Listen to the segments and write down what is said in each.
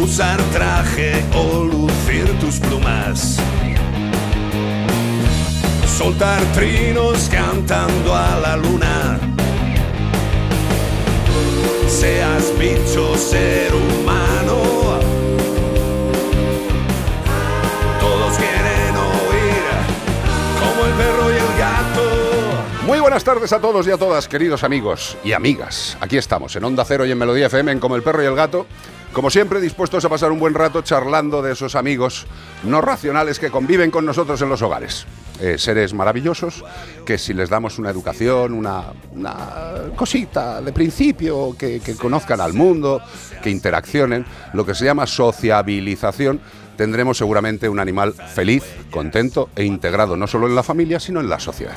Usar traje o lucir tus plumas. Soltar trinos cantando a la luna. Seas bicho, ser humano. Todos quieren oír como el perro y el gato. Muy buenas tardes a todos y a todas, queridos amigos y amigas. Aquí estamos, en Onda Cero y en Melodía FM, en Como el Perro y el Gato. Como siempre, dispuestos a pasar un buen rato charlando de esos amigos no racionales que conviven con nosotros en los hogares. Eh, seres maravillosos que si les damos una educación, una, una cosita de principio, que, que conozcan al mundo, que interaccionen, lo que se llama sociabilización, tendremos seguramente un animal feliz, contento e integrado no solo en la familia, sino en la sociedad.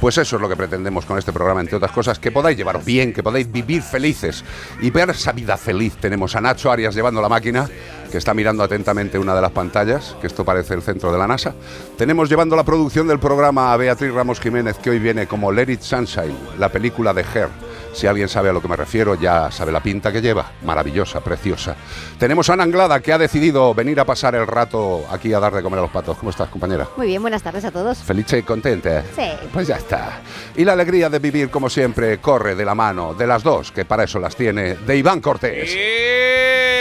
Pues eso es lo que pretendemos con este programa, entre otras cosas, que podáis llevaros bien, que podáis vivir felices y ver esa vida feliz. Tenemos a Nacho Arias llevando la máquina, que está mirando atentamente una de las pantallas, que esto parece el centro de la NASA. Tenemos llevando la producción del programa a Beatriz Ramos Jiménez, que hoy viene como Let It Sunshine, la película de Her. Si alguien sabe a lo que me refiero, ya sabe la pinta que lleva. Maravillosa, preciosa. Tenemos a Ana Anglada, que ha decidido venir a pasar el rato aquí a dar de comer a los patos. ¿Cómo estás, compañera? Muy bien, buenas tardes a todos. Feliz y contenta. Sí. Pues ya está. Y la alegría de vivir, como siempre, corre de la mano de las dos, que para eso las tiene, de Iván Cortés.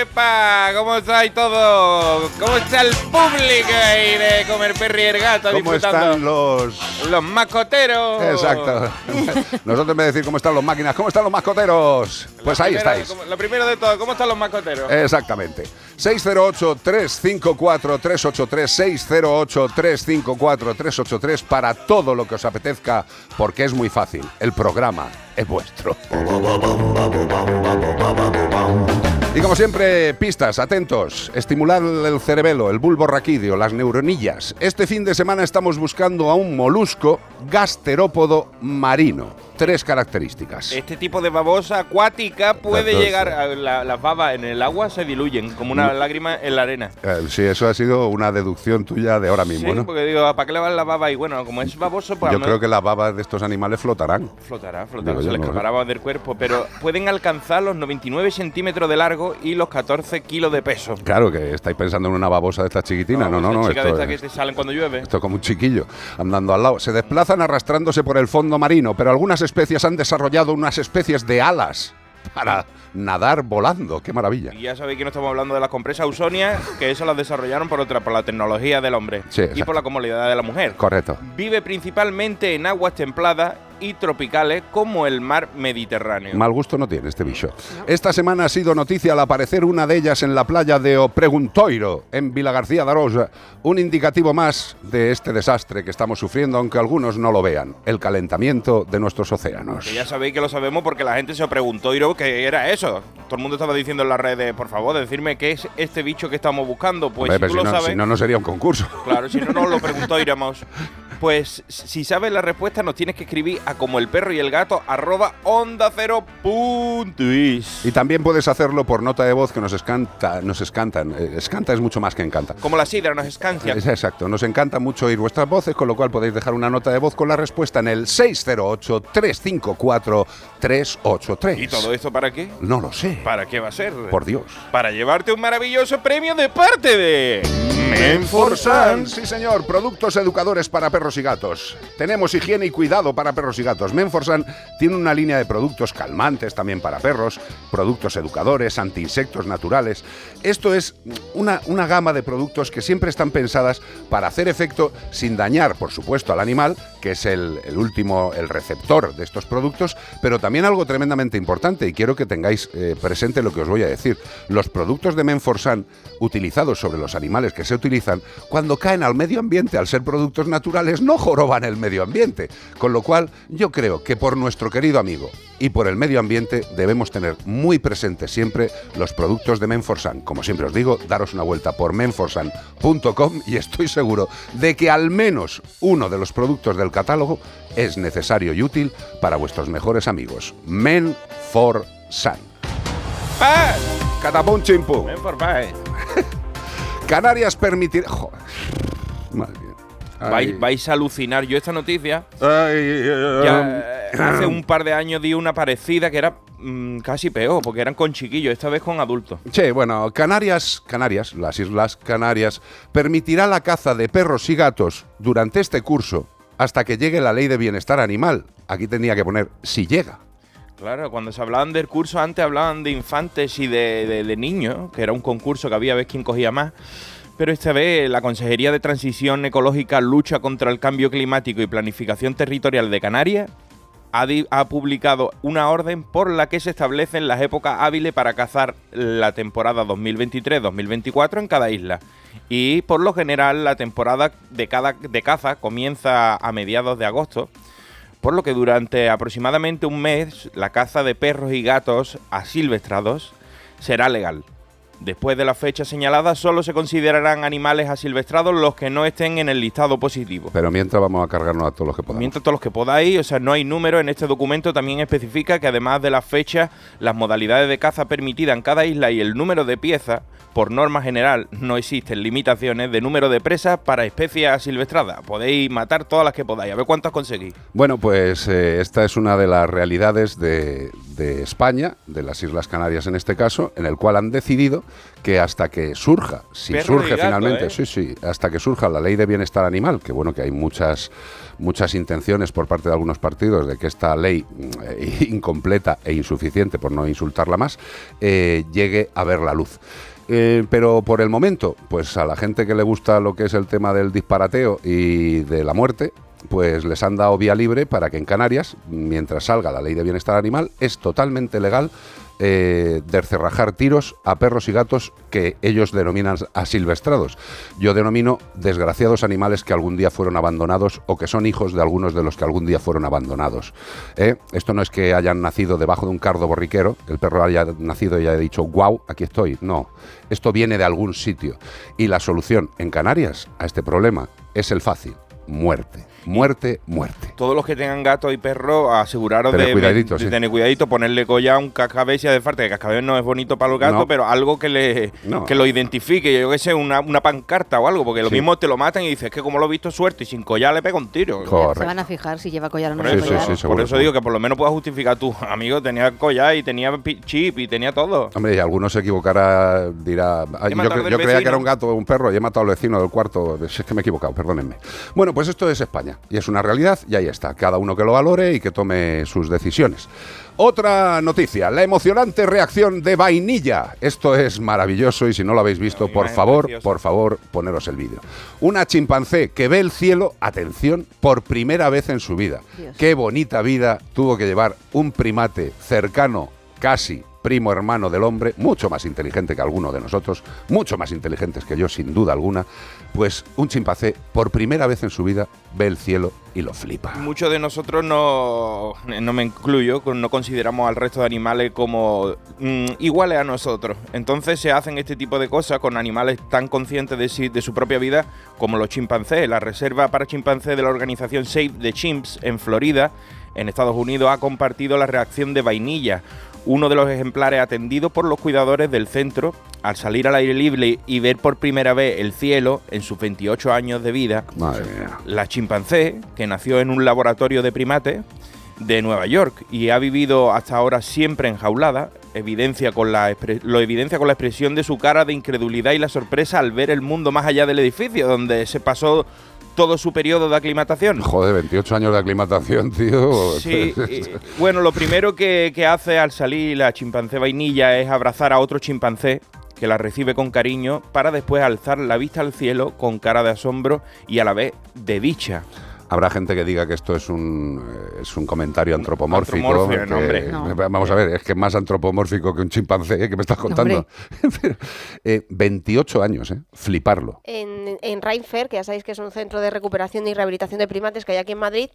¡Epa! ¿Cómo estáis todos? ¿Cómo está el público ahí de Comer Perry y el Gato ¿Cómo disfrutando? están los...? Los mascoteros. Exacto. Nosotros en vez de decir cómo están los máquinas, ¿cómo están los mascoteros? Pues La ahí primera- estáis. Lo primero de todo, ¿cómo están los mascoteros? Exactamente. 608-354-383, 608-354-383 para todo lo que os apetezca, porque es muy fácil. El programa es vuestro. Y como siempre, pistas, atentos, estimular el cerebelo, el bulbo raquídeo, las neuronillas. Este fin de semana estamos buscando a un molusco gasterópodo marino. Tres características. Este tipo de babosa acuática puede Entonces, llegar a la- las babas en el agua se diluyen como una lágrima en la arena. Eh, sí, eso ha sido una deducción tuya de ahora mismo, sí, ¿no? porque digo, ¿para qué le van la baba? Y bueno, como es baboso, pues Yo creo que las babas de estos animales flotarán. flotará, flotará, Digo se yo, le no escapará del cuerpo, pero pueden alcanzar los 99 centímetros de largo y los 14 kilos de peso. Claro que estáis pensando en una babosa de estas chiquitinas. No, no, no. de Esto, que es- te salen cuando llueve. esto es como un chiquillo andando al lado. Se desplazan arrastrándose por el fondo marino, pero algunas especies han desarrollado unas especies de alas para nadar volando. ¡Qué maravilla! Y ya sabéis que no estamos hablando de las compresas Ausonia, que eso las desarrollaron por otra, por la tecnología del hombre Sí, y por la comodidad de la mujer. Correcto. Vive principalmente en aguas templadas y tropicales como el mar Mediterráneo. Mal gusto no tiene este bicho. Esta semana ha sido noticia al aparecer una de ellas en la playa de O Preguntoiro, en Vila García de Arosa. Un indicativo más de este desastre que estamos sufriendo, aunque algunos no lo vean. El calentamiento de nuestros océanos. Que ya sabéis que lo sabemos porque la gente se preguntó Iro, que era eso. Todo el mundo estaba diciendo en las redes, por favor, decirme qué es este bicho que estamos buscando. Pues Hombre, si tú lo no, sabes, si no, no sería un concurso. claro, si no nos lo preguntó Iramos. Pues si sabes la respuesta nos tienes que escribir a como el perro y el gato arroba onda cero punto is. Y también puedes hacerlo por nota de voz que nos escanta, nos escantan. Eh, escanta es mucho más que encanta. Como la sidra nos escancia. Es exacto, nos encanta mucho oír vuestras voces, con lo cual podéis dejar una nota de voz con la respuesta en el 608-354-383. ¿Y todo esto para qué? No lo sé, ¿Para qué va a ser? por Dios. Para llevarte un maravilloso premio de parte de Menforsan. Sí, señor. Productos educadores para perros y gatos. Tenemos higiene y cuidado para perros y gatos. Menforsan tiene una línea de productos calmantes también para perros, productos educadores, antiinsectos naturales. Esto es una, una gama de productos que siempre están pensadas para hacer efecto sin dañar, por supuesto, al animal, que es el, el último, el receptor de estos productos, pero también algo tremendamente importante, y quiero que tengáis eh, presente lo que os voy a decir. Los productos de Menforsan utilizados sobre los animales que se utilizan, cuando caen al medio ambiente al ser productos naturales, no joroban el medio ambiente. Con lo cual, yo creo que por nuestro querido amigo y por el medio ambiente debemos tener muy presentes siempre los productos de Menforsan. Como siempre os digo, daros una vuelta por menforsan.com y estoy seguro de que al menos uno de los productos del catálogo es necesario y útil para vuestros mejores amigos. Menforsan. ¡Ah! Catapum chimpum. Ven por paz. Canarias permitir. Joder. Madre mía. Vais, vais a alucinar. Yo esta noticia Ay, ya hace un par de años di una parecida que era mm, casi peor, porque eran con chiquillos, esta vez con adultos. Sí, bueno, Canarias, Canarias, las Islas Canarias, permitirá la caza de perros y gatos durante este curso hasta que llegue la ley de bienestar animal. Aquí tenía que poner si llega. Claro, cuando se hablaban del curso antes hablaban de infantes y de, de- de niños, que era un concurso que había a ver quién cogía más. Pero esta vez la Consejería de Transición Ecológica, Lucha contra el Cambio Climático y Planificación Territorial de Canarias ha, publicado una orden por la que se establecen las épocas hábiles para cazar la temporada 2023-2024 en cada isla. Y por lo general la temporada de, cada, de caza comienza a mediados de agosto, por lo que durante aproximadamente un mes la caza de perros y gatos asilvestrados será legal. Después de la fecha señalada, solo se considerarán animales asilvestrados los que no estén en el listado positivo. Pero mientras vamos a cargarnos a todos los que podamos. Mientras todos los que podáis, o sea, no hay número. En este documento también especifica que además de las fechas, las modalidades de caza permitidas en cada isla y el número de piezas, por norma general, no existen limitaciones de número de presas para especies asilvestradas. Podéis matar todas las que podáis, a ver cuántas conseguís. Bueno, pues eh, esta es una de las realidades de, de España, de las Islas Canarias en este caso, en el cual han decidido que hasta que surja, si Perro surge gato, finalmente, ¿eh? sí, sí, hasta que surja la ley de bienestar animal, que bueno, que hay muchas muchas intenciones por parte de algunos partidos de que esta ley eh, incompleta e insuficiente, por no insultarla más, eh, llegue a ver la luz. Eh, pero por el momento, pues a la gente que le gusta lo que es el tema del disparateo y de la muerte, pues les han dado vía libre para que en Canarias, mientras salga la ley de bienestar animal, es totalmente legal eh, descerrajar tiros a perros y gatos que ellos denominan asilvestrados. Yo denomino desgraciados animales que algún día fueron abandonados o que son hijos de algunos de los que algún día fueron abandonados. ¿eh? Esto no es que hayan nacido debajo de un cardo borriquero, que el perro haya nacido y haya dicho, wow, aquí estoy. No, esto viene de algún sitio. Y la solución en Canarias a este problema es el fácil, muerte. Muerte, muerte. Todos los que tengan gatos y perros, aseguraros Tener de, cuidadito, de sí. tener cuidadito, ponerle collar un cascabel si hace falta, que cascabel no es bonito para los gatos, No. pero algo que le No. que lo identifique, yo que sé, una, una pancarta o algo, porque lo Sí. mismo te lo matan y dices, que como lo he visto suerte y sin collar le pega un tiro. Correcto. Se van a fijar si lleva collar o no Por eso, sí, collar. sí, seguro, por eso seguro. digo que por lo menos puedas justificar tú, amigo, tenía collar y tenía chip y tenía todo. Hombre, y alguno se equivocará, dirá, "Ay, yo, yo creía vecino". que era un gato o un perro y he matado al vecino del cuarto. Si es que me he equivocado, perdónenme. Bueno, pues esto es España y es una realidad y ahí está. Cada uno que lo valore y que tome sus decisiones. Otra noticia, la emocionante reacción de Vainilla. Esto es maravilloso y si no lo habéis visto, por favor, preciosa. por favor, poneros el vídeo. Una chimpancé que ve el cielo, atención, por primera vez en su vida. Dios. Qué bonita vida tuvo que llevar un primate cercano, casi primo hermano del hombre, mucho más inteligente que alguno de nosotros, mucho más inteligentes que yo, sin duda alguna, pues un chimpancé por primera vez en su vida ve el cielo y lo flipa. Muchos de nosotros no, no me incluyo, no consideramos al resto de animales como mm, iguales a nosotros. Entonces se hacen este tipo de cosas con animales tan conscientes de, sí- de su propia vida como los chimpancés. La reserva para chimpancés de la organización Save the Chimps en Florida, en Estados Unidos, ha compartido la reacción de Vainilla, uno de los ejemplares atendidos por los cuidadores del centro al salir al aire libre y ver por primera vez el cielo en sus 28 años de vida. Madre mía. La chimpancé, que nació en un laboratorio de primates de Nueva York y ha vivido hasta ahora siempre enjaulada, evidencia con la lo evidencia con la expresión de su cara de incredulidad y la sorpresa al ver el mundo más allá del edificio, donde se pasó todo su periodo de aclimatación. Joder, 28 años de aclimatación, tío. Sí, y- bueno, lo primero que, que hace al salir la chimpancé vainilla es abrazar a otro chimpancé que la recibe con cariño para después alzar la vista al cielo con cara de asombro y a la vez de dicha. Habrá gente que diga que esto es un, es un comentario antropomórfico. Que- no, hombre. No. Vamos a ver, es que es más antropomórfico que un chimpancé, ¿eh? que me estás contando. Pero, eh, 28 años, ¿eh? Fliparlo. en, en Reinfer, que ya sabéis que es un centro de recuperación y rehabilitación de primates que hay aquí en Madrid,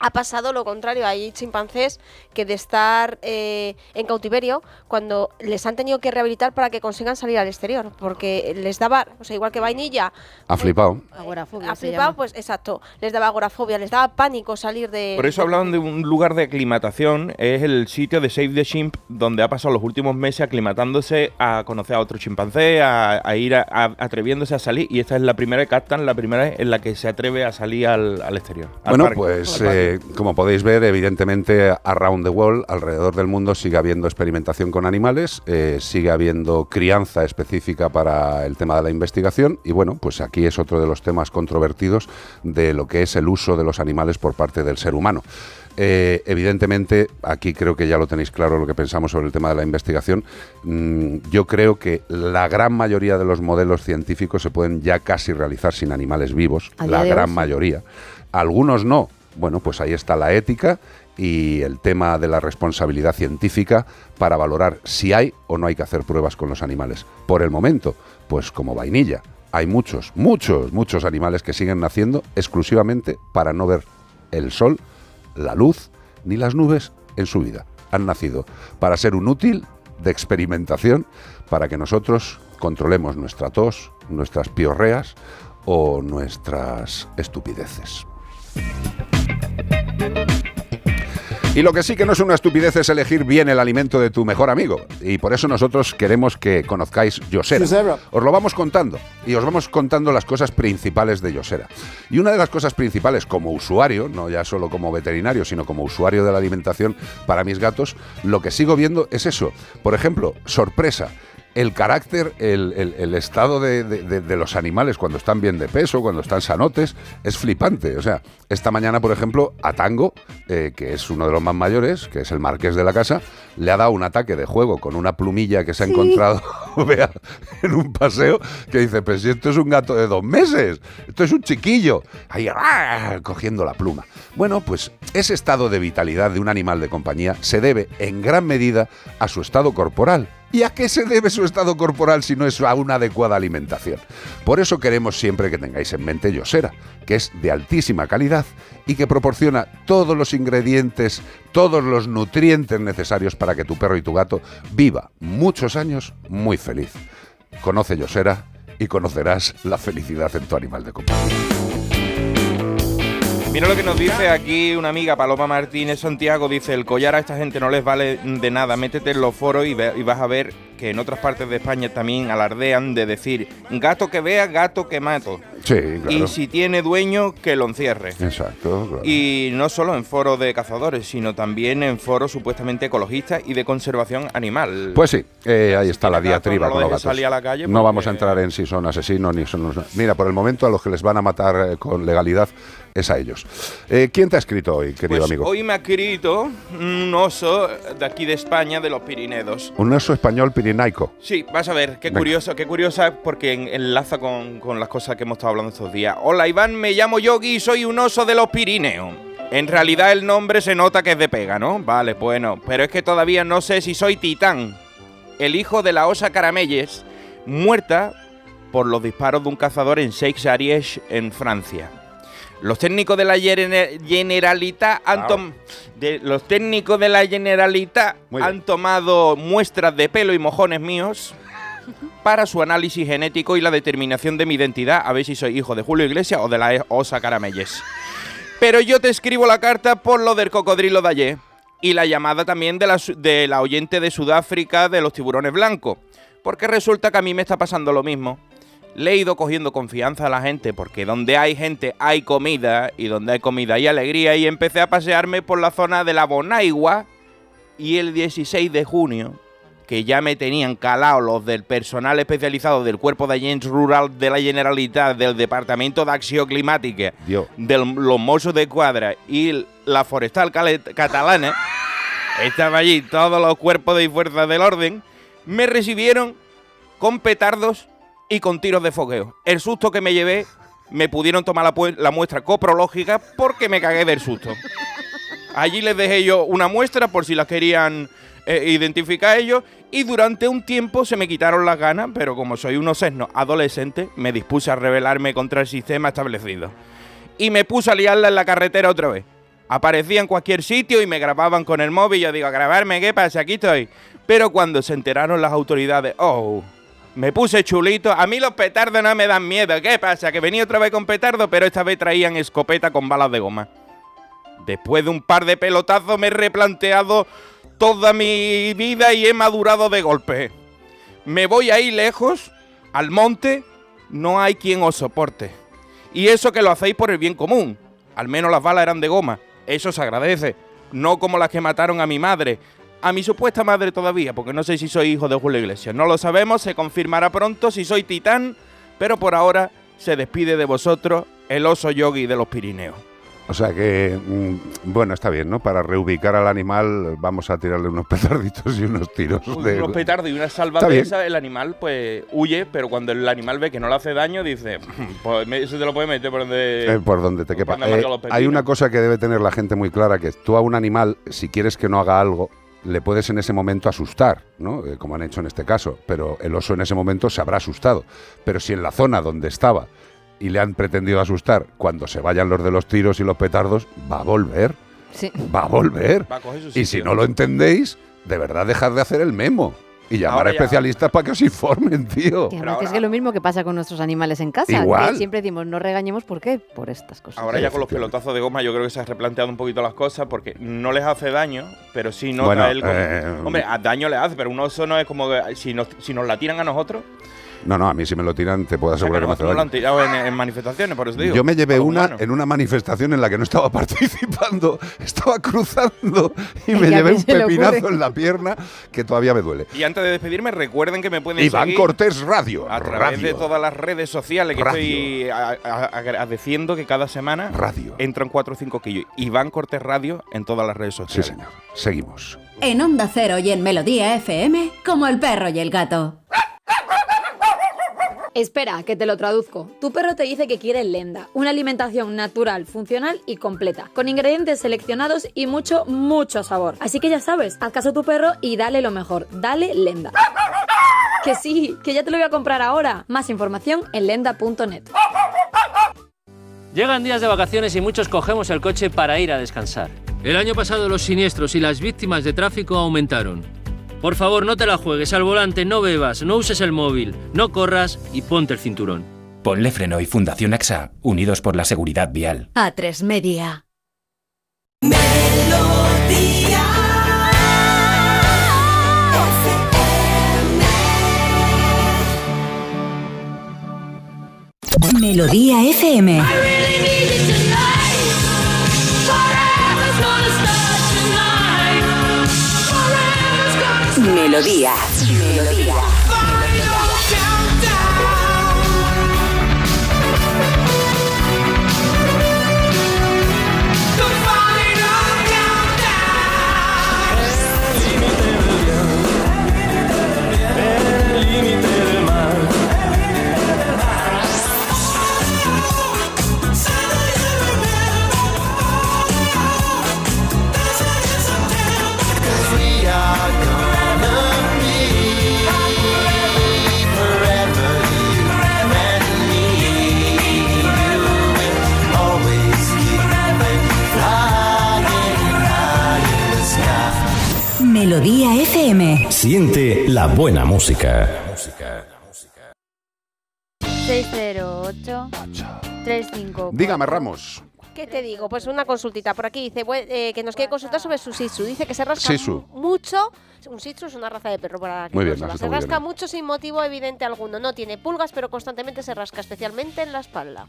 ha pasado lo contrario. Hay chimpancés que de estar eh, en cautiverio, cuando les han tenido que rehabilitar para que consigan salir al exterior, porque les daba, o sea, igual que vainilla, Ha flipado. Agorafobia ha flipado, pues exacto, les daba agorafobia, les daba pánico salir de... Por eso hablaban de un lugar de aclimatación, es el sitio de Save the Chimp, donde ha pasado los últimos meses aclimatándose a conocer a otro chimpancé, a, a ir a- a- atreviéndose a salir, y esta es la primera vez, captan, la primera vez en la que se atreve a salir al, al exterior. al Bueno, parque. pues Al. Eh, como podéis ver, evidentemente, around the world, alrededor del mundo, sigue habiendo experimentación con animales, eh, sigue habiendo crianza específica para el tema de la investigación y bueno, pues aquí es otro de los temas controvertidos de lo que es el uso de los animales por parte del ser humano. Eh, evidentemente, aquí creo que ya lo tenéis claro lo que pensamos sobre el tema de la investigación. Mm, yo creo que la gran mayoría de los modelos científicos se pueden ya casi realizar sin animales vivos, la gran mayoría. Algunos no. Bueno, pues ahí está la ética y el tema de la responsabilidad científica para valorar si hay o no hay que hacer pruebas con los animales. Por el momento, pues como vainilla, hay muchos, muchos, muchos animales que siguen naciendo exclusivamente para no ver el sol, la luz ni las nubes en su vida. Han nacido para ser un útil de experimentación para que nosotros controlemos nuestra tos, nuestras piorreas o nuestras estupideces. Y lo que sí que no es una estupidez es elegir bien el alimento de tu mejor amigo. Y por eso nosotros queremos que conozcáis Yosera. Os lo vamos contando. Y os vamos contando las cosas principales de Yosera. Y una de las cosas principales como usuario, no ya solo como veterinario, sino como usuario de la alimentación para mis gatos, lo que sigo viendo es eso. Por ejemplo, sorpresa. El carácter, el, el- el estado de, de- los animales cuando están bien de peso, cuando están sanotes, es flipante. O sea, esta mañana, por ejemplo, a Tango, eh, que es uno de los más mayores, que es el marqués de la casa, le ha dado un ataque de juego con una plumilla que se ha encontrado vea, en un paseo, que dice, pues si esto es un gato de dos meses, esto es un chiquillo, ahí ¡ah! cogiendo la pluma. Bueno, pues ese estado de vitalidad de un animal de compañía se debe en gran medida a su estado corporal. ¿Y a qué se debe su estado corporal si no es a una adecuada alimentación? Por eso queremos siempre que tengáis en mente Yosera, que es de altísima calidad y que proporciona todos los ingredientes, todos los nutrientes necesarios para que tu perro y tu gato viva muchos años muy feliz. Conoce Yosera y conocerás la felicidad en tu animal de compañía. Mira lo que nos dice aquí una amiga, Paloma Martínez Santiago, dice, el collar a esta gente no les vale de nada, métete en los foros y, ve- y vas a ver que en otras partes de España también alardean de decir, gato que vea, gato que mato. Sí, claro. Y si tiene dueño, que lo encierre. Exacto, claro. Y no solo en foros de cazadores, sino también en foros supuestamente ecologistas y de conservación animal. Pues sí, eh, ahí está la diatriba no con los gatos. salir a la calle no porque- vamos a entrar en si son asesinos ni son... Mira, por el momento a los que les van a matar eh, con legalidad es a ellos. Eh, ¿Quién te ha escrito hoy, querido Pues amigo? hoy me ha escrito un oso de aquí de España, de los Pirineos. Un oso español pirinaico. Sí, vas a ver, qué Venga. curioso, qué curiosa porque en- enlaza con, con las cosas que hemos estado hablando estos días. Hola Iván, me llamo Yogi y soy un oso de los Pirineos. En realidad el nombre se nota que es de pega, ¿no? Vale, bueno, pero es que todavía no sé si soy Titán, el hijo de la osa Caramelles, muerta por los disparos de un cazador en Seix-Ariège, en Francia. Los técnicos de la Gene- Generalitat han tom- de los técnicos de la Generalitat han tomado muestras de pelo y mojones míos para su análisis genético y la determinación de mi identidad, a ver si soy hijo de Julio Iglesias o de la Osa Caramelles. Pero yo te escribo la carta por lo del cocodrilo de ayer y la llamada también de la, de la oyente de Sudáfrica de los tiburones blancos, porque resulta que a mí me está pasando lo mismo. Le he ido cogiendo confianza a la gente porque donde hay gente hay comida y donde hay comida hay alegría y empecé a pasearme por la zona de la Bonaigua y el 16 de junio, que ya me tenían calado los del personal especializado del Cuerpo de Agents Rural de la Generalitat, del Departamento de Acción Climática, Dios. de los Mossos de Cuadra y la Forestal Catalana, estaba allí todos los cuerpos de fuerzas del orden, me recibieron con petardos y con tiros de fogueo. El susto que me llevé me pudieron tomar la, muestra coprológica porque me cagué del susto. Allí les dejé yo una muestra por si las querían eh, identificar ellos y durante un tiempo se me quitaron las ganas, pero como soy unos sesnos adolescentes, me dispuse a rebelarme contra el sistema establecido. Y me puse a liarla en la carretera otra vez. Aparecía en cualquier sitio y me grababan con el móvil. Yo digo, ¿a grabarme qué pasa? Aquí estoy. Pero cuando se enteraron las autoridades, oh, me puse chulito. A mí los petardos no me dan miedo. ¿Qué pasa? Que venía otra vez con petardo, pero esta vez traían escopeta con balas de goma. Después de un par de pelotazos me he replanteado toda mi vida y he madurado de golpe. Me voy ahí lejos, al monte, no hay quien os soporte. Y eso que lo hacéis por el bien común. Al menos las balas eran de goma. Eso se agradece. No como las que mataron a mi madre. A mi supuesta madre todavía, porque no sé si soy hijo de Julio Iglesias. No lo sabemos, se confirmará pronto si soy titán, pero por ahora se despide de vosotros el oso yogi de los Pirineos. O sea que, mm, bueno, está bien, ¿no? Para reubicar al animal vamos a tirarle unos petarditos y unos tiros. de- unos petardos y una salvadeza, el animal pues huye, pero cuando el animal ve que no le hace daño, dice, pues me- eso te lo puede meter por donde... Eh, por donde te quepa. Eh, hay una cosa que debe tener la gente muy clara, que tú a un animal, si quieres que no haga algo, le puedes en ese momento asustar, ¿no? Eh, como han hecho en este caso, pero el oso en ese momento se habrá asustado. Pero si en la zona donde estaba y le han pretendido asustar, cuando se vayan los de los tiros y los petardos, va a volver, Sí. va a volver. Va a coger su Y si no lo entendéis, de verdad dejad de hacer el memo. Y llamar Ahora a especialistas para que os informen, tío. Que que es ahora- que lo mismo que pasa con nuestros animales en casa. Igual. que siempre decimos, no regañemos, ¿por qué? Por estas cosas. Ahora ya con los pelotazos de goma yo creo que se ha replanteado un poquito las cosas porque no les hace daño, pero sí nota Bueno, él como- eh, Hombre, a daño le hace, pero un oso no es como que si nos, si nos la tiran a nosotros, No, no, a mí si me lo tiran, te puedo o sea, que asegurar que me hace nos lo daño. han tirado en, en manifestaciones, por eso te digo. Yo me llevé una en una manifestación en la que no estaba participando, estaba cruzando y me ¿Y a llevé un pepinazo en la pierna que todavía me duele. Y antes de despedirme, recuerden que me pueden Iván seguir Cortés Radio. a través radio, de todas las redes sociales que Radio. estoy a- a- agradeciendo que cada semana Radio. entran 4 o 5 killos. Iván Cortés Radio en todas las redes Sí, sociales. señor. Seguimos. En Onda Cero y en Melodía FM, como el perro y el gato. Espera, que te lo traduzco. Tu perro te dice que quiere lenda, una alimentación natural, funcional y completa, con ingredientes seleccionados y mucho, mucho sabor. Así que ya sabes, haz caso a tu perro y dale lo mejor, dale lenda. Que sí, que ya te lo voy a comprar ahora. Más información en lenda.net. Llegan días de vacaciones y muchos cogemos el coche para ir a descansar. El año pasado los siniestros y las víctimas de tráfico aumentaron. Por favor, no te la juegues al volante, no bebas, no uses el móvil, no corras y ponte el cinturón. Ponle Freno y Fundación AXA, unidos por la seguridad vial. A3 Media. Melodía FM. Melodía. Melodía. Melodía FM. Siente la buena música. 608 35 Dígame, Ramos. ¿Qué te digo? Pues una consultita. Por aquí dice eh, que nos quiere consultar sobre su Shih Tzu. Dice que se rasca mu- mucho. Un Shih Tzu es una raza de perro para que Muy bien, Se muy rasca bien. mucho sin motivo evidente alguno. No tiene pulgas, pero constantemente se rasca, especialmente en la espalda.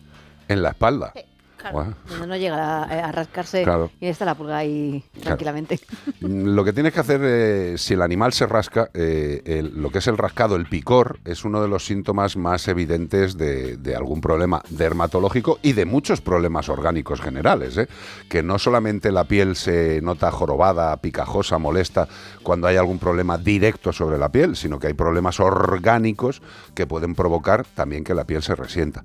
En la espalda. Sí. Bueno. Donde no llega a, a rascarse Claro. y está la pulga ahí tranquilamente. Mm, Lo que tienes que hacer, eh, si el animal se rasca, eh, el- lo que es el rascado, el picor, es uno de los síntomas más evidentes de, de algún problema dermatológico y de muchos problemas orgánicos generales. ¿eh? Que no solamente la piel se nota jorobada, picajosa, molesta cuando hay algún problema directo sobre la piel, sino que hay problemas orgánicos que pueden provocar también que la piel se resienta.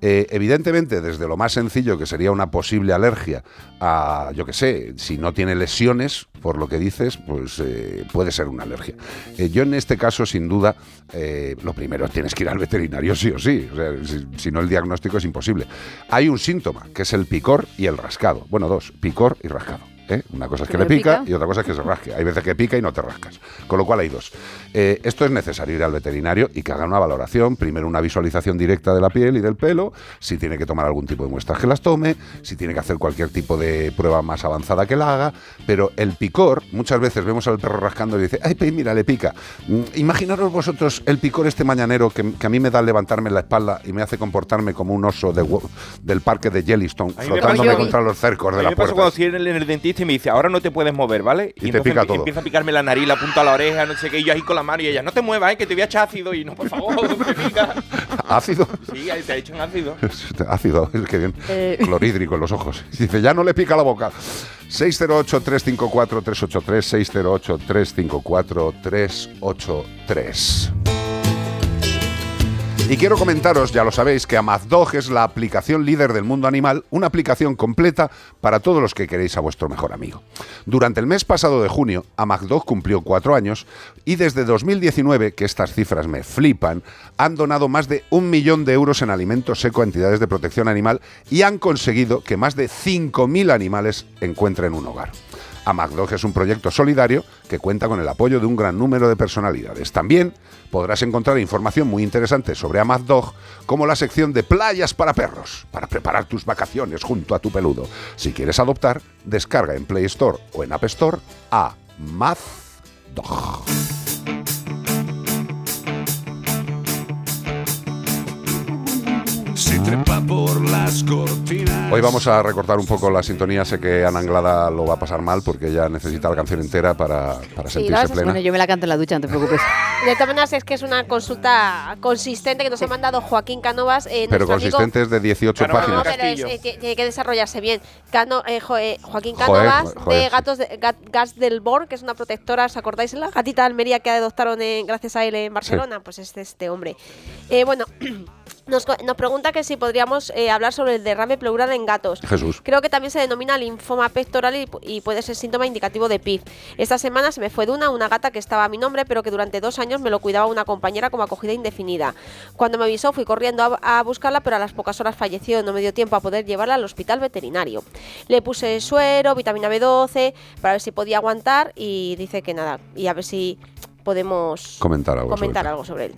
Eh, evidentemente, desde lo más sencillo, que sería una posible alergia a, yo qué sé, si no tiene lesiones, por lo que dices, pues eh, puede ser una alergia. Eh, yo en este caso, sin duda, eh, lo primero, tienes que ir al veterinario sí o sí. O sea, si, si no, el diagnóstico es imposible. Hay un síntoma, que es el picor y el rascado. Bueno, dos, picor y rascado. ¿Eh? Una cosa es que ¿Que le pica pica? y otra cosa es que se rasque. Hay veces que pica y no te rascas. Con lo cual hay dos. Eh, esto es necesario ir al veterinario y que haga una valoración. Primero una visualización directa de la piel y del pelo. Si tiene que tomar algún tipo de muestras que las tome. Si tiene que hacer cualquier tipo de prueba más avanzada que la haga. Pero el picor, muchas veces vemos al perro rascando y dice, ay, pues mira, le pica. Mm, Imaginaros vosotros el picor este mañanero que, que a mí me da levantarme la espalda y me hace comportarme como un oso de, del parque de Yellowstone, A mí me frotándome pasó- contra los cercos de la puerta. cuando estoy en el, en el dentista y me dice, ahora no te puedes mover, ¿vale? Y te entonces pica me- todo. empieza a picarme la nariz, la punta de la oreja, no sé qué, y yo ahí con la mano y ella, no te muevas, ¿eh? que te voy a echar ácido. Y no, por favor, me pica. ¿Ácido? Sí, ahí te echan ácido. Ácido, es que bien. Eh. Clorhídrico en los ojos. Dice, ya no le pica la boca. 608-354-383, 608-354-383. Y quiero comentaros, ya lo sabéis, que Amazdog es la aplicación líder del mundo animal, una aplicación completa para todos los que queréis a vuestro mejor amigo. Durante el mes pasado de junio, Amazdog cumplió cuatro años y desde 2019, que estas cifras me flipan, han donado más de un millón de euros en alimento seco a entidades de protección animal y han conseguido que más de 5.000 animales encuentren un hogar. Amagdog es un proyecto solidario que cuenta con el apoyo de un gran número de personalidades. También podrás encontrar información muy interesante sobre Amagdog, como la sección de playas para perros, para preparar tus vacaciones junto a tu peludo. Si quieres adoptar, descarga en Play Store o en App Store a Mazdog. Trepa por las cortinas. Hoy vamos a recortar un poco la sintonía. Sé que Ana Anglada lo va a pasar mal porque ella necesita la canción entera para, para Sí, sentirse plena. Bueno, yo me la canto en la ducha, no te preocupes. De todas maneras, es que es una consulta consistente que nos ha mandado Joaquín Canovas. eh, Pero nuestro amigo- consistente es de 18 No, páginas. pero es, eh, tie- tiene que desarrollarse bien. Cano- eh, jo- eh, Joaquín Canovas, joder, de sí. Gatos de, Gat- Gas del Bor, que es una protectora, ¿os acordáis? La gatita de Almería que adoptaron en- gracias a él en Barcelona. Pues es de este hombre. Eh, bueno, nos, co- nos pregunta que si podríamos eh, hablar sobre el derrame pleural en gatos. Jesús. Creo que también se denomina linfoma pectoral y, pu- y puede ser síntoma indicativo de PIF. Esta semana se me fue de una una gata que estaba a mi nombre, pero que durante dos años me lo cuidaba una compañera como acogida indefinida. Cuando me avisó fui corriendo a, a buscarla, pero a las pocas horas falleció. No me dio tiempo a poder llevarla al hospital veterinario. Le puse suero, vitamina B12, para ver si podía aguantar y dice que nada. Y a ver si podemos Comentar algo comentar sobre algo sobre él.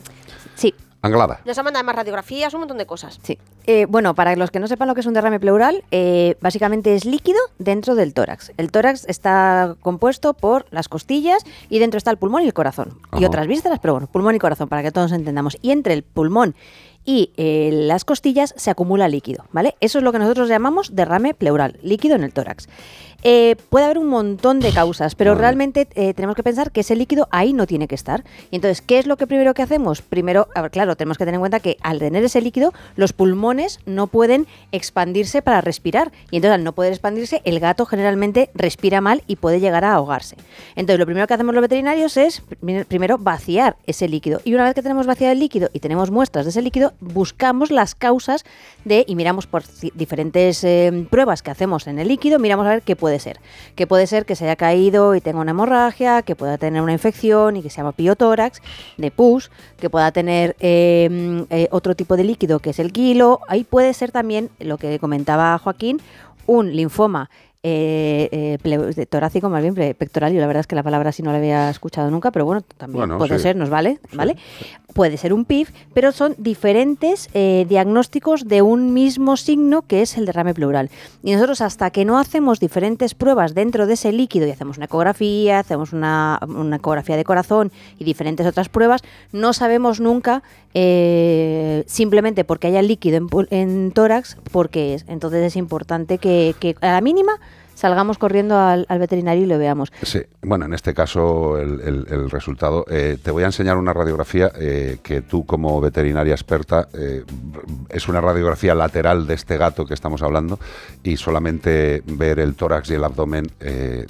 Sí. Anglada. Nos ha mandado además radiografías, un montón de cosas. Sí. Eh, bueno, para los que no sepan lo que es un derrame pleural, eh, básicamente es líquido dentro del tórax. El tórax está compuesto por las costillas y dentro está el pulmón y el corazón. Y otras vísceras, pero bueno, pulmón y corazón, para que todos entendamos. Y entre el pulmón y eh, las costillas se acumula líquido, ¿vale? Eso es lo que nosotros llamamos derrame pleural, líquido en el tórax. Eh, puede haber un montón de causas, pero realmente eh, tenemos que pensar que ese líquido ahí no tiene que estar. Y entonces, ¿qué es lo que primero que hacemos? Primero, a ver, claro, tenemos que tener en cuenta que al tener ese líquido, los pulmones no pueden expandirse para respirar. Y entonces, al no poder expandirse, el gato generalmente respira mal y puede llegar a ahogarse. Entonces, lo primero que hacemos los veterinarios es prim- primero vaciar ese líquido. Y una vez que tenemos vaciado el líquido y tenemos muestras de ese líquido, buscamos las causas de, y miramos por diferentes eh, pruebas que hacemos en el líquido, miramos a ver qué puede ser. Que puede ser que se haya caído y tenga una hemorragia, que pueda tener una infección y que se llama piotórax, de pus, que pueda tener mm, eh, otro tipo de líquido que es el kilo. Ahí puede ser también lo que comentaba Joaquín, un linfoma eh, eh, ple- de torácico, más bien pectoral, yo la verdad es que la palabra así no la había escuchado nunca, pero bueno, también Bueno, puede sí. ser, nos vale, ¿vale? Puede ser un PIF, pero son diferentes eh, diagnósticos de un mismo signo que es el derrame pleural. Y nosotros hasta que no hacemos diferentes pruebas dentro de ese líquido y hacemos una ecografía, hacemos una, una ecografía de corazón y diferentes otras pruebas, no sabemos nunca eh, simplemente porque haya líquido en, en tórax, porque es. Entonces es importante que, que a la mínima salgamos corriendo al, veterinario y lo veamos. Sí, bueno, en este caso el, resultado. eh, te voy a enseñar una radiografía eh, que tú como veterinaria experta eh, es una radiografía lateral de este gato que estamos hablando y solamente ver el tórax y el abdomen. eh,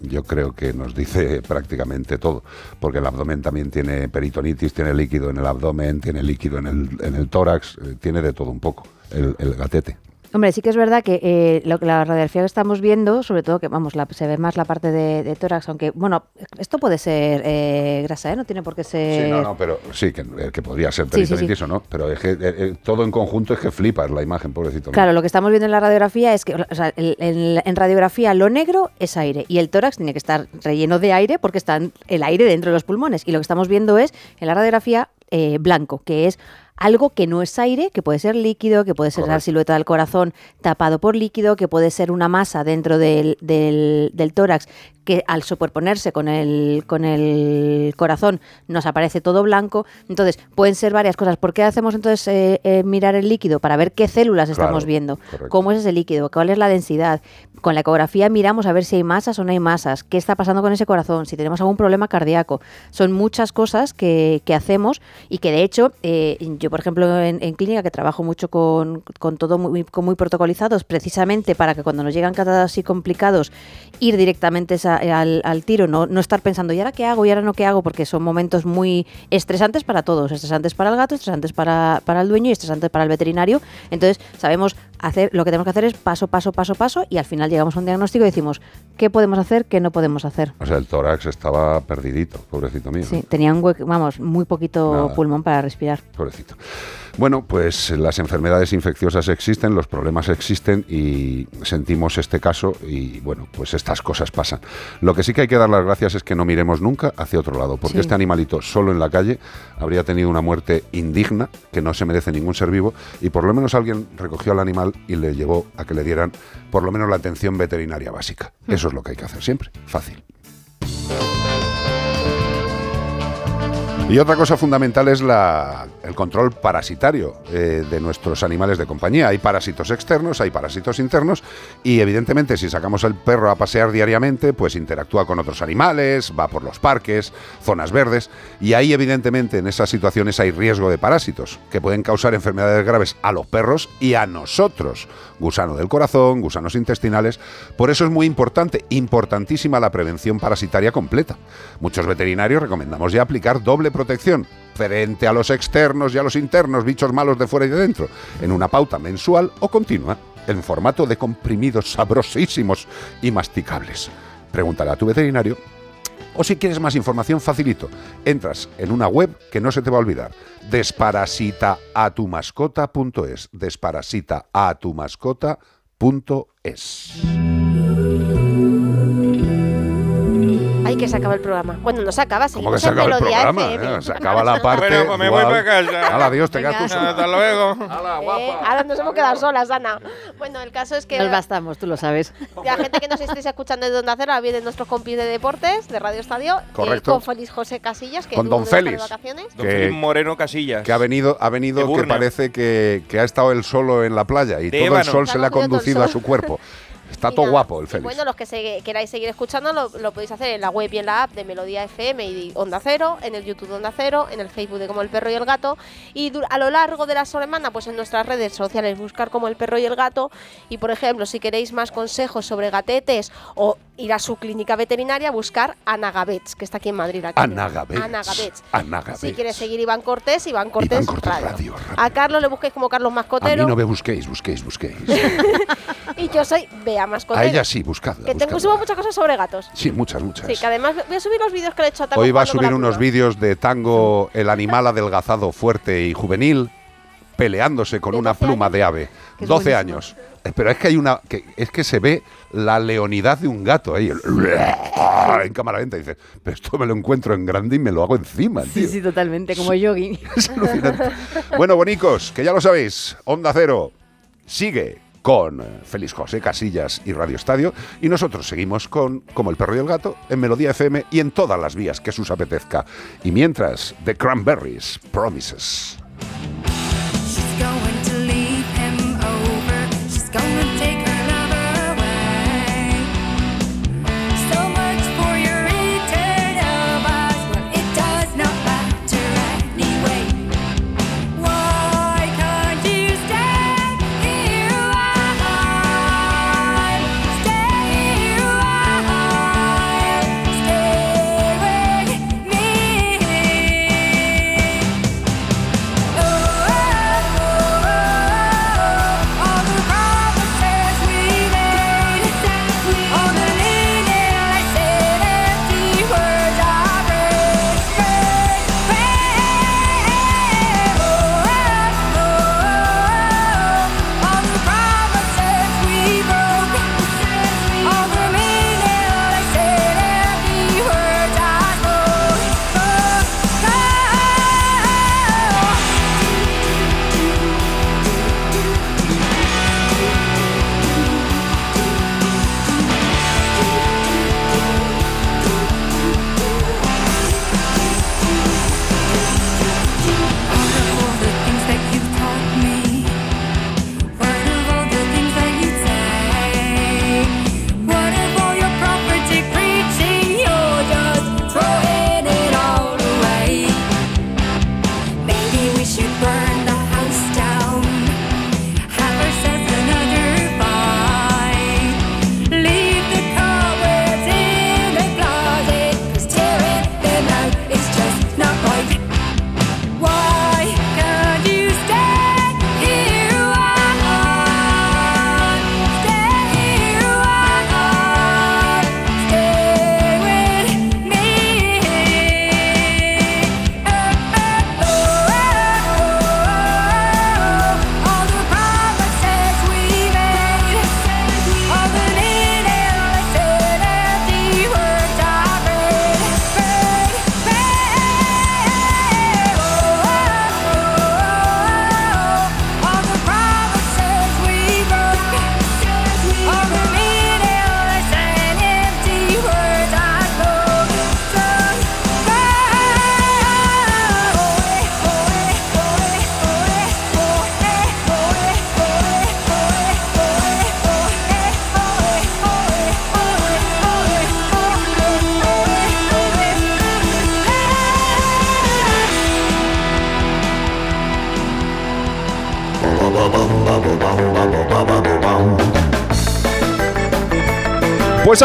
yo creo que nos dice prácticamente todo, porque el abdomen también tiene peritonitis, tiene líquido en el abdomen, tiene líquido en el, en el tórax, tiene de todo un poco el gatete. Hombre, sí que es verdad que eh, lo que la radiografía que estamos viendo, sobre todo que vamos, la- se ve más la parte de, de tórax, aunque bueno, esto puede ser eh, grasa, ¿eh? No tiene por qué ser. Sí, no, no, pero sí, que, eh, que podría ser Sí, sí, sí. peritonitis o no, pero es que, eh, todo en conjunto es que flipas la imagen, pobrecito. Claro, lo que estamos viendo en la radiografía es que o sea, el- el- en radiografía lo negro es aire y el tórax tiene que estar relleno de aire porque está el aire dentro de los pulmones. Y lo que estamos viendo es en la radiografía eh, blanco, que es algo que no es aire, que puede ser líquido, que puede ser la silueta del corazón tapado por líquido, que puede ser una masa dentro del, del- del tórax que al superponerse con el, con el corazón nos aparece todo blanco. Entonces, pueden ser varias cosas. ¿Por qué hacemos entonces eh, eh, mirar el líquido? Para ver qué células estamos viendo, correcto. cómo es ese líquido, cuál es la densidad. Con la ecografía miramos a ver si hay masas o no hay masas, qué está pasando con ese corazón, si tenemos algún problema cardíaco. Son muchas cosas que, que hacemos y que de hecho, eh, yo por ejemplo en, en clínica que trabajo mucho con, con todo muy, con muy protocolizados, precisamente para que cuando nos llegan casos así complicados, ir directamente esa- al, al tiro, no, no estar pensando, ¿y ahora qué hago? ¿Y ahora no qué hago? Porque son momentos muy estresantes para todos, estresantes para el gato, estresantes para, para el dueño y estresantes para el veterinario. Entonces, sabemos hacer, lo que tenemos que hacer es paso, paso, paso, paso y al final llegamos a un diagnóstico y decimos, ¿qué podemos hacer? ¿Qué no podemos hacer? O sea, el tórax estaba perdidito, pobrecito mío. Sí, tenía un hueco, vamos, muy poquito Nada. pulmón para respirar. Pobrecito. Bueno, pues las enfermedades infecciosas existen, los problemas existen y sentimos este caso y bueno, pues estas cosas pasan. Lo que sí que hay que dar las gracias es que no miremos nunca hacia otro lado, porque Sí. este animalito solo en la calle habría tenido una muerte indigna, que no se merece ningún ser vivo, y por lo menos alguien recogió al animal y le llevó a que le dieran por lo menos la atención veterinaria básica. Eso es lo que hay que hacer siempre, fácil. Y otra cosa fundamental es la- el control parasitario eh, de nuestros animales de compañía. Hay parásitos externos, hay parásitos internos y evidentemente si sacamos al perro a pasear diariamente, pues interactúa con otros animales, va por los parques, zonas verdes y ahí evidentemente en esas situaciones hay riesgo de parásitos que pueden causar enfermedades graves a los perros y a nosotros. Gusano del corazón, gusanos intestinales. Por eso es muy importante, importantísima la prevención parasitaria completa. Muchos veterinarios recomendamos ya aplicar doble protección frente a los externos y a los internos, bichos malos de fuera y de dentro, en una pauta mensual o continua, en formato de comprimidos sabrosísimos y masticables. Pregúntale a tu veterinario o si quieres más información, facilito. Entras en una web que no se te va a olvidar. Desparasitaatumascota.es. Desparasitaatumascota.es. Ay, que se acaba el programa. Bueno, no se acaba, ¿Cómo que se acaba el programa? FM. eh? Se acaba la parte. Bueno, pues me voy para casa. Hala, adiós, te quedas tú sola. Hasta luego. Eh, ahora nos hemos quedado solas, Ana. Bueno, el caso es que Nos bastamos, tú lo sabes. la gente que nos estéis escuchando de Onda Cero, ahora vienen nuestros compis de deportes de Radio Estadio, eh, Correcto. con Félix José Casillas, que Con en Don Félix. vacaciones. Don Que- Félix Moreno Casillas. Que ha venido, ha venido que parece que, que ha estado él solo en la playa y De todo el ébano. sol se le ha conducido a el su cuerpo. Está Y todo nada, guapo el Félix. Bueno, los que se- queráis seguir escuchando lo, lo podéis hacer en la web y en la app de Melodía FM y Onda Cero, en el YouTube de Onda Cero, en el Facebook de Como el Perro y el Gato. Y a lo largo de la semana, pues en nuestras redes sociales, buscar Como el Perro y el Gato. Y por ejemplo, si queréis más consejos sobre gatetes o ir a su clínica veterinaria, buscar Ana Gabets, que está aquí en Madrid. aquí. Ana. Ana. Si quieres seguir Iván Cortés, Iván Cortés, Iván Cortés Radio. Radio, A Carlos le busquéis como Carlos A Mascotero. mí no me busquéis, busquéis, busquéis. Y yo soy Bea A ella sí, buscadla. Que tengo subo muchas cosas sobre gatos. Sí, muchas, muchas. Sí, que además voy a subir los vídeos que le he hecho a Tango Hoy va a subir unos vídeos de tango, el animal adelgazado, fuerte y juvenil. peleándose con una pluma de ave. Que es 12 buenísimo. años. Eh, Pero es que hay una. Que, es que se ve la leonidad de un gato ahí. el- en cámara lenta. Dice, pero esto me lo encuentro en grande y me lo hago encima, tío. Sí, sí, totalmente, como jogging. Es alucinante. Bueno, bonicos, que ya lo sabéis, Onda Cero sigue con eh, Félix José Casillas y Radio Estadio y nosotros seguimos con Como el perro y el gato en Melodía FM y en todas las vías que sus apetezca. Y mientras, The Cranberries, Promises.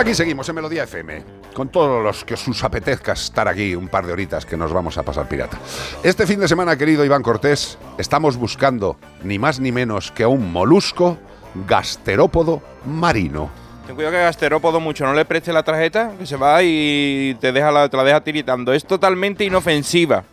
Aquí seguimos en Melodía FM, con todos los que os apetezca estar aquí un par de horitas que nos vamos a pasar pirata. Este fin de semana, querido Iván Cortés, estamos buscando ni más ni menos que a un molusco gasterópodo marino. Ten cuidado que gasterópodo mucho, no le preste la tarjeta, que se va y te, deja la, te la deja tiritando. Es totalmente inofensiva.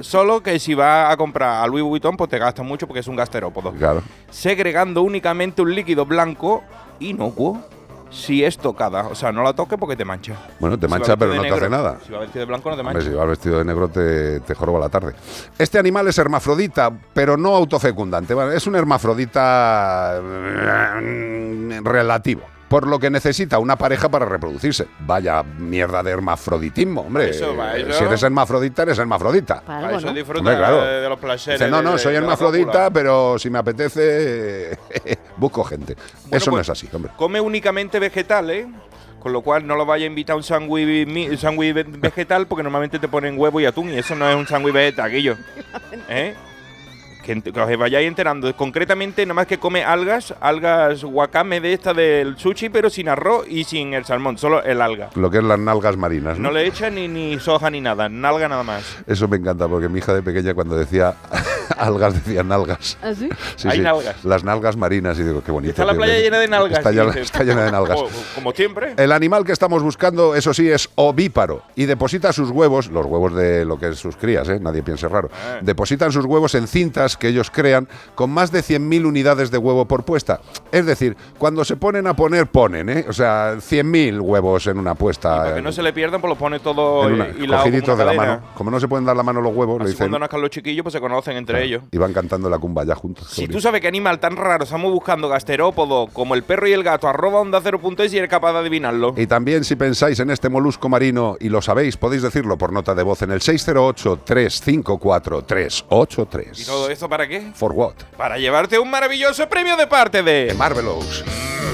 Solo que si vas a comprar a Louis Vuitton, pues te gasta mucho porque es un gasterópodo. Claro. Segregando únicamente un líquido blanco inocuo si es tocada. O sea, no la toques porque te mancha. Bueno, te Si va mancha, pero no te hace nada. Si va vestido de blanco no te Hombre, mancha. si vas vestido de negro te, te joroba la tarde. Este animal es hermafrodita, pero no autofecundante. Es un hermafrodita mm, relativo. Por lo que necesita una pareja para reproducirse. Vaya mierda de hermafroditismo, hombre. Eso va, eso. Si eres hermafrodita, eres hermafrodita. Para eso disfruta Hombre, claro. de, de los placeres. Dice, no, no, de- soy de hermafrodita, pero si me apetece, busco gente. Eso no pues- es así, hombre. Come únicamente vegetales, con lo cual no lo vaya a invitar a un sándwich vegetal, porque normalmente te ponen huevo y atún, y eso no es un sándwich vegetal, Guillo. ¿Eh? Que, os vayáis enterando. Concretamente, nada más que come algas, algas wakame de esta del sushi, pero sin arroz y sin el salmón, solo el alga. Lo que es las nalgas marinas, ¿no? No le echa ni, ni soja ni nada, nalga nada más. Eso me encanta porque mi hija de pequeña cuando decía algas, decían nalgas. ¿Ah, sí? Sí, Hay sí, nalgas. Las nalgas marinas, y digo, qué bonito. Está la playa llena de nalgas. Está, y llena- está llena de nalgas. Como, como siempre. El animal que estamos buscando, eso sí, es ovíparo y deposita sus huevos, los huevos de lo que es sus crías, ¿eh? nadie piense raro, Ah. depositan sus huevos en cintas que ellos crean con más de 100.000 unidades de huevo por puesta. Es decir, cuando se ponen a poner, ponen, ¿eh? o sea, 100.000 huevos en una puesta. Para que no se le pierdan, pues lo pone todo de la mano. Como no se pueden dar la mano los huevos, le Así dicen. cuando nazcan los chiquillos, pues se conocen entre ellos. Y van cantando la cumba ya juntos. Si tú sabes qué animal tan raro estamos buscando gasterópodo como el perro y el gato, arroba onda 0.es y eres capaz de adivinarlo. Y también si pensáis en este molusco marino y lo sabéis, podéis decirlo por nota de voz en el 608-354-383. ¿Y todo esto para qué? For what? Para llevarte un maravilloso premio de parte de Marvelous.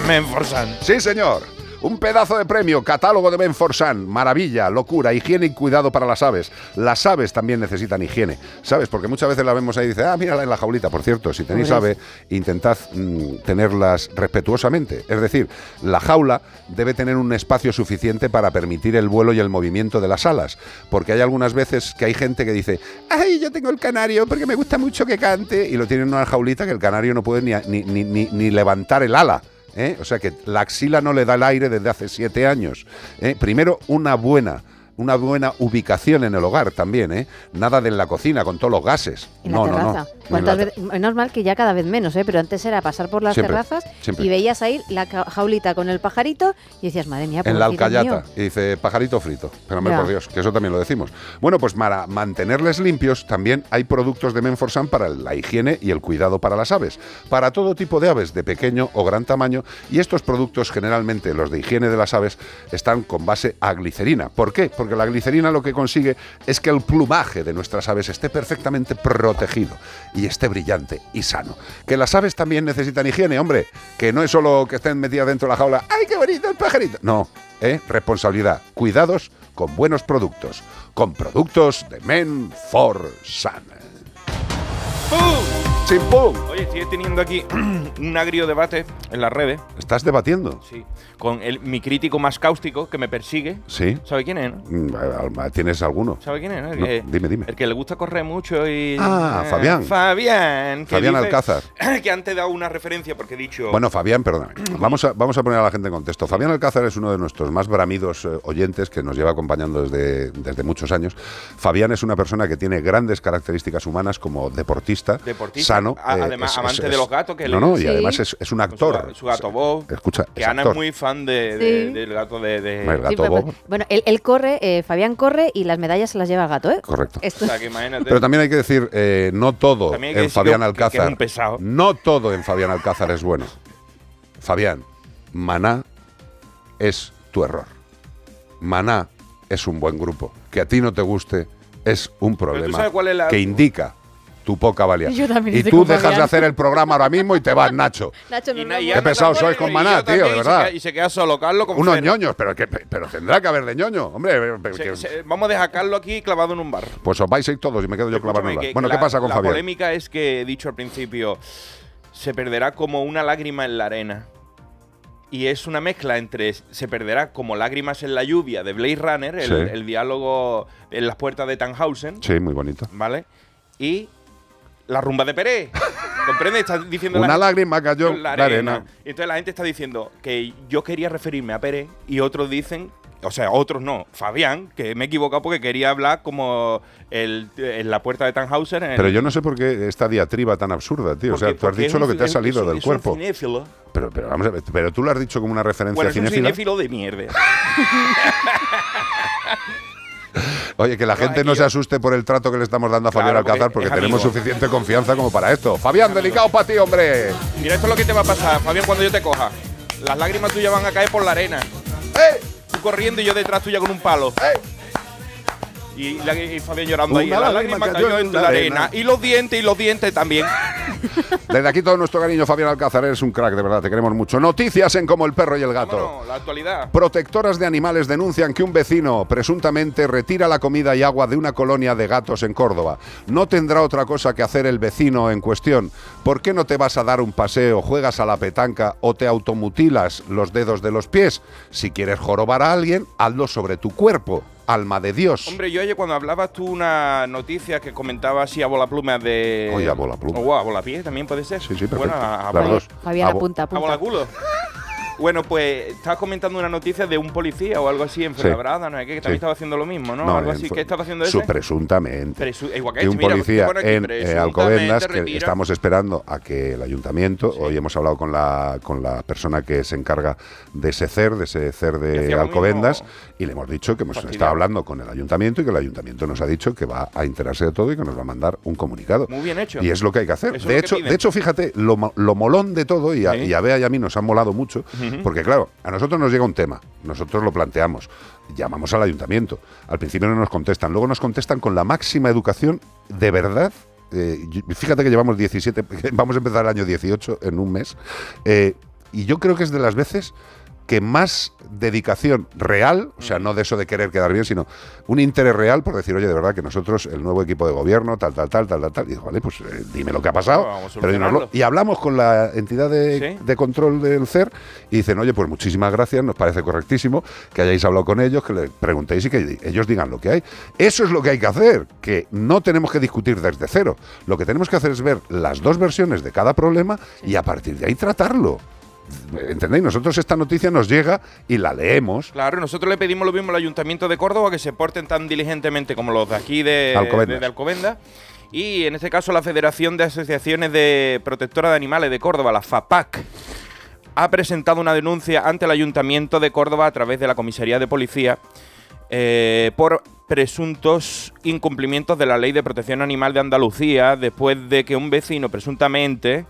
Menforsan. Sí, señor. Un pedazo de premio, catálogo de Benforsan, maravilla, locura, higiene y cuidado para las aves. Las aves también necesitan higiene, ¿sabes? Porque muchas veces la vemos ahí y dice, ah, mírala en la jaulita. Por cierto, si tenéis ave, intentad mm, tenerlas respetuosamente. Es decir, la jaula debe tener un espacio suficiente para permitir el vuelo y el movimiento de las alas. Porque hay algunas veces que hay gente que dice, ay, yo tengo el canario porque me gusta mucho que cante, y lo tienen en una jaulita que el canario no puede ni, ni- ni- ni- ni levantar el ala. ¿Eh? O sea que la axila no le da el aire desde hace siete años. ¿eh? Primero, una buena, una buena ubicación en el hogar también, ¿eh? Nada de en la cocina con todos los gases. La no, no, no. ¿Cuántas veces- Menos mal que ya cada vez menos, ¿eh? Pero antes era pasar por las Siempre, terrazas siempre. y veías ahí la jaulita con el pajarito y decías, madre mía, En la alcayata. mío". Y dice pajarito frito. Pero hombre, por Dios, que eso también lo decimos. Bueno, pues para mantenerles limpios también hay productos de Menforsan para la higiene y el cuidado para las aves. Para todo tipo de aves, de pequeño o gran tamaño. Y estos productos, generalmente los de higiene de las aves, están con base a glicerina. ¿Por qué? Porque la glicerina lo que consigue es que el plumaje de nuestras aves esté perfectamente protegido y esté brillante y sano. Que las aves también necesitan higiene, hombre. Que no es solo que estén metidas dentro de la jaula. ¡Ay, qué bonito el pajarito! No, ¿eh? responsabilidad. Cuidados con buenos productos. Con productos de Men for Sun. ¡Chimpum! Oye, estoy teniendo aquí un agrio debate en las redes. ¿Estás debatiendo? Sí. Con el, mi crítico más cáustico que me persigue. Sí. ¿Sabe quién es? no? Mm, ¿Tienes alguno? ¿Sabe quién es? no? El, No, que, dime, dime. el que le gusta correr mucho y. Ah, eh, Fabián. Fabián. Fabián dice- Alcázar. Que antes he dado una referencia porque he dicho. Bueno, Fabián, perdóname. Vamos a, vamos a poner a la gente en contexto. Fabián Alcázar es uno de nuestros más bramidos eh, oyentes que nos lleva acompañando desde, desde muchos años. Fabián es una persona que tiene grandes características humanas como deportista, Deportista, sano. a- eh, además, es- amante es- de los gatos. Que no, no, y Sí. además es, es un actor. Su, su gato Bob. Escucha, Que es Ana actor. es muy fan de, Sí. de- del gato de. de- El gato Sí, Bob. pues, bueno, él, él corre, eh, Fabián corre y las medallas se las lleva el gato, ¿eh? Correcto. Esto- O sea, que imagínate. Pero también hay que decir, eh, no todo También hay que en decir Fabián que- que- que Alcázar. es un pesado. No todo en Fabián Alcázar es bueno. Fabián, Maná es tu error. Maná es un buen grupo. Que a ti no te guste es un problema sabes cuál es la- que indica tu poca valía. Yo también y tú dejas de hacer el programa ahora mismo y te vas, Nacho. Nacho, Y no, na- no, y Qué también, sois con y Maná, tío, de y verdad. Y se queda solo Carlos con Unos ñoños, pero, que, pero tendrá que haber de ñoño. Hombre, Se- que- se- vamos a dejar a Carlos aquí clavado en un bar. pues os vais a ir todos y me quedo yo clavado en la- que- Bueno, ¿qué la- pasa con la Fabián? polémica es que he dicho al principio, se perderá como una lágrima en la arena. Y es una mezcla entre se perderá como lágrimas en la lluvia de Blade Runner, el, Sí. el diálogo en las puertas de Tannhausen, Sí, muy bonito. ¿vale? Y la rumba de Pérez. ¿Comprendes? Está diciendo Una la, lágrima cayó en la arena. Entonces la gente está diciendo que yo quería referirme a Pérez y otros dicen, o sea, otros no, Fabián, que me he equivocado porque quería hablar como el, en la puerta de Tannhausen. en- Pero yo no sé por qué esta diatriba tan absurda, tío. o sea, tú has dicho lo que te ha salido es del es un cuerpo. cinéfilo. Pero, pero vamos a ver, pero tú lo has dicho como una referencia Bueno, es un cinéfilo de mierda. Oye, que la gente no se asuste por el trato que le estamos dando a Fabián Claro, porque Alcázar, porque es tenemos suficiente confianza como para esto. Fabián, delicado para ti, hombre. Mira, esto es lo que te va a pasar, Fabián, cuando yo te coja. Las lágrimas tuyas van a caer por la arena. ¡Eh! Tú corriendo y yo detrás tuya con un palo. Y, la- y Fabián llorando ahí. La lágrima lágrima cayó cayó en la arena. arena. Y los dientes, y los dientes también. Desde aquí todo nuestro cariño, Fabián Alcázar, eres un crack, de verdad, te queremos mucho. Noticias en Como el perro y el gato. Vámonos, la actualidad. Protectoras de animales denuncian que un vecino presuntamente retira la comida y agua de una colonia de gatos en Córdoba. No tendrá otra cosa que hacer el vecino en cuestión. ¿Por qué no te vas a dar un paseo, juegas a la petanca o te automutilas los dedos de los pies? Si quieres jorobar a alguien, hazlo sobre tu cuerpo. Alma de Dios. Hombre, yo ayer cuando hablabas tú una noticia que comentaba así a bola pluma de. Oye, a bola pluma. O a bola pie también puede ser. Sí, sí, perfecto. Bueno, a, a Las bola- dos. Fabián, A bo- apunta, a apunta. bola culo. Bueno, pues estabas comentando una noticia de un policía o algo así en Sí. Fuenlabrada, no sé qué, que también Sí. estaba haciendo lo mismo, ¿no? No, algo así. ¿Qué estaba haciendo su- ese? presuntamente. Presu- igual que que un mira, policía aquí, en eh, Alcobendas, que estamos esperando a que el ayuntamiento, hoy hemos hablado con la, con la persona que se encarga de ese CER, de ese CER de Alcobendas, y le hemos dicho que hemos Fastidiado. estado hablando con el ayuntamiento y que el ayuntamiento nos ha dicho que va a enterarse de todo y que nos va a mandar un comunicado. Muy bien hecho. Y es lo que hay que hacer. Eso es De hecho, de hecho, fíjate, lo, lo molón de todo, y a, Sí. y a Bea y a mí nos ha molado mucho, Porque claro, a nosotros nos llega un tema, nosotros lo planteamos, llamamos al ayuntamiento, al principio no nos contestan, luego nos contestan con la máxima educación, de verdad. eh, fíjate que llevamos 17, vamos a empezar el año 18 en un mes, eh, y yo creo que es de las veces que más dedicación real, o sea, no de eso de querer quedar bien, sino un interés real por decir, oye, de verdad que nosotros, el nuevo equipo de gobierno, tal, tal, tal, tal, tal, tal, y digo, vale, pues eh, dime lo que ha pasado, pero dínoslo. Y hablamos con la entidad de, Sí. de control del CER y dicen, oye, pues muchísimas gracias, nos parece correctísimo que hayáis hablado con ellos, que le preguntéis y que ellos digan lo que hay. Eso es lo que hay que hacer, que no tenemos que discutir desde cero. Lo que tenemos que hacer es ver las dos versiones de cada problema y a partir de ahí tratarlo. ¿Entendéis? Nosotros esta noticia nos llega y la leemos. Claro, nosotros le pedimos lo mismo al Ayuntamiento de Córdoba, que se porten tan diligentemente como los de aquí de Alcobendas. de- de Alcobendas. Y en este caso la Federación de Asociaciones de Protectora de Animales de Córdoba, la FAPAC, ha presentado una denuncia ante el Ayuntamiento de Córdoba a través de la Comisaría de Policía eh, por presuntos incumplimientos de la Ley de Protección Animal de Andalucía después de que un vecino presuntamente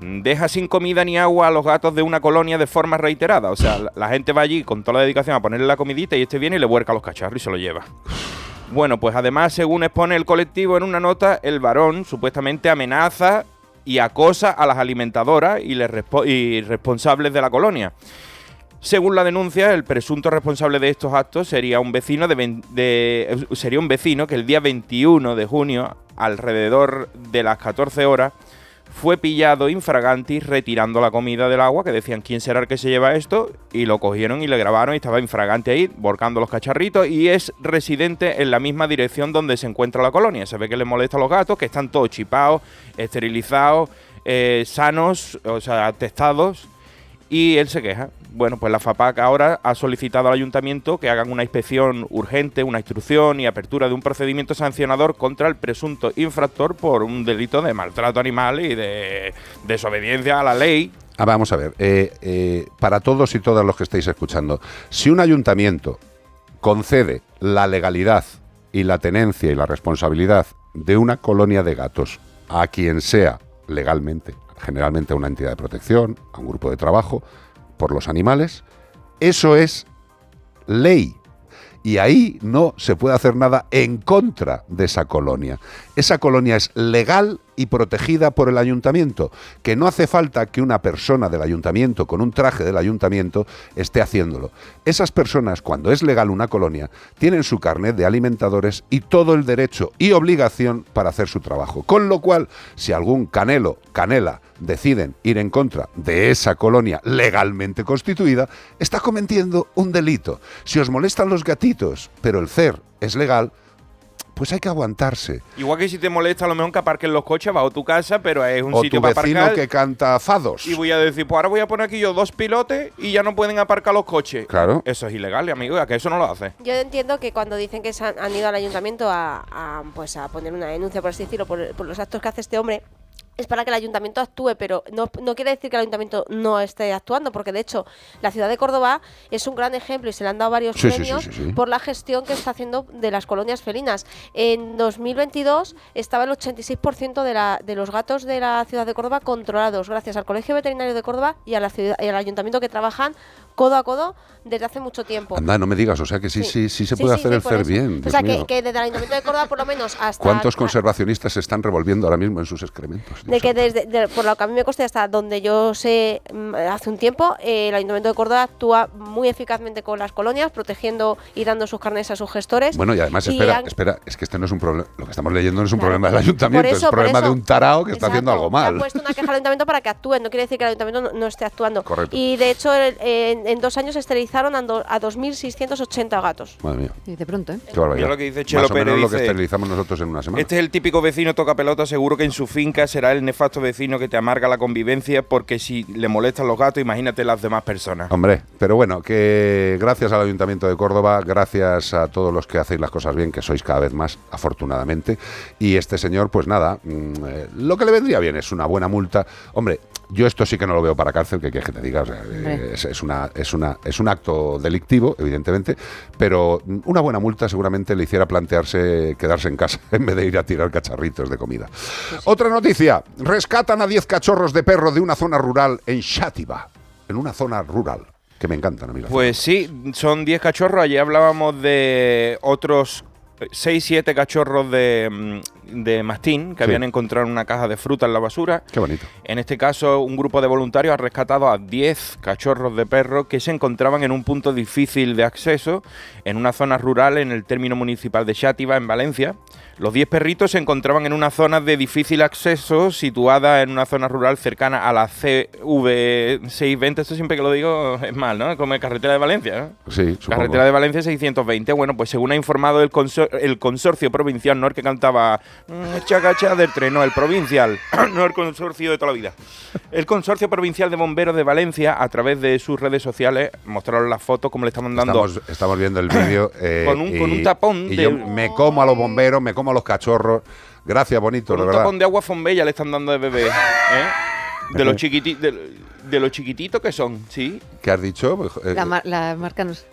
deja sin comida ni agua a los gatos de una colonia de forma reiterada. O sea, la, gente va allí con toda la dedicación a ponerle la comidita y este viene y le vuelca los cacharros y se lo lleva. Bueno, pues además, según expone el colectivo en una nota, el varón supuestamente amenaza y acosa a las alimentadoras y, les y responsables de la colonia. Según la denuncia, el presunto responsable de estos actos sería un vecino de, de- eh, sería un vecino que el día 21 de junio, alrededor de las 14 horas, fue pillado infragantis retirando la comida del agua, que decían quién será el que se lleva esto, y lo cogieron y le grabaron y estaba infragante ahí, volcando los cacharritos, y es residente en la misma dirección donde se encuentra la colonia. Se ve que le molesta a los gatos, que están todos chipados, esterilizados, eh, sanos, o sea, testados, y él se queja. Bueno, pues la FAPAC ahora ha solicitado al ayuntamiento que hagan una inspección urgente, una instrucción y apertura de un procedimiento sancionador contra el presunto infractor por un delito de maltrato animal y de desobediencia a la ley. Ah, vamos a ver, eh, eh, para todos y todas los que estáis escuchando, si un ayuntamiento concede la legalidad y la tenencia y la responsabilidad de una colonia de gatos a quien sea legalmente, generalmente a una entidad de protección, a un grupo de trabajo, por los animales, eso es ley. Y ahí no se puede hacer nada en contra de esa colonia. Esa colonia es legal y protegida por el ayuntamiento, que no hace falta que una persona del ayuntamiento con un traje del ayuntamiento esté haciéndolo. Esas personas, cuando es legal una colonia, tienen su carnet de alimentadores y todo el derecho y obligación para hacer su trabajo. Con lo cual, si algún canelo, canela, deciden ir en contra de esa colonia legalmente constituida, está cometiendo un delito. Si os molestan los gatitos, pero el CER es legal, pues hay que aguantarse. Igual que si te molesta a lo mejor que aparquen los coches bajo tu casa, pero es un o sitio tu para vecino aparcar. que canta fados. Y voy a decir, pues ahora voy a poner aquí yo dos pilotes y ya no pueden aparcar los coches. Claro. Eso es ilegal, amigo, ¿a que eso no lo hace? Yo entiendo que cuando dicen que se han, han ido al ayuntamiento a, a, pues a poner una denuncia, por así decirlo, por, por los actos que hace este hombre, es para que el ayuntamiento actúe, pero no, no quiere decir que el ayuntamiento no esté actuando, porque de hecho la ciudad de Córdoba es un gran ejemplo y se le han dado varios Sí, premios sí, sí. por la gestión que está haciendo de las colonias felinas. En 2022 estaba el 86% de, la, de los gatos de la ciudad de Córdoba controlados gracias al Colegio Veterinario de Córdoba y, a la ciudad, y al ayuntamiento que trabajan codo a codo desde hace mucho tiempo. Anda, no me digas, o sea que sí, sí, sí, se puede hacer el CER bien. O sea, que desde el Ayuntamiento de Córdoba, por lo menos hasta. ¿Cuántos conservacionistas se están revolviendo ahora mismo en sus excrementos? De que desde, de- por lo que a mí me consta hasta donde yo sé mm, hace un tiempo, eh, el Ayuntamiento de Córdoba actúa muy eficazmente con las colonias, protegiendo y dando sus carnes a sus gestores. Bueno, y además, Y espera, han- espera, es que este no es un problema, lo que estamos leyendo no es un Claro. problema del ayuntamiento, es un problema de un tarao que está haciendo algo mal. puesto una queja al ayuntamiento para que actúen, no quiere decir que el ayuntamiento no, no esté actuando. Correcto. Y de hecho, el- en, en dos años esterilizaron a, do- a 2.680 gatos. Madre mía, Y de pronto, ¿eh? qué barbaridad. Mira lo que dice Chelo Más o menos Pérez, lo que dice, esterilizamos nosotros en una semana. Este es el típico vecino toca pelota, seguro que en su finca será el nefasto vecino que te amarga la convivencia porque si le molestan los gatos, imagínate las demás personas. Hombre, pero bueno, que gracias al Ayuntamiento de Córdoba, gracias a todos los que hacéis las cosas bien, que sois cada vez más, afortunadamente. Y este señor, pues nada, mm, eh, lo que le vendría bien es una buena multa. Hombre, yo esto sí que no lo veo para cárcel, que quieres que te diga, o sea, eh, es, es una, es, una, es un acto delictivo, evidentemente, pero mm, una buena multa seguramente le hiciera plantearse quedarse en casa en vez de ir a tirar cacharritos de comida. Otra noticia, rescatan a 10 cachorros de perro de una zona rural en Xátiva, en una zona rural, que me encantan a mí. las Pues sí, son 10 cachorros. Ayer hablábamos de otros 6, 7 cachorros de, mm, de mastín que Sí. habían encontrado en una caja de fruta en la basura. Qué bonito. En este caso, un grupo de voluntarios ha rescatado a 10 cachorros de perro que se encontraban en un punto difícil de acceso en una zona rural en el término municipal de Xátiva, en Valencia. Los 10 perritos se encontraban en una zona de difícil acceso situada en una zona rural cercana a la CV620. Esto siempre que lo digo es mal, ¿no? Como en carretera de Valencia, ¿no? Sí, supongo. Carretera de Valencia 620. Bueno, pues según ha informado el, consor- el consorcio provincial, no el que cantaba mm, chacacha del tren, no, el provincial, no el consorcio de toda la vida. El consorcio provincial de bomberos de Valencia, a través de sus redes sociales, mostraron las fotos como le estaban dando. Estamos, estamos viendo el vídeo. eh, Con un- con un tapón y de- yo me como a los bomberos, me como a los cachorros. Gracias, bonito, Con de un verdad. tapón de agua fombella le están dando de bebé. ¿eh? De los chiquititos. De, de los chiquititos que son, sí. ¿Qué has dicho? Eh, La, mar- la marca nos...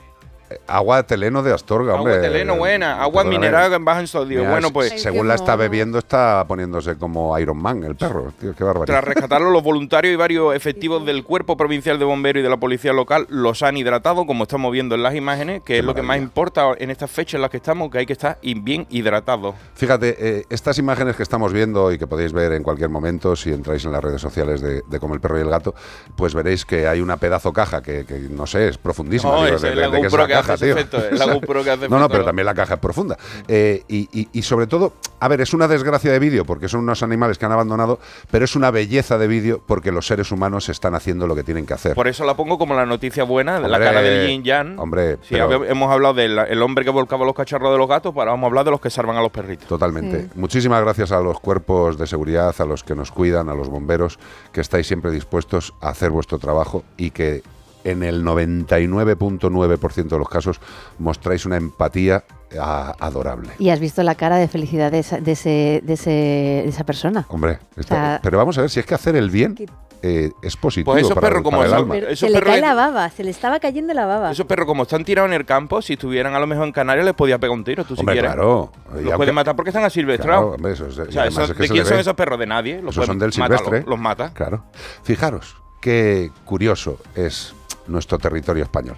agua teleno de Astorga, hombre. Agua teleno buena, agua Perdóname. mineral en baja en sodio. Mira, bueno, pues. Según la está bebiendo, está poniéndose como Iron Man, el perro. Tío, qué barbaridad. Tras rescatarlo, los voluntarios y varios efectivos del Cuerpo Provincial de Bomberos y de la Policía Local los han hidratado, como estamos viendo en las imágenes, que es lo que más importa en estas fechas en las que estamos, que hay que estar bien hidratados. Fíjate, eh, estas imágenes que estamos viendo y que podéis ver en cualquier momento si entráis en las redes sociales de, de Como el Perro y el Gato, pues veréis que hay una pedazo caja que, que no sé, es profundísima. No, digo, de- es de- de que caja, tío. efecto, es la GoPro que hace No, no, pero también la caja es profunda. Eh, y, y- y sobre todo, a ver, es una desgracia de vídeo porque son unos animales que han abandonado, pero es una belleza de vídeo porque los seres humanos están haciendo lo que tienen que hacer. Por eso la pongo como la noticia buena, de la cara del Yin Yang. Hombre, Sí, pero- habe- hemos hablado del el hombre que volcaba los cacharros de los gatos, pero ahora vamos a hablar de los que salvan a los perritos. Totalmente. Muchísimas gracias a los cuerpos de seguridad, a los que nos cuidan, a los bomberos, que estáis siempre dispuestos a hacer vuestro trabajo y que en el 99.9% de los casos mostráis una empatía ah, adorable. Y has visto la cara de felicidad de esa, de ese, de ese- de esa persona. Hombre, está- O sea- pero vamos a ver, si es que hacer el bien eh, es positivo Pues esos para, perros como para el son, alma. pero- se le cae la baba, se le estaba cayendo la baba. Esos perros, como están tirados en el campo, si estuvieran a lo mejor en Canarias, les podía pegar un tiro, tú si Hombre, quieres. claro. Los aunque- pueden matar porque están asilvestrados. Claro, eso es o sea, eso- es que ¿de quién son ve. esos perros? De nadie. Los Esos son pueden- del mátalo, silvestre. Los mata. Claro. Fijaros qué curioso es nuestro territorio español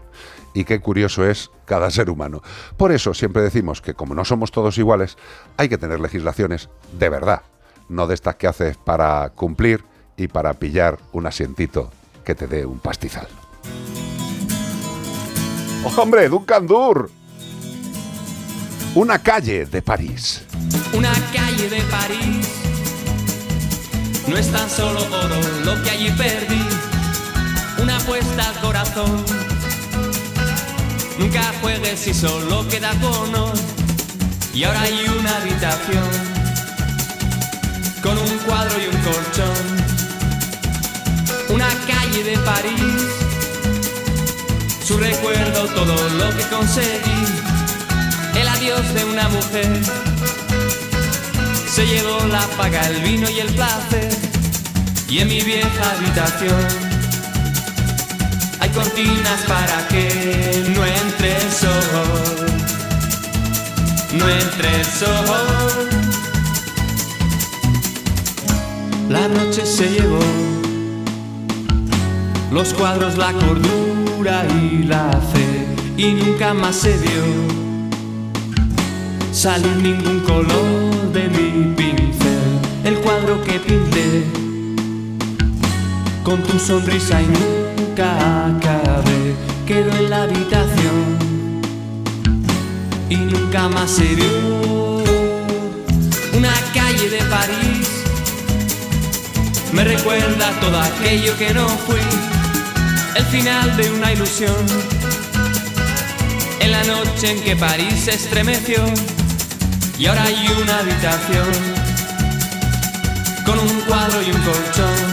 y qué curioso es cada ser humano. Por eso siempre decimos que como no somos todos iguales, hay que tener legislaciones de verdad, no de estas que haces para cumplir y para pillar un asientito que te dé un pastizal. ¡Hombre, Duncan Dur! Una calle de París. Una calle de París no es tan solo oro lo que allí perdí. Una apuesta al corazón. Nunca juegues si solo queda tu honor. Y ahora hay una habitación con un cuadro y un colchón. Una calle de París. Su recuerdo, todo lo que conseguí. El adiós de una mujer se llevó la paga, el vino y el placer. Y en mi vieja habitación cortinas para que no entre el sol. No entre el sol. La noche se llevó los cuadros, la cordura y la fe. Y nunca más se vio salir ningún color de mi pincel. El cuadro que pinté con tu sonrisa y nunca acabé. Quedó en la habitación y nunca más se vio una calle de París. Me recuerda todo aquello que no fui, el final de una ilusión. En la noche en que París se estremeció y ahora hay una habitación con un cuadro y un colchón.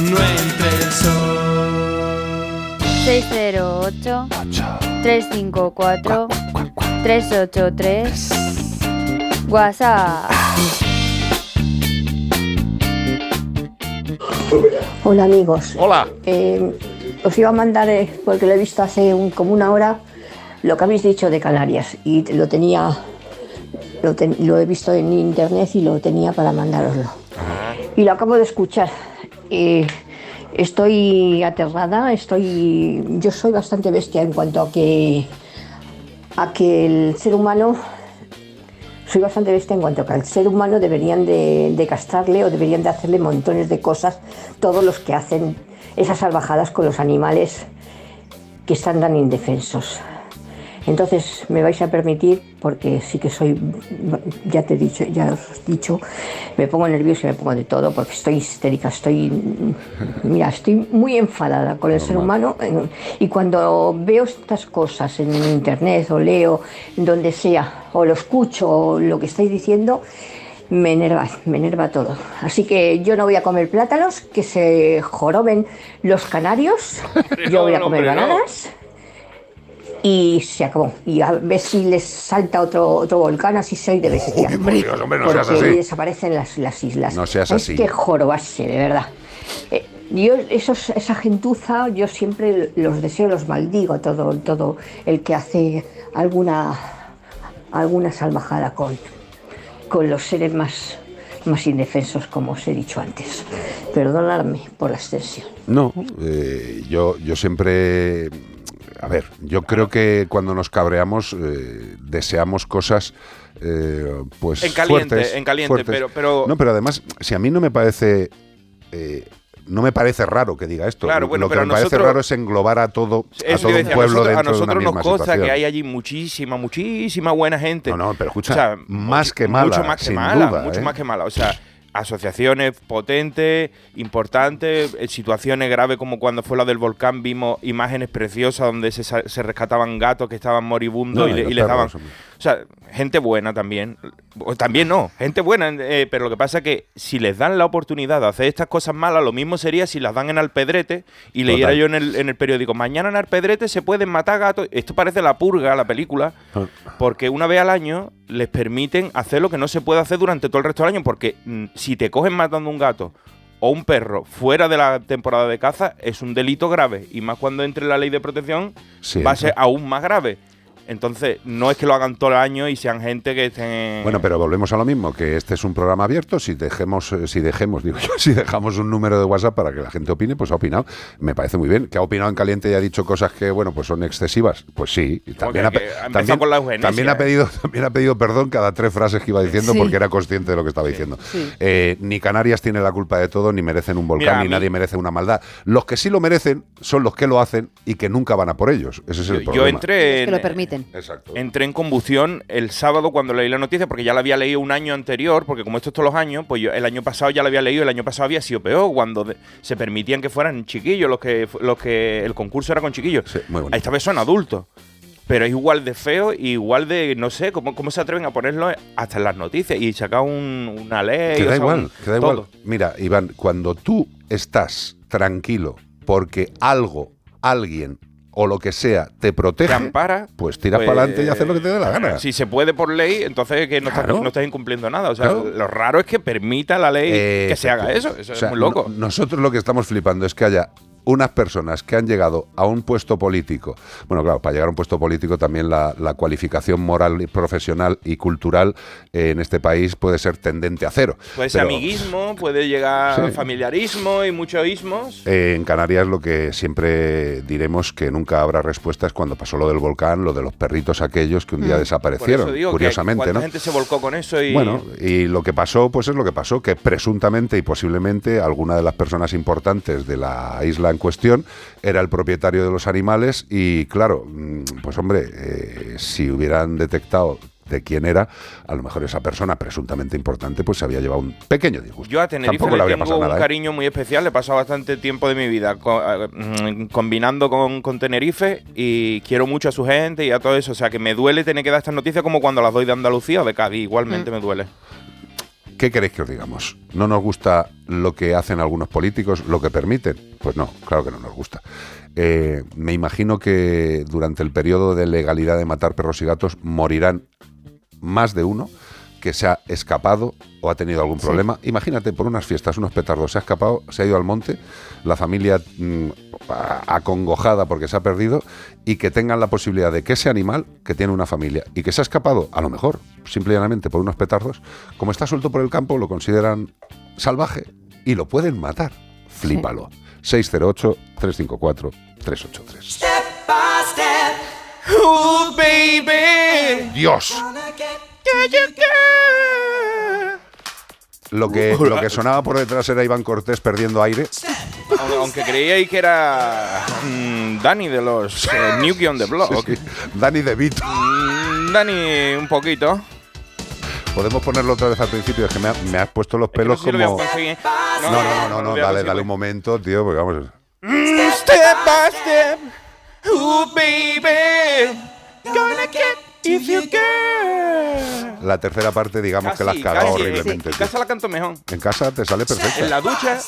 no entre el sol. 608 354 383 WhatsApp. Hola amigos. Hola. Eh, os iba a mandar, eh, porque lo he visto hace un- como una hora, lo que habéis dicho de Canarias. Y lo tenía, lo, ten- lo he visto en internet y lo tenía para mandároslo. Y lo acabo de escuchar. Eh, estoy aterrada, estoy. Yo soy bastante bestia en cuanto a que. a que el ser humano soy bastante bestia en cuanto a que al ser humano deberían de, de castrarle o deberían de hacerle montones de cosas todos los que hacen esas salvajadas con los animales que están tan indefensos. Entonces me vais a permitir, porque sí que soy, ya te he dicho, ya os he dicho, me pongo nerviosa y me pongo de todo, porque estoy histérica, estoy, mira, estoy muy enfadada con el ser humano eh, y cuando veo estas cosas en internet o leo, donde sea, o lo escucho, o lo que estáis diciendo, me enerva, me enerva todo. Así que yo no voy a comer plátanos, que se joroben los canarios, yo voy a comer bananas y se acabó. Y a ver si les salta otro, otro volcán, así soy de bestia. Uy, por Dios, hombre, no seas Porque así. desaparecen las, las islas. No seas Hay así. que jorobarse, de verdad. Eh, yo, esos, esa gentuza, yo siempre los deseo, los maldigo, todo, todo el que hace alguna, alguna salvajada con, con los seres más, más indefensos, como os he dicho antes. Perdonadme por la extensión. No, eh, yo, yo siempre. A ver, yo creo que cuando nos cabreamos eh, deseamos cosas. eh, pues En caliente, fuertes, en caliente, fuertes. pero- pero- no pero además si a mí no me parece eh, no me parece raro que diga esto Claro, bueno, lo que pero me parece nosotros- raro es englobar a todo a todo un pueblo a nosotros, a dentro de una nosotros nos misma consta situación. que hay allí muchísima, muchísima buena gente. no no pero escucha O sea, más que mala Mucho más que sin mala, duda, mucho más que mala. O sea, asociaciones potentes, importantes, eh, situaciones graves como cuando fue la del volcán, vimos imágenes preciosas donde se, se rescataban gatos que estaban moribundos No, y, le- los y les daban... sea, gente buena también. También no, gente buena, eh, pero lo que pasa es que si les dan la oportunidad de hacer estas cosas malas, lo mismo sería si las dan en Alpedrete y leyera Total. yo en el, en el periódico, mañana en Alpedrete se pueden matar gatos. Esto parece la purga, la película, Ah. porque una vez al año les permiten hacer lo que no se puede hacer durante todo el resto del año, porque mm, si te cogen matando un gato o un perro fuera de la temporada de caza, es un delito grave, y más cuando entre la ley de protección Sí, va a ser aún más grave. Entonces, no es que lo hagan todo el año y sean gente que estén... Bueno, pero volvemos a lo mismo, que este es un programa abierto. Si dejemos, eh, si dejemos, digo yo, si dejamos un número de WhatsApp para que la gente opine, pues ha opinado. Me parece muy bien. Que ha opinado en caliente y ha dicho cosas que, bueno, pues son excesivas. Pues sí. Y también, que- ha, también, con la eugenesia, también ha pedido, también ha pedido perdón cada tres frases que iba diciendo Sí. porque era consciente de lo que estaba diciendo. Eh, ni Canarias tiene la culpa de todo, ni merecen un volcán, Mira, ni mí- nadie merece una maldad. Los que sí lo merecen son los que lo hacen y que nunca van a por ellos. Ese es el Yo problema. entré que lo en- Exacto. entré en combustión el sábado cuando leí la noticia, porque ya la había leído un año anterior, porque como esto es todos los años, pues yo el año pasado ya la había leído, el año pasado había sido peor, cuando de- se permitían que fueran chiquillos, los que, los que el concurso era con chiquillos. Esta vez son adultos. Pero es igual de feo y igual de, no sé, ¿cómo, cómo se atreven a ponerlo hasta en las noticias y sacar un- una ley? Que o da sea, igual, un- que da todo. igual. Mira, Iván, cuando tú estás tranquilo porque algo, alguien o lo que sea te protege, Te ampara, pues tiras pues, para adelante y haces lo que te dé la gana. Si se puede por ley, entonces que no, estás, no estás incumpliendo nada. O sea, Claro. lo raro es que permita la ley que se haga eso. Eso O sea, es muy loco. no- nosotros lo que estamos flipando es que haya unas personas que han llegado a un puesto político. Bueno, claro, para llegar a un puesto político también la, la cualificación moral, y profesional y cultural eh, en este país puede ser tendente a cero. Puede ser amiguismo, puede llegar Sí. familiarismo y muchos ismos. eh, en Canarias lo que siempre diremos que nunca habrá respuesta es cuando pasó lo del volcán, lo de los perritos aquellos que un día Mm. desaparecieron, digo que curiosamente, cuánta ¿no? gente se volcó con eso y Bueno, y lo que pasó, pues es lo que pasó, que presuntamente y posiblemente alguna de las personas importantes de la isla en cuestión era el propietario de los animales y claro, mm, pues hombre, eh, si hubieran detectado de quién era, a lo mejor esa persona presuntamente importante pues se había llevado un pequeño disgusto. Yo a Tenerife Tampoco le le habría tengo un nada. ¿eh? cariño muy especial, le he pasado bastante tiempo de mi vida co- eh, mm, combinando con, con Tenerife y quiero mucho a su gente y a todo eso. O sea, que me duele tener que dar estas noticias como cuando las doy de Andalucía o de Cádiz. Igualmente Mm. me duele. ¿Qué queréis que os digamos? ¿No nos gusta lo que hacen algunos políticos, lo que permiten? Pues no, claro que no nos gusta. Eh, me imagino que durante el periodo de legalidad de matar perros y gatos morirán más de uno que se ha escapado o ha tenido algún Sí. problema. Imagínate, por unas fiestas, unos petardos, se ha escapado, se ha ido al monte, la familia mm, acongojada porque se ha perdido y que tengan la posibilidad de que ese animal que tiene una familia y que se ha escapado, a lo mejor, simple y llanamente por unos petardos, como está suelto por el campo, lo consideran salvaje y lo pueden matar. Flípalo. 608-354-383. Ooh, baby. Dios. Lo que, lo que sonaba por detrás era Iván Cortés perdiendo aire. Aunque, creíais que era mm, Dani de los eh, on the Block. Sí, sí. Dani De Vito. Mm, Dani, un poquito. Podemos ponerlo otra vez al principio, es que me, ha- me has puesto los pelos No sé si lo voy a como... conseguir. No, no, no, no, lo no, voy a dale, dale un momento, tío, porque vamos... Mm, Step by step. Ooh, baby. Gonna get if you girl. La tercera parte, digamos que la has cagado horriblemente. En casa la canto mejor. En casa te sale perfecta. En la ducha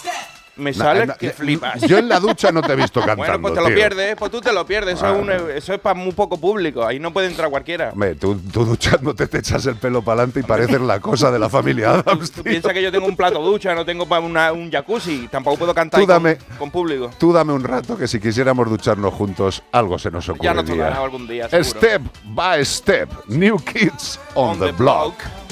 me sale que flipas. Yo en la ducha no te he visto cantando, Bueno, pues te lo tío. pierdes, pues tú te lo pierdes. Eso, Ah. es, un- eso es para muy poco público. Ahí no puede entrar cualquiera. Hombre, tú, tú duchándote te echas el pelo para adelante y pareces la cosa de la familia Adams, Tú tío. piensas que yo tengo un plato ducha, no tengo para una- un jacuzzi. Tampoco puedo cantar Tú ahí con- dame- con, público. Tú dame un rato que si quisiéramos ducharnos juntos, algo se nos ocurriría. Ya nos tocará algún día, seguro. Step by step, New Kids on, the, block. Hey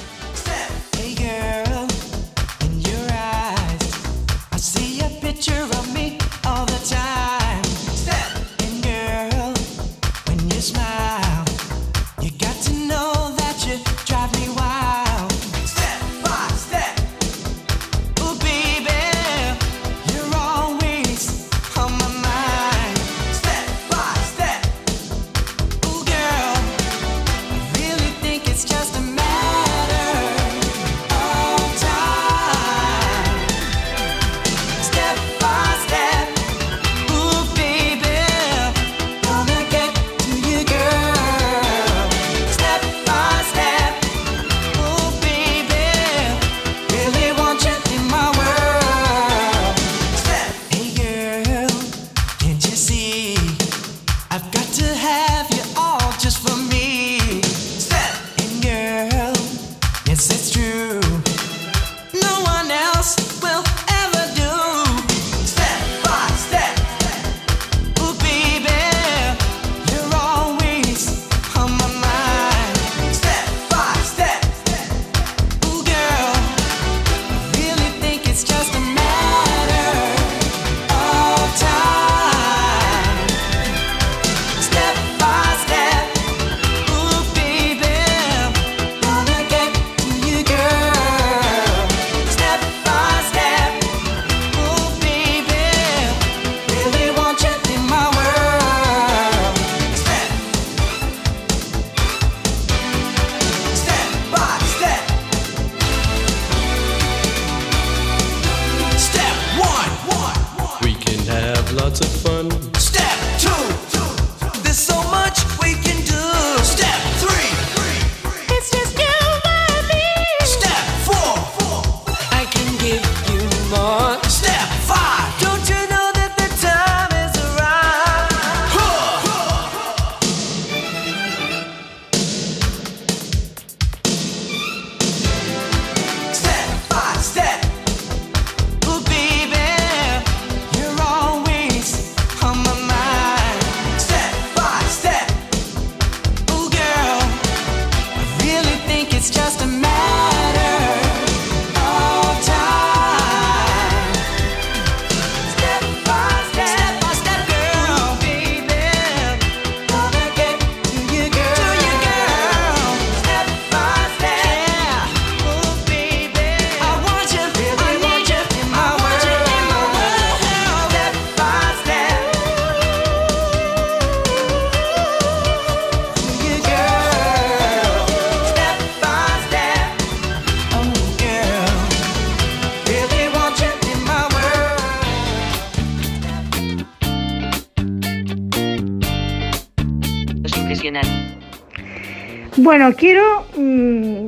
Bueno, quiero mm,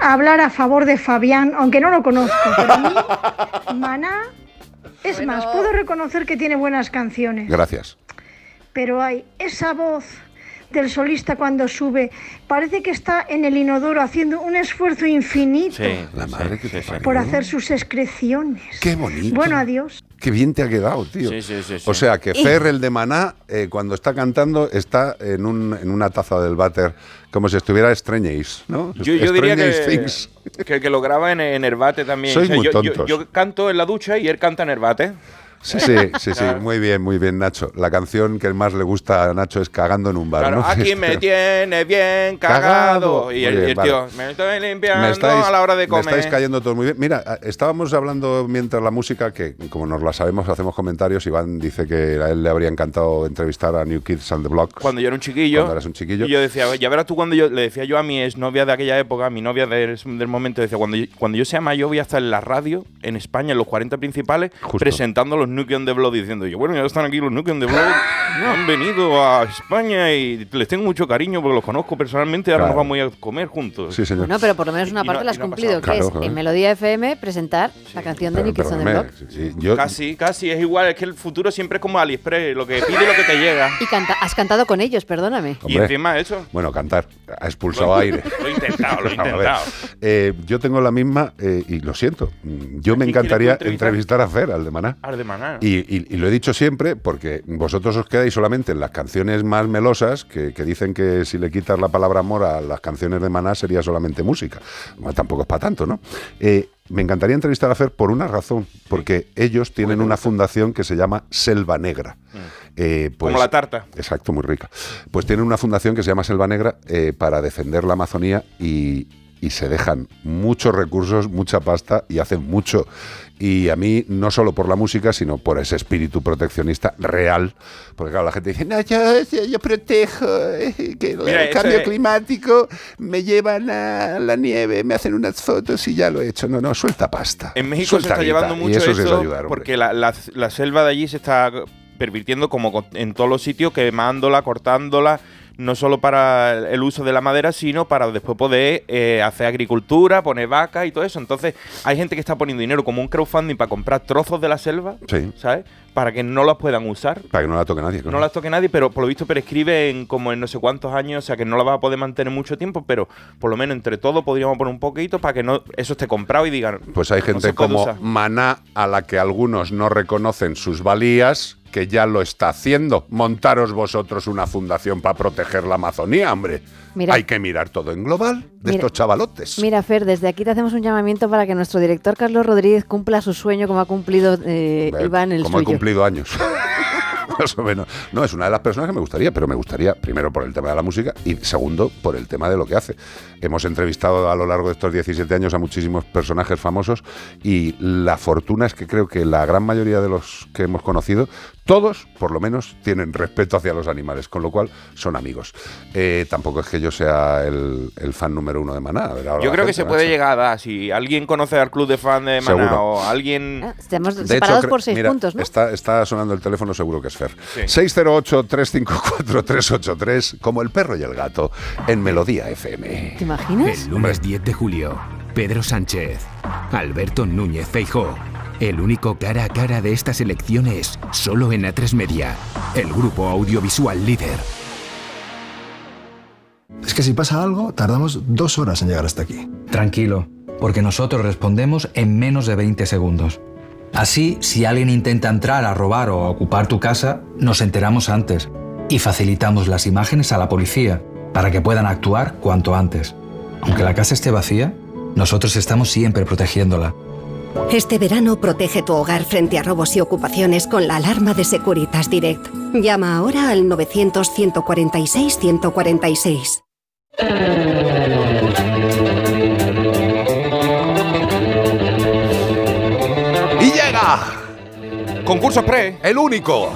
hablar a favor de Fabián, aunque no lo conozco, pero a mí, Maná, es más, puedo reconocer que tiene buenas canciones, Gracias. pero hay esa voz del solista cuando sube, parece que está en el inodoro haciendo un esfuerzo infinito La madre que te parió. por hacer sus excreciones. Qué bonito. Bueno, adiós. Qué bien te ha quedado, tío. Sí, sí, sí, sí. O sea, que Fer, el de Maná, eh, cuando está cantando, está en, un- en una taza del váter, como si estuviera Strange, ¿no? Yo, yo diría que, Things. que, que lo graba en, en Herbate también. Sois muy yo, yo- tontos. yo canto en la ducha y él canta en Herbate. Sí, sí, sí, sí, muy bien, muy bien, Nacho. La canción que más le gusta a Nacho es Cagando en un bar, Claro, ¿no? aquí me tiene bien Cagado. cagado. Y el, Muy y bien, el vale. tío, me estoy limpiando Me estáis, a la hora de me comer. estáis cayendo todos muy bien. Mira, estábamos hablando mientras la música, que como nos la sabemos, hacemos comentarios. Iván dice que a él le habría encantado entrevistar a New Kids on the Block. Cuando yo era un chiquillo. Cuando eras un chiquillo. Y yo decía, ya verás tú cuando yo le decía yo a mi exnovia de aquella época, a mi novia del, del momento, decía, cuando yo, cuando yo sea mayor voy a estar en la radio, en España, en los 40 principales, presentando a los Nuke on the Blood, diciendo yo, bueno, ya están aquí los Nuke on the Blood, han venido a España y les tengo mucho cariño porque los conozco personalmente, ahora Claro. nos vamos a comer juntos. Sí, señor. No, pero por lo menos una Y parte no- la has no cumplido, que Claro, es claro. en Melodía FM presentar la canción de Pero- New Kids on the Block. sí, yo- Casi, casi, es igual, es que el futuro siempre es como AliExpress, lo que pide lo que te llega. Y canta- has cantado con ellos, perdóname. Y encima eso. Bueno, cantar. Ha expulsado aire. Lo he intentado, lo he intentado. eh, yo tengo la misma eh, y lo siento. mm, Yo me encantaría entrevistar a Fer, al de Maná. Al de Maná. Y, y- y lo he dicho siempre porque vosotros os quedáis solamente en las canciones más melosas que, que dicen que si le quitas la palabra amor a las canciones de Maná sería solamente música. Bueno, tampoco es para tanto, ¿no? Eh, me encantaría entrevistar a Fer por una razón, porque ellos tienen una fundación que se llama Selva Negra. Eh, pues-. Como la tarta. Exacto, muy rica. Pues tienen una fundación que se llama Selva Negra eh, para defender la Amazonía y, y se dejan muchos recursos, mucha pasta y hacen mucho. Y a mí, no solo por la música, sino por ese espíritu proteccionista real. Porque claro, la gente dice, no, yo, yo- yo protejo, eh, que el Mira, eso cambio es- climático me llevan a la nieve, me hacen unas fotos y ya lo he hecho. No, no, suelta pasta. En México se Suelta está guita, llevando mucho eso eso, ayudar, porque la, la- la selva de allí se está pervirtiendo como en todos los sitios, quemándola, cortándola, no solo para el uso de la madera, sino para después poder eh, hacer agricultura, poner vacas y todo eso. Entonces hay gente que está poniendo dinero como un crowdfunding para comprar trozos de la selva, Sí, ¿sabes? Para que no las puedan usar. para que no la toque nadie. claro. No las toque nadie, pero por lo visto prescribe en como en no sé cuántos años, o sea que no la vas a poder mantener mucho tiempo, pero por lo menos entre todos podríamos poner un poquito para que no eso esté comprado y digan. Pues hay gente como usar. Maná a la que algunos no reconocen sus valías, que ya lo está haciendo. Montaros vosotros una fundación para proteger la Amazonía, hombre. Mira. hay que mirar todo en global de Mira. estos chavalotes. Mira, Fer, desde aquí te hacemos un llamamiento para que nuestro director Carlos Rodríguez cumpla su sueño como ha cumplido eh, Eh, Iván el como he suyo. cumplido años. Más o menos. No, es una de las personas que me gustaría, pero me gustaría, primero, por el tema de la música y segundo, por el tema de lo que hace. Hemos entrevistado a lo largo de estos 17 años a muchísimos personajes famosos y la fortuna es que creo que la gran mayoría de los que hemos conocido, todos, por lo menos, tienen respeto hacia los animales, con lo cual son amigos. Eh, tampoco es que yo sea el, el fan número uno de Maná. a ver, ahora Yo creo que se puede llegar a dar. Si alguien conoce al club de fan de Maná Seguro. o alguien. Ah, Estamos De separados hecho, por seis mira, puntos, ¿no? Está, está sonando el teléfono, seguro que es Fer. Sí. 608-354-383, como el perro y el gato, en Melodía FM. ¿Te imaginas? El lunes 10 de julio, Pedro Sánchez, Alberto Núñez Feijó. El único cara a cara de estas elecciones, solo en A3 Media, el grupo audiovisual líder. Es que si pasa algo, tardamos dos horas en llegar hasta aquí. Tranquilo, porque nosotros respondemos en menos de 20 segundos. Así, si alguien intenta entrar a robar o a ocupar tu casa, nos enteramos antes y facilitamos las imágenes a la policía para que puedan actuar cuanto antes. Aunque la casa esté vacía, nosotros estamos siempre protegiéndola. Este verano protege tu hogar frente a robos y ocupaciones con la alarma de Securitas Direct. Llama ahora al 900-146-146. Y llega Concurso pre. el único,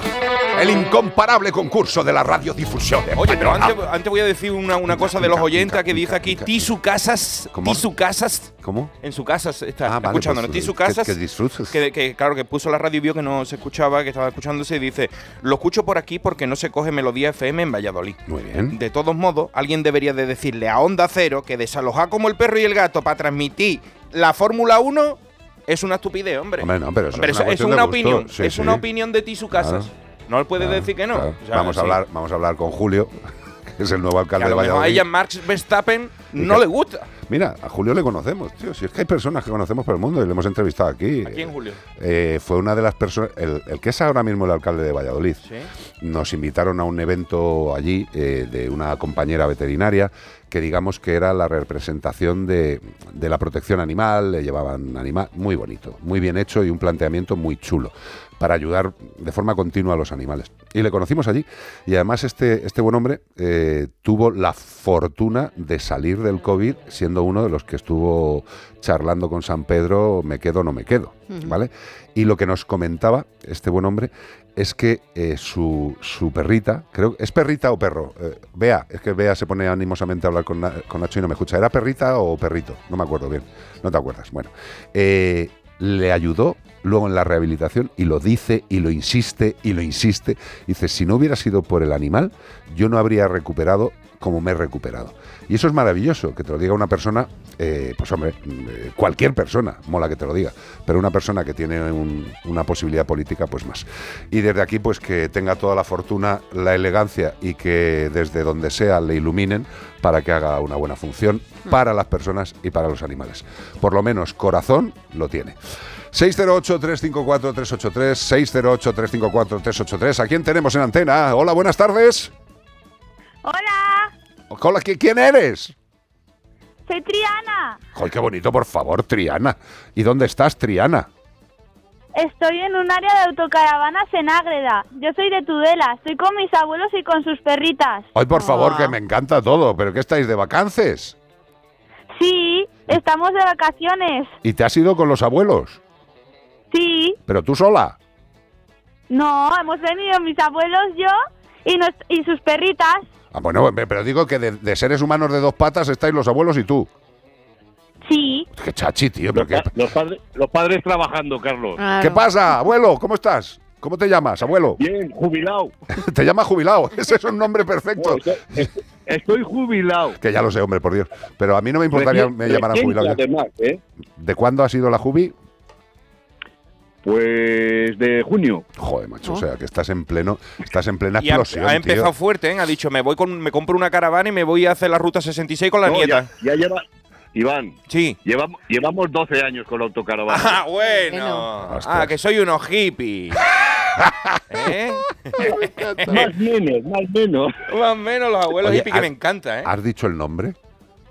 El incomparable concurso de la radiodifusión. de Oye, pero antes, antes voy a decir una, una cosa de los oyentes que dice aquí, Tisu Casas, Tisu Casas, ¿Cómo? en su casa está Ah, vale, escuchándonos. pues, Tisu que- Casas, que disfrutes. que, que, claro, que puso la radio y vio que no se escuchaba, que estaba escuchándose y dice, lo escucho por aquí porque no se coge Melodía FM en Valladolid. Muy bien. De todos modos, alguien debería de decirle a Onda Cero que desalojar como el perro y el gato para transmitir la Fórmula 1 es una estupidez, hombre. Hombre, no, pero eso es una es una opinión, Sí, es sí. una opinión de Tisu Casas. Claro. No le puedes Claro, decir que no. claro. O sea, vamos, a sí. hablar, vamos a hablar con Julio, que es el nuevo Que alcalde de mejor a Valladolid. ella Max Verstappen no que- le gusta. Mira, a Julio le conocemos, tío. Si es que hay personas que conocemos por el mundo y le hemos entrevistado aquí. ¿A quién, Julio? Eh, fue una de las personas, el, el que es ahora mismo el alcalde de Valladolid. Sí. Nos invitaron a un evento allí eh, de una compañera veterinaria que digamos que era la representación de, de la protección animal, le llevaban animal, muy bonito, muy bien hecho y un planteamiento muy chulo para ayudar de forma continua a los animales. Y le conocimos allí y además este, este buen hombre eh, tuvo la fortuna de salir del COVID siendo uno de los que estuvo charlando con San Pedro, me quedo o no me quedo. ¿vale? Y lo que nos comentaba este buen hombre es que eh, su, su perrita, creo, ¿es perrita o perro? Eh, Bea, es que Bea se pone animosamente a hablar con, con Nacho y no me escucha. ¿Era perrita o perrito? No me acuerdo bien. No te acuerdas. Bueno, eh, le ayudó luego en la rehabilitación y lo dice y lo insiste y lo insiste. Dice, si no hubiera sido por el animal, yo no habría recuperado como me he recuperado. Y eso es maravilloso, que te lo diga una persona, eh, pues hombre, eh, cualquier persona, mola que te lo diga, pero una persona que tiene un- una posibilidad política, pues más. Y desde aquí, pues que tenga toda la fortuna, la elegancia y que desde donde sea le iluminen para que haga una buena función para las personas y para los animales. Por lo menos corazón lo tiene. 608-354-383, 608-354-383. ¿A quién tenemos en antena? Hola, buenas tardes. Hola, Hola, ¿qui- ¿quién eres? soy Triana. Ay, qué bonito, por favor, Triana. ¿Y dónde estás, Triana? Estoy en un área de autocaravanas en Ágreda. Yo soy de Tudela. Estoy con mis abuelos y con sus perritas. Ay, por favor, Ah. que me encanta todo. ¿Pero qué estáis de vacances? Sí, estamos de vacaciones. ¿Y te has ido con los abuelos? Sí. ¿Pero tú sola? No, hemos venido mis abuelos, yo y, nos- y sus perritas. Ah, bueno, pero digo que de, de seres humanos de dos patas estáis los abuelos y tú. Sí. Qué chachi, tío. pero qué- Los, padres, los padres trabajando, Carlos. ¿Qué pasa, abuelo? ¿Cómo estás? ¿Cómo te llamas, abuelo? Bien, jubilado. te llamas jubilado. Ese es un nombre perfecto. Estoy jubilado. Que ya lo sé, hombre, por Dios. Pero a mí no me importaría Recién- me llamaran jubilado. Además, ¿eh? ¿De cuándo ha sido la jubi? Pues de junio. Joder, macho, o sea, que estás en pleno, estás en plena Y ha, explosión, ha tío. empezado fuerte, ¿eh? Ha dicho, me voy con, me compro una caravana y me voy a hacer la ruta 66 con la No, nieta. Ya, ya lleva. Iván. Sí. Llevamos, llevamos 12 años con la autocaravana. Ah, bueno. Ah, que soy unos hippies. ¿Eh? más menos, más menos. Más o menos los abuelos Oye, hippies que ¿has- me encanta, ¿eh? ¿Has dicho el nombre?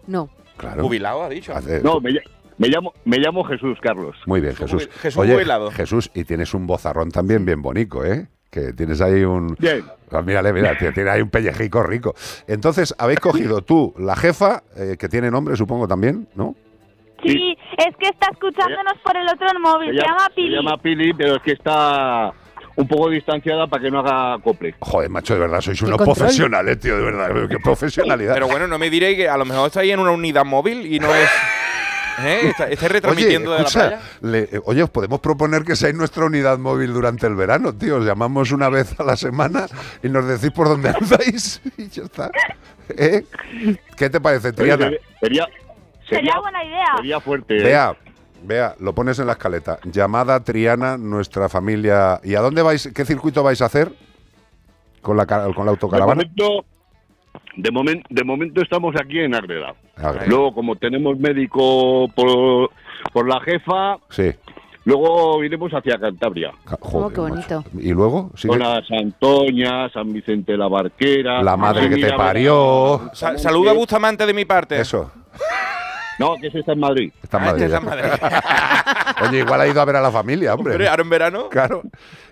No. Claro. Jubilado, ha dicho. Hace- No, me, me llamo, me llamo Jesús, Carlos. Muy bien, Jesús. Jesús Oye. Jesús, y tienes un bozarrón también bien bonito, ¿eh? Que tienes ahí un... Bien. Ah, mírale, mira, tiene ahí un pellejico rico. Entonces, habéis cogido tú, la jefa, eh, que tiene nombre, supongo, también, ¿no? Sí, es que está escuchándonos por el otro móvil. Se, llama se Pili. llama Pili, pero es que está un poco distanciada para que no haga acople. Joder, macho, de verdad, sois unos control. profesionales, tío, de verdad. pero Qué profesionalidad. Pero bueno, no me diréis que a lo mejor estáis en una unidad móvil y no es. ¿Eh? Está- retransmitiendo oye, de la playa. le- eh, oye, os podemos proponer que seáis nuestra unidad móvil durante el verano, tío. Os llamamos una vez a la semana y nos decís por dónde andáis y ya está. ¿Eh? ¿Qué te parece, Triana? Oye, Sería, Sería buena idea. sería fuerte. ¿eh? Vea, vea, lo pones en la escaleta. Llamada Triana, nuestra familia. ¿Y a dónde vais? ¿Qué circuito vais a hacer? ¿Con la, con la De autocaravana? momento, de, momen- de momento estamos aquí en. Ágreda. Luego, como tenemos médico por, por la jefa, Sí. luego iremos hacia Cantabria. Oh, joder, qué macho. bonito. ¿Y luego? Sigue- Con la Santoña, San Vicente de la Barquera. La madre que te parió. Sa- saluda a Bustamante de mi parte. Eso. No, que ese está en Madrid. Está en Ah, Madrid. está en Madrid. Oye, igual ha ido a ver a la familia, hombre. Hombre, ahora en verano. Claro.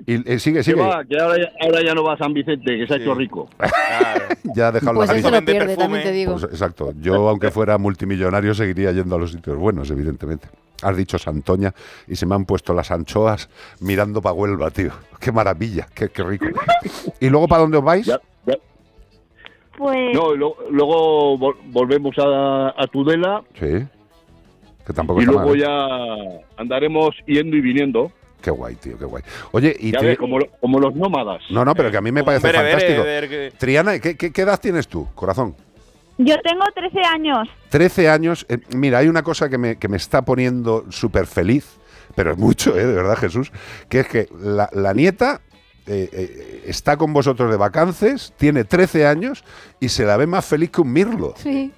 Y eh, sigue, Que sigue. va, que ahora, ya- ahora ya no va a San Vicente, que se ha hecho rico. Ya ha dejado Pues la se lo pierde, también te digo. Pues, exacto. Yo, aunque fuera multimillonario, seguiría yendo a los sitios buenos, evidentemente. Has dicho Santoña y se me han puesto las anchoas mirando para Huelva, tío. Qué maravilla, qué, qué rico. ¿Y luego para dónde os vais? Pues No, lo- luego vol- volvemos a, a Tudela Sí. Que tampoco y luego mal. ¿eh? ya andaremos yendo y viniendo. Qué guay, tío, qué guay. Oye, y Ya ves, como, lo- como los nómadas. No, no, pero que a mí me parece Bere, bere, fantástico. bere, que- Triana, ¿qué, qué, qué edad tienes tú, corazón? yo tengo 13 años. 13 años. Eh, mira, hay una cosa que me, que me está poniendo súper feliz, pero es mucho, ¿eh? de verdad, Jesús, que es que la, la nieta eh, eh, está con vosotros de vacances, tiene 13 años y se la ve más feliz que un mirlo. Sí.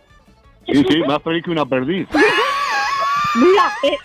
Sí, sí, más feliz que una perdiz. Mira, eh,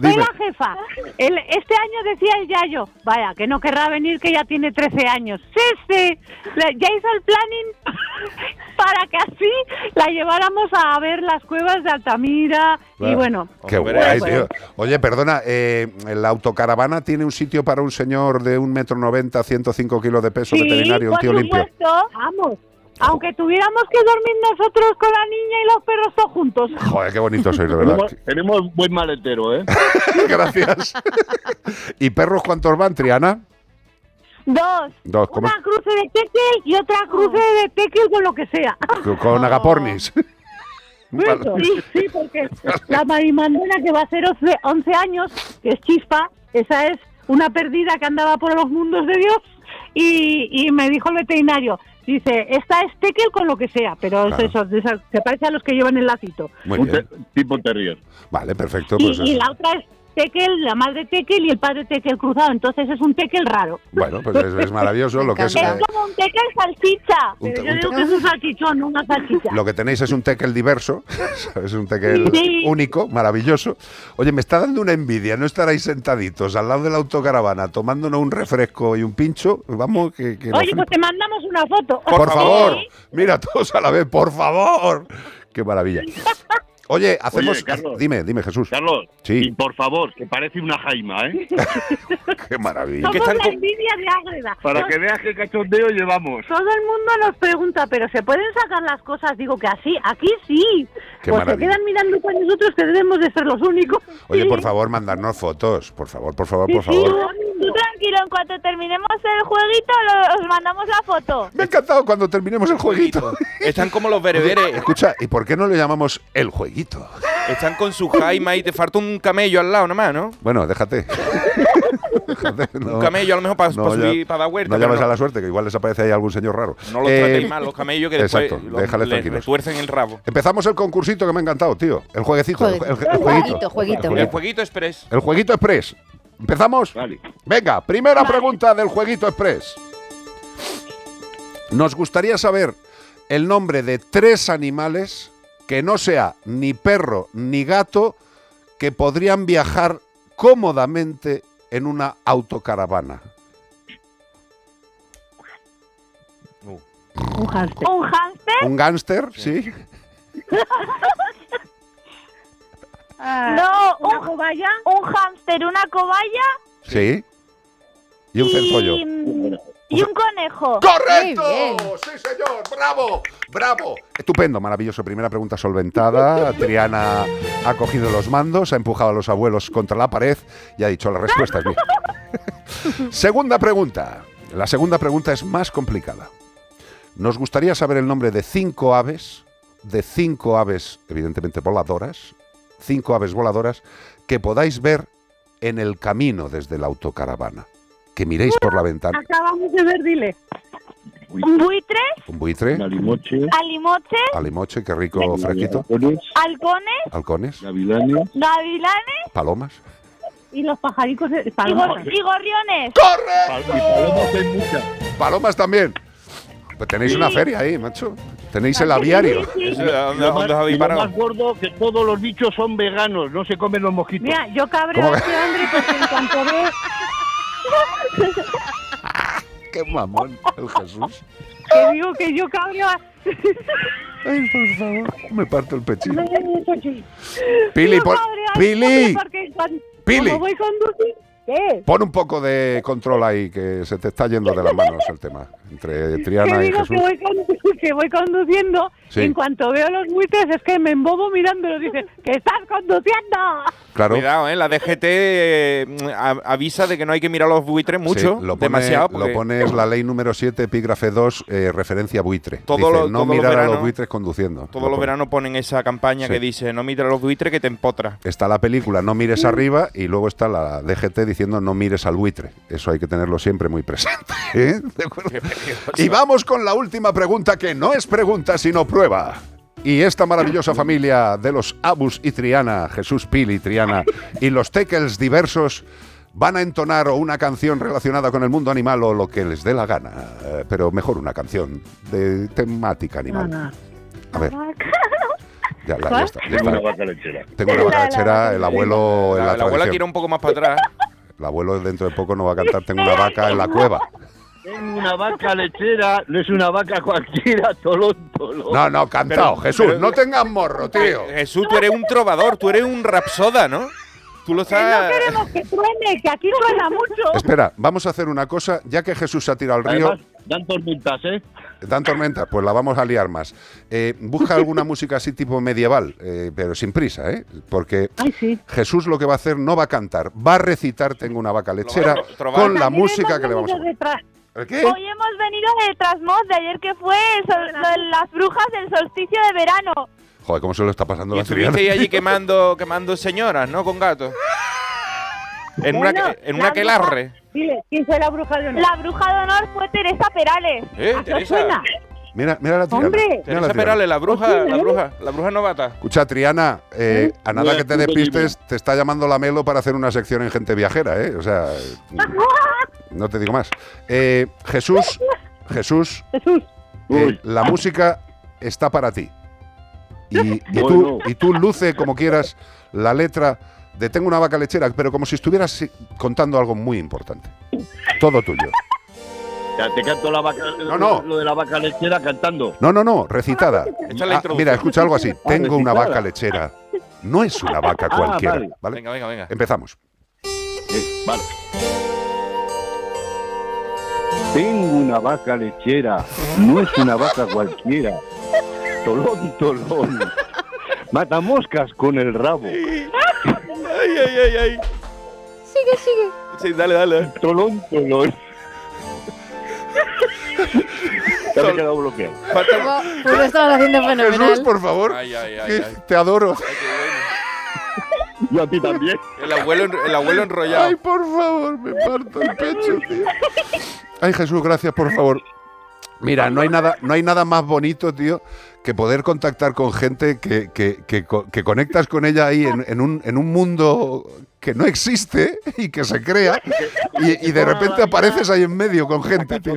soy Dime. la jefa. El- este año decía el Yayo, vaya, que no querrá venir, que ya tiene 13 años. Sí, sí, ya hizo el planning para que así la lleváramos a ver las cuevas de Altamira y Claro. bueno. Qué pues, guay, pues, tío. Oye, perdona, eh, ¿la autocaravana tiene un sitio para un señor de un metro noventa, 105 kilos de peso, Sí, veterinario, un tío por limpio? supuesto. Vamos. Aunque tuviéramos que dormir nosotros con la niña y los perros todos juntos. Joder, qué bonito sois, de verdad. Tenemos, tenemos buen maletero, ¿eh? Gracias. ¿Y perros cuántos van, Triana? Dos. Dos, ¿cómo? Una cruce de tekel y otra cruce de tekel con lo que sea. Con- Con agapornis. Sí, sí, porque la marimandona que va a ser 11, 11 años, que es chispa, esa es una perdida que andaba por los mundos de Dios y, y me dijo el veterinario, dice, esta es tekel con lo que sea, pero es Claro. eso, de esas- se parece a los que llevan el lacito. Muy Un bien. te- tipo terrier. Vale, perfecto. Y, Pues y eso. la otra es tekel, la madre tekel y el padre tekel cruzado, entonces es un tekel raro. Bueno, pues es, es maravilloso lo que es. Es eh, como un tekel salchicha, Un pero te- yo un digo que es un salchichón, no una salchicha. Lo que tenéis es un tekel diverso, es un tekel Sí. único, maravilloso. Oye, me está dando una envidia, no estaréis sentaditos al lado de la autocaravana tomándonos un refresco y un pincho. Vamos, que, que Oye, pues te mandamos una foto. Por favor, Sí. mira todos a la vez, por favor. Qué maravilla. Oye, hacemos. Oye, Carlos. dime, dime, Jesús. Carlos, Sí. y por favor, que parece una jaima, ¿eh? Qué maravilla. Somos la envidia de Ágreda. Para que veas qué cachondeo llevamos. Todo el mundo nos pregunta, pero ¿se pueden sacar las cosas? Digo que así, aquí sí. Qué pues se maravilla. quedan mirando para nosotros que debemos de ser los únicos. Oye, por favor, mandarnos fotos. Por favor, por favor, Sí, por sí, favor. Tú tranquilo, en cuanto terminemos el jueguito, lo- os mandamos la foto. Me ha encantado cuando terminemos el jueguito. Están como los bereberes. Escucha, ¿y por qué no le llamamos el jueguito? Están con su jaima y te falta un camello al lado nomás, ¿no? Bueno, déjate. Déjate, no. Un camello a lo mejor para No, ya- subir, para dar vuelta. No llames no. a la suerte, que igual les aparece ahí algún señor raro. No los Eh, tratéis mal, los camellos, que después Exacto, los- déjales tranquilos. retuercen el rabo. Empezamos el concursito que me ha encantado, tío. El jueguecito. el, el- el jueguito. Jueguito, jueguito. El jueguito express. El jueguito express. ¿Empezamos? Venga, primera pregunta del jueguito express. Nos gustaría saber el nombre de tres animales que no sea ni perro ni gato que podrían viajar cómodamente en una autocaravana. Un hámster. ¿Un hámster? ¿Un gánster? Sí. No, un, un hámster, una cobaya Sí. Y un y, centollo. Y un conejo. ¡Correcto! ¡Sí, señor! ¡Bravo! ¡Bravo! Estupendo, maravilloso. Primera pregunta solventada. Triana ha cogido los mandos, ha empujado a los abuelos contra la pared y ha dicho la respuesta es mía. segunda pregunta. La segunda pregunta es más complicada. Nos gustaría saber el nombre de cinco aves, de cinco aves, evidentemente voladoras, cinco aves voladoras que podáis ver en el camino desde la autocaravana. Que miréis por la ventana. Acabamos de ver, dile. Un buitre, Un buitre, Alimoche, alimoche, alimoche, qué rico fresquito, halcones, halcones, gavilanes, gavilanes palomas. Y los pajaricos de y, palomas. y gorriones. y palomas hay muchas. Palomas también. Pues tenéis una feria ahí, macho. Tenéis el aviario. ¿Dónde, Y lo más- habéis y lo parado? más gordo que todos los bichos son veganos, no se comen los mosquitos. Mira, yo cabreo ¿Cómo a este hombre porque en cuanto ve... Qué mamón, el Jesús. Que digo que yo cabreo a... Ay, por favor, me parto el pechito. Pili, pon- Pili, Pili. Como voy conduciendo... ¿Qué? pon un poco de control ahí, que se te está yendo de las manos el tema. Entre que Triana y digo Jesús. que voy, condu- que voy conduciendo Sí. y en cuanto veo los buitres es que me embobo mirándolos. Dice, ¡que estás conduciendo! Claro. Cuidado, ¿eh? La DGT eh, a- avisa de que no hay que mirar los buitres mucho, Sí, lo pone, demasiado. Lo porque- pone es la ley número 7, epígrafe 2, eh, referencia buitre. Todo Dice, lo- no todos los mirar a los buitres conduciendo. Todos Lo los veranos ponen esa campaña Sí. que dice no mires a los buitres que te empotra. Está la película No mires arriba y luego está la DGT diciendo no mires al buitre. Eso hay que tenerlo siempre muy presente. ¿eh? ¿De acuerdo? Y vamos con la última pregunta que no es pregunta sino prueba. Y esta maravillosa familia de los Abus y Triana, Jesús Pili y Triana, y los Teckels diversos van a entonar o una canción relacionada con el mundo animal o lo que les dé la gana. Eh, Pero mejor una canción de temática animal. A ver. Ya, la- ya está, ya Tengo está. una vaca lechera. Tengo una vaca lechera, el abuelo en La, la, la abuela quiere un poco más para atrás. El abuelo dentro de poco no va a cantar Tengo una vaca en la cueva. Tengo una vaca lechera, no es una vaca cualquiera, tolón, tolón. No, no, cantado, Jesús, pero- no tengas morro, tío. Jesús, tú eres un trovador, tú eres un rapsoda, ¿no? Tú lo Que no queremos que truene, que aquí suena mucho. Espera, vamos a hacer una cosa, ya que Jesús se ha tirado al río, Además, dan tormentas, ¿eh? dan tormentas, pues la vamos a liar más. Eh, busca alguna música así tipo medieval, eh, pero sin prisa, ¿eh? Porque Jesús lo que va a hacer no va a cantar, va a recitar Tengo una vaca lechera con la música que le vamos a detrás. ¿El qué? Hoy hemos venido de Trasmoz, de ayer que fue sol- las brujas del solsticio de verano. Joder, ¿cómo se lo está pasando Y la Triana? allí quemando, quemando señoras, ¿no? Con gatos. En una, Bueno, en una la aquelarre. Dile, ¿quién fue la bruja de honor? La bruja de honor fue Teresa Perales. ¿Eh, ¿A Teresa? suena? Mira, mira la Triana. Hombre. mira la Teresa Triana. Perales, la bruja, la bruja, la bruja novata. Escucha, Triana, eh, a nada que te despistes, te está llamando la Melo para hacer una sección en gente viajera, ¿eh? O sea, eh, no te digo más. Eh, Jesús, Jesús, Jesús. eh, la música está para ti. Y, y tú, y tú luce como quieras la letra de Tengo una vaca lechera, pero como si estuvieras contando algo muy importante. Todo tuyo. Ya te canto la vaca, No, no. lo de la vaca lechera cantando. No, no, no, recitada. Esta es la Ah, mira, escucha algo así. Tengo una vaca lechera. No es una vaca Ah, cualquiera. vale. ¿vale? Venga, venga, venga. Empezamos. Eh, vale. Tengo una vaca lechera, no es una vaca cualquiera. Tolón, tolón. Mata moscas con el rabo. Ay, ay, ay, ay. Sigue, sigue. Sí, dale, dale. Tolón, tolón. Ya me he quedado bloqueado. Falta... Pues lo estabas haciendo Jesús, fenomenal. por favor. Ay, ay, ay, que ay. Te adoro. Yo a ti también. El abuelo, el abuelo enrollado. Ay, por favor, me parto el pecho, tío. Ay, Jesús, gracias, por favor. Mira, no hay nada, no hay nada más bonito, tío, que poder contactar con gente que, que, que co- que conectas con ella ahí en, en un, en un mundo que no existe y que se crea y, y de repente apareces ahí en medio con gente, tío.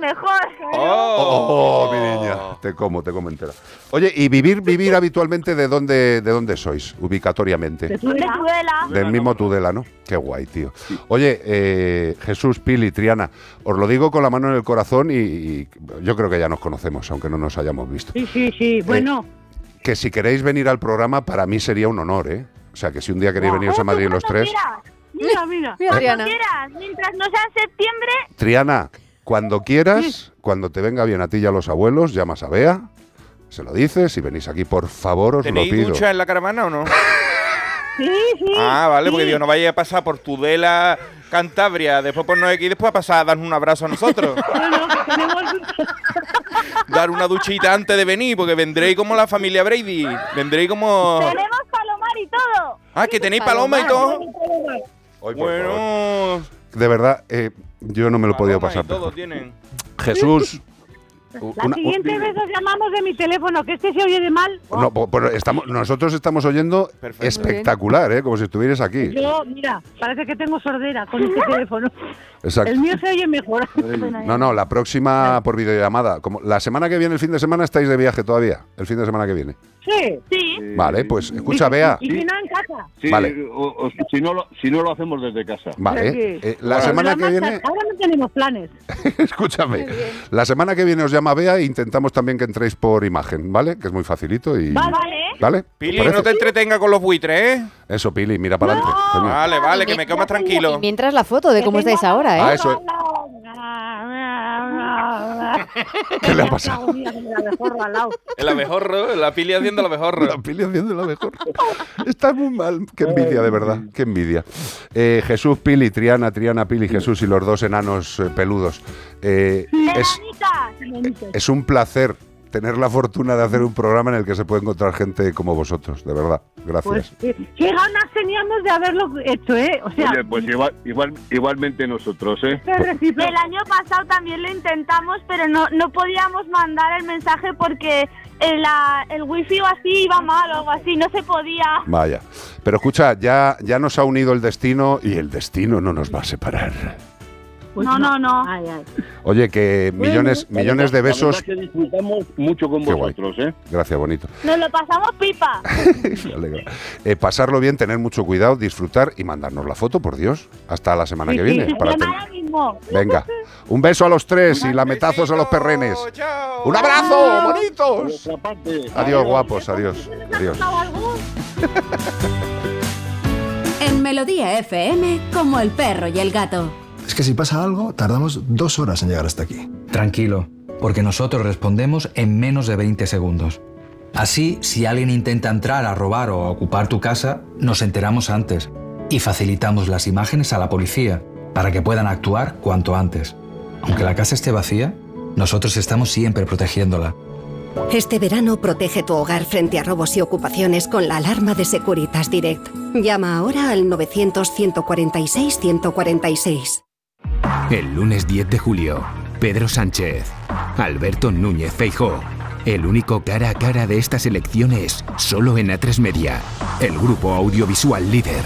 Mejor. Oh, mi niña, te como, te como entera. Oye, y vivir, vivir habitualmente de dónde, de dónde sois, ubicatoriamente. De Tudela. Del mismo Tudela, ¿no? Qué guay, tío. Oye, eh, Jesús, Pili, Triana, os lo digo con la mano en el corazón y, y yo creo que ya nos conocemos, aunque no nos hayamos visto. Sí, sí, sí. Bueno, Que si queréis venir al programa, para mí sería un honor, ¿eh? O sea, que si un día queréis veniros a Madrid los tres. mira, mira. Mira, Triana. quieras, mientras no sea en septiembre, Triana, cuando quieras, cuando te venga bien a ti y a los abuelos, llamas a Bea, se lo dices y venís aquí, por favor, os lo ¿Tenéis pido. ducha en la caravana o no? Sí, sí. Ah, vale, porque digo, no vaya a pasar por Tudela, Cantabria, después por no aquí, después a pasar a darnos un abrazo a nosotros. No, no, que tenemos... Dar una duchita antes de venir, porque vendréis como la familia Brady. Vendréis como. tenemos palomar y todo. Ah, que tenéis paloma y todo. Bueno. De verdad, eh, yo no me lo he podido paloma y pasar. todo tienen. Jesús. La una- siguiente vez os llamamos de mi teléfono, que este se oye de mal. No, pero estamos, nosotros estamos oyendo Perfecto. espectacular, ¿eh? como si estuvieras aquí. Yo, mira, parece que tengo sordera con este teléfono. Exacto. El mío se oye mejor. No, no, la próxima por videollamada. Como la semana que viene, el fin de semana, estáis de viaje todavía. El fin de semana que viene. Sí. Sí. Vale, pues escucha, Bea. Y si no, en casa. Sí, Vale. o- o- si, no lo, si no lo hacemos desde casa. Vale. Eh, la Bueno. semana que viene, Ahora no tenemos planes. escúchame. La semana que viene os llama Bea e intentamos también que entréis por imagen, ¿vale? Que es muy facilito y. Vale. ¿Vale? ¿Os Pili, parece? no te entretenga con los buitres, ¿eh? Eso, Pili, mira para adelante. Vale, vale, que me quedo más tranquilo. Y mientras la foto de cómo estáis ahora, ¿eh? Ah, eso. Ah, ¿Qué le ha pasado? El abejorro, la pili haciendo el abejorro. La pili haciendo el abejorro. Está muy mal. Qué envidia, de verdad. Qué envidia. Eh, Jesús, Pili, Triana, Triana, Pili, Jesús y los dos enanos eh, peludos. Eh, es, es un placer tener la fortuna de hacer un programa en el que se puede encontrar gente como vosotros, de verdad. Gracias. Pues, eh, qué ganas teníamos de haberlo hecho, ¿eh? O sea, Oye, pues igual, igual, igualmente nosotros, ¿eh? El año pasado también lo intentamos, pero no, no podíamos mandar el mensaje porque el, la- el wifi o así iba mal o algo así, no se podía. Vaya. Pero escucha, ya, ya nos ha unido el destino y el destino no nos va a separar. Pues no, no, no. Oye, que millones, Bueno, millones de la verdad- la besos. que disfrutamos mucho con Qué guay. vosotros, ¿eh? Gracias, bonito. Nos lo pasamos pipa. Me alegra. Eh, pasarlo bien, tener mucho cuidado, disfrutar y mandarnos la foto, por Dios. Hasta la semana que viene. para ten- mismo. Venga, un beso a los tres y lametazos a los perrenes. ¡Un abrazo, bonitos! Adiós, guapos, adiós. Adiós. En Melodía FM, como el perro y el gato. Es que si pasa algo, tardamos dos horas en llegar hasta aquí. Tranquilo, porque nosotros respondemos en menos de 20 segundos. Así, si alguien intenta entrar a robar o a ocupar tu casa, nos enteramos antes y facilitamos las imágenes a la policía para que puedan actuar cuanto antes. Aunque la casa esté vacía, nosotros estamos siempre protegiéndola. Este verano protege tu hogar frente a robos y ocupaciones con la alarma de Securitas Direct. Llama ahora al 900-146-146. El lunes 10 de julio, Pedro Sánchez, Alberto Núñez Feijó. El único cara a cara de estas elecciones solo en A3 Media, el grupo audiovisual líder.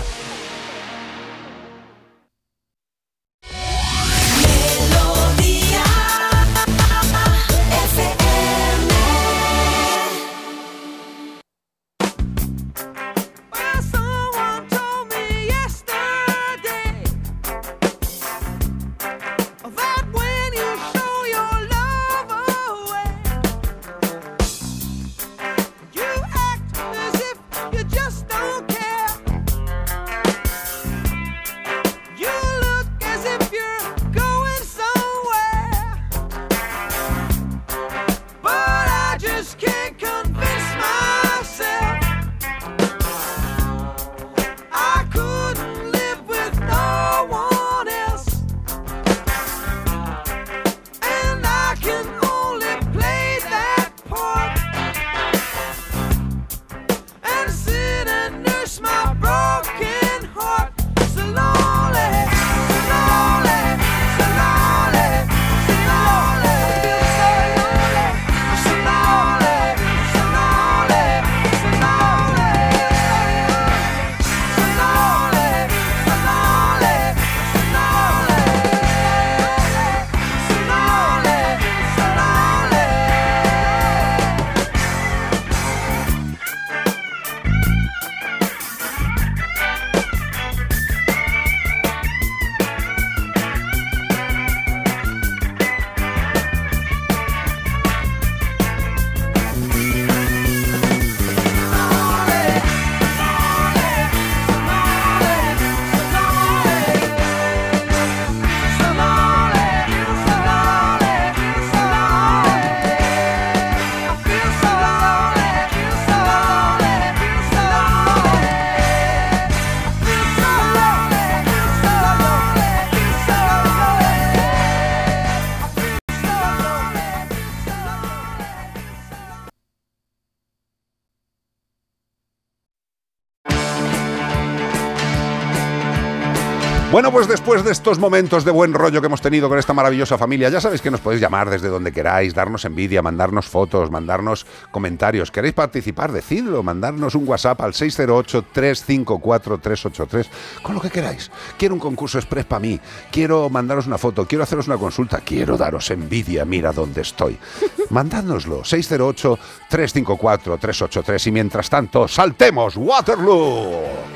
Bueno, pues después de estos momentos de buen rollo que hemos tenido con esta maravillosa familia, ya sabéis que nos podéis llamar desde donde queráis, darnos envidia, mandarnos fotos, mandarnos comentarios. ¿Queréis participar? Decidlo, mandarnos un WhatsApp al 608-354-383, con lo que queráis. Quiero un concurso express para mí, quiero mandaros una foto, quiero haceros una consulta, quiero daros envidia, mira dónde estoy. Mandádnoslo, 608-354-383 y mientras tanto, saltemos Waterloo.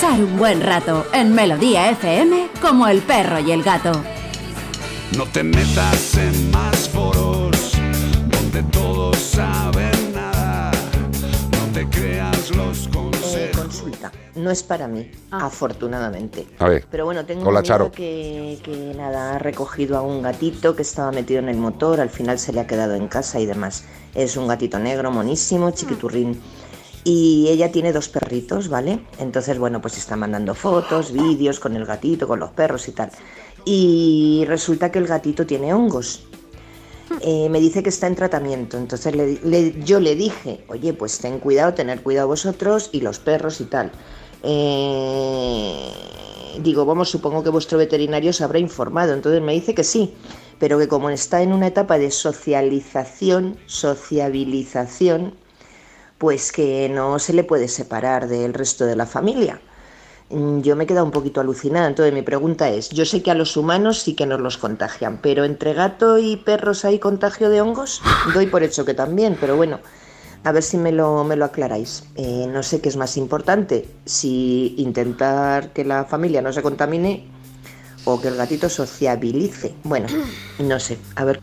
Pasar un buen rato en Melodía FM como el perro y el gato. No te metas en más foros donde todos saben nada. No te creas los Eh, consejos. consulta. No es para mí, afortunadamente. A ver. Pero bueno, tengo Hola, un amigo Charo. que, que nada, ha recogido a un gatito que estaba metido en el motor, al final se le ha quedado en casa y demás. Es un gatito negro, monísimo, chiquiturrín. Y ella tiene dos perritos, ¿vale? Entonces, bueno, pues está mandando fotos, vídeos con el gatito, con los perros y tal. Y resulta que el gatito tiene hongos. Eh, me dice que está en tratamiento. Entonces yo le dije, oye, pues ten cuidado, tener cuidado vosotros y los perros y tal. Eh, digo, vamos, supongo que vuestro veterinario os habrá informado. Entonces me dice que sí, pero que como está en una etapa de socialización, sociabilización, pues que no se le puede separar del resto de la familia. Mm, Yo me he quedado un poquito alucinada, entonces mi pregunta es, yo sé que a los humanos sí que nos los contagian, pero entre gato y perros hay contagio de hongos, doy por hecho que también, pero bueno, a ver si me lo, me lo aclaráis. Eh, no sé qué es más importante, si intentar que la familia no se contamine o que el gatito sociabilice. Bueno, no sé, a ver.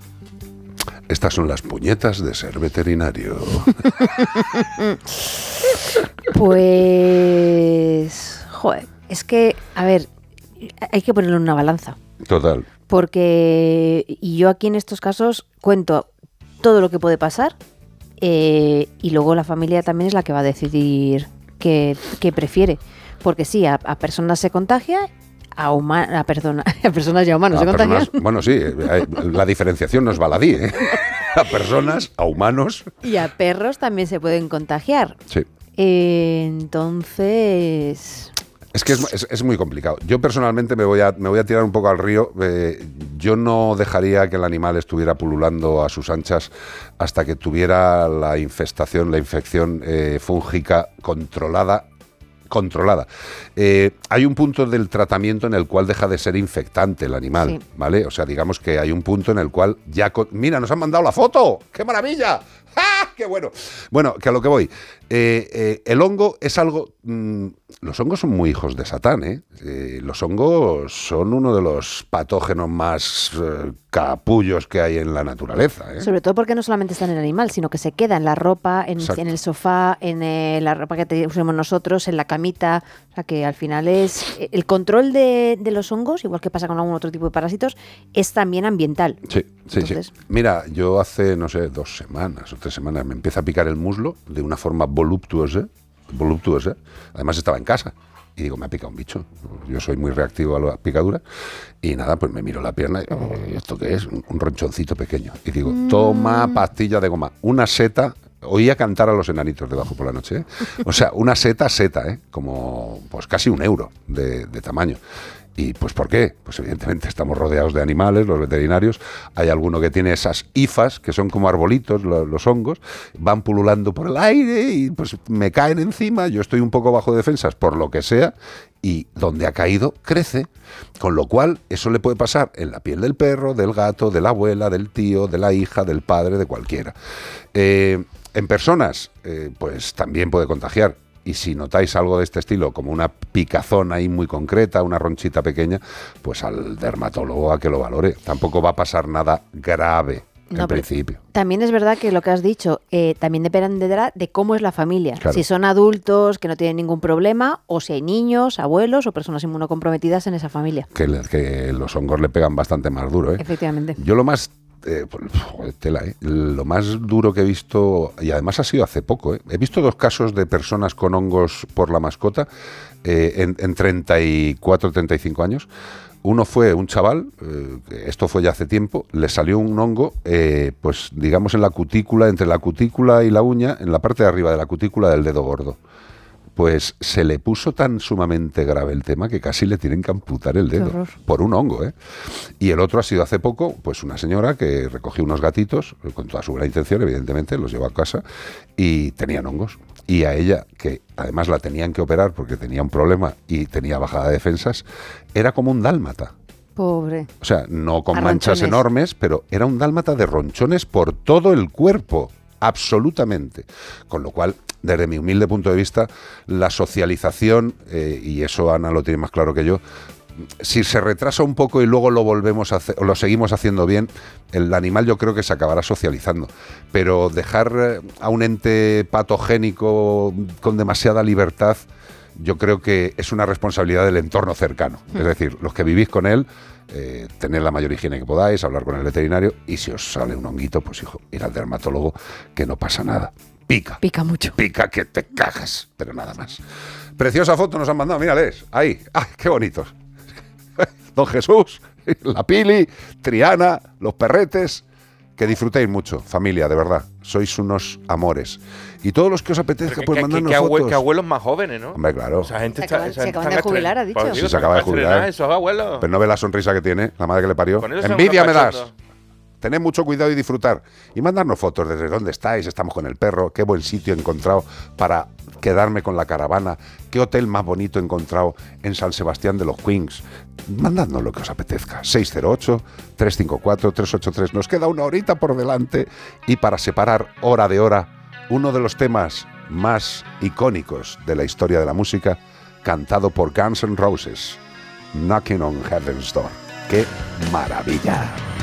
Estas son las puñetas de ser veterinario. Pues. Joder, es que, a ver, hay que ponerlo en una balanza. Total. Porque. Y yo aquí en estos casos cuento todo lo que puede pasar. eh, y luego la familia también es la que va a decidir qué, qué prefiere. Porque sí, a, a personas se contagia, a, huma- a, persona- a personas y a humanos A se contagian. personas- bueno, sí, la diferenciación no es baladí, ¿eh? A personas, a humanos. Y a perros también se pueden contagiar. Sí. Eh, entonces. Es que es, es- es muy complicado. Yo personalmente me voy a, me voy a tirar un poco al río. Eh, yo no dejaría que el animal estuviera pululando a sus anchas hasta que tuviera la infestación, la infección eh, fúngica controlada. Controlada. Eh, hay un punto del tratamiento en el cual deja de ser infectante el animal, Sí. ¿vale? O sea, digamos que hay un punto en el cual ya... Mira, nos han mandado la foto. ¡Qué maravilla! ¡Ah, ¡Qué bueno! Bueno, que a lo que voy. Eh, eh, el hongo es algo... mm, los hongos son muy hijos de Satán, ¿eh? Eh, Los hongos son uno de los patógenos más capullos que hay en la naturaleza, ¿eh? Sobre todo porque no solamente está en el animal, sino que se queda en la ropa, en, el sofá, en eh, la ropa que te- usamos nosotros, en la camita. O sea que al final es. El control de, de los hongos, igual que pasa con algún otro tipo de parásitos, es también ambiental. Sí, sí, Entonces- sí. Mira, yo hace, no sé, dos semanas o tres semanas me empieza a picar el muslo de una forma voluptuosa, voluptuosa. Además estaba en casa y digo, me ha picado un bicho. Yo soy muy reactivo a la picadura y nada, pues me miro la pierna y "Eh, ¿esto qué es? Un, un ronchoncito pequeño. Y digo, toma pastilla de goma, una seta. Oía cantar a los enanitos debajo por la noche. ¿eh? O sea, una seta, seta, ¿eh? como pues casi un euro de, de tamaño. ¿Y pues por qué? Pues evidentemente estamos rodeados de animales, los veterinarios. Hay alguno que tiene esas hifas, que son como arbolitos, lo- los, hongos, van pululando por el aire y pues me caen encima. Yo estoy un poco bajo defensas por lo que sea y donde ha caído crece. Con lo cual, eso le puede pasar en la piel del perro, del gato, de la abuela, del tío, de la hija, del padre, de cualquiera. Eh, en personas, eh, pues también puede contagiar. Y si notáis algo de este estilo, como una picazón ahí muy concreta, una ronchita pequeña, pues al dermatólogo a que lo valore. Tampoco va a pasar nada grave en No, principio. También es verdad que lo que has dicho eh, también dependerá de cómo es la familia. Claro. Si son adultos que no tienen ningún problema o si hay niños, abuelos o personas inmunocomprometidas en esa familia. Que los hongos le pegan bastante más duro. ¿eh? Efectivamente. Yo lo más. Eh, pues, ¿eh? Lo más duro que he visto, y además ha sido hace poco, ¿eh? he visto dos casos de personas con hongos por la mascota en, en 34, 35 años. Uno fue un chaval, esto fue ya hace tiempo, le salió un hongo, pues digamos en la cutícula, entre la cutícula y la uña, en la parte de arriba de la cutícula del dedo gordo. Pues se le puso tan sumamente grave el tema que casi le tienen que amputar el dedo por un hongo, ¿eh? Y el otro ha sido hace poco, pues una señora que recogió unos gatitos, con toda su buena intención, evidentemente, los llevó a casa y tenían hongos. Y a ella, que además la tenían que operar porque tenía un problema y tenía bajada de defensas, era como un dálmata. Pobre. O sea, no con manchas enormes, pero era un dálmata de ronchones por todo el cuerpo. Absolutamente. Con lo cual, desde mi humilde punto de vista, la socialización, eh, y eso Ana lo tiene más claro que yo, si se retrasa un poco y luego lo volvemos a hacer, o lo seguimos haciendo bien, el animal yo creo que se acabará socializando. Pero dejar eh, a un ente patogénico con demasiada libertad, yo creo que es una responsabilidad del entorno cercano. Es decir, los que vivís con él, eh, tener la mayor higiene que podáis, hablar con el veterinario y si os sale un honguito, pues hijo, ir al dermatólogo, que no pasa nada. Pica. Pica mucho. Pica que te cagas, pero nada más. Preciosa foto nos han mandado, mírales, ahí. ¡Ay, qué bonitos! Don Jesús, la Pili, Triana, los perretes. Que disfrutéis mucho, familia, de verdad. Sois unos amores. Y todos los que os apetezca, Que, pues mandarnos que fotos. que abuelos más jóvenes, ¿no? Hombre, claro. Esa gente Se está, acaban- esa se acaban de jubilar, ha dicho. Pues Sí, digo, se acaba de jubilar. Esos abuelos. Pero no ve la sonrisa que tiene, la madre que le parió. Envidia me das. Tened mucho cuidado y disfrutar. Y mandarnos fotos desde dónde estáis, estamos con el perro, qué buen sitio he encontrado para quedarme con la caravana, qué hotel más bonito he encontrado en San Sebastián de los Queens. Mandadnos lo que os apetezca. 608-354-383. Nos queda una horita por delante y para separar hora de hora uno de los temas más icónicos de la historia de la música, cantado por Guns N' Roses, Knocking on Heaven's Door. ¡Qué maravilla!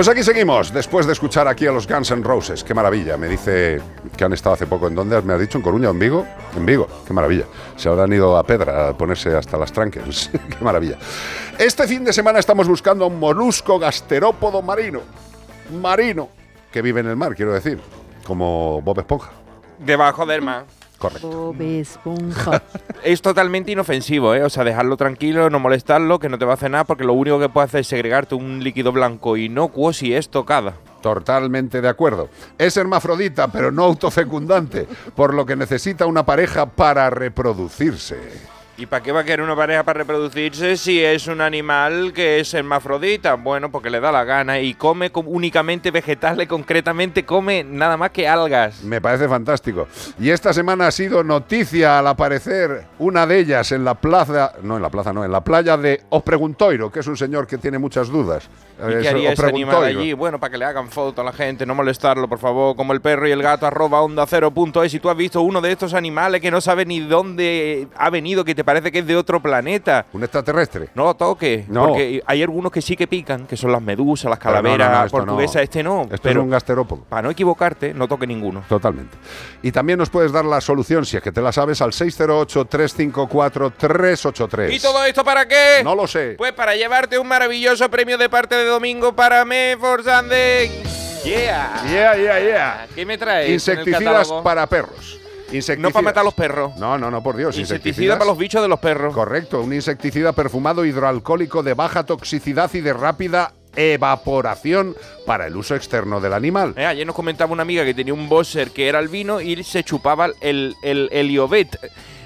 Pues aquí seguimos, después de escuchar aquí a los Guns N' Roses. Qué maravilla. Me dice que han estado hace poco. ¿En dónde me has dicho? ¿En Coruña en Vigo? En Vigo. Qué maravilla. Se habrán ido a Pedra a ponerse hasta las tranques. Qué maravilla. Este fin de semana estamos buscando a un molusco gasterópodo marino. Marino. Que vive en el mar, quiero decir. Como Bob Esponja. Debajo del mar. Correcto. Bob Esponja. Es totalmente inofensivo, ¿eh? O sea, dejarlo tranquilo, no molestarlo, que no te va a hacer nada, porque lo único que puede hacer es segregarte un líquido blanco inocuo si es tocada. Totalmente de acuerdo. Es hermafrodita, pero no autofecundante, por lo que necesita una pareja para reproducirse. ¿Y para qué va a querer una pareja para reproducirse si es un animal que es hermafrodita? Bueno, porque le da la gana y come com- únicamente vegetales, concretamente come nada más que algas. Me parece fantástico. Y esta semana ha sido noticia al aparecer una de ellas en la plaza, no en la plaza, no, en la playa de Ospreguntoiro, que es un señor que tiene muchas dudas. ¿Y qué haría ese animal allí? Bueno, para que le hagan foto a la gente, no molestarlo, por favor, como el perro y el gato, arroba onda cero punto es. Si tú has visto uno de estos animales que no sabe ni dónde ha venido, que te parece que es de otro planeta. ¿Un extraterrestre? No lo toques, No. porque hay algunos que sí que pican, que son las medusas, las calaveras no, portuguesas, este no. Esto pero es un gasterópodo. para no equivocarte, no toque ninguno. Totalmente. Y también nos puedes dar la solución, si es que te la sabes, al 608-354-383. ¿Y todo esto para qué? No lo sé. Pues para llevarte un maravilloso premio de parte de Domingo para Me Forzande. Yeah. Yeah, yeah, yeah. ¿Qué me traes? Insecticidas para perros. Insecticidas. No para matar a los perros. No, no, no, por Dios. Insecticida para los bichos de los perros. Correcto, un insecticida perfumado hidroalcohólico de baja toxicidad y de rápida evaporación para el uso externo del animal. Eh, ayer nos comentaba una amiga que tenía un bosser que era albino y se chupaba el, el heliobet.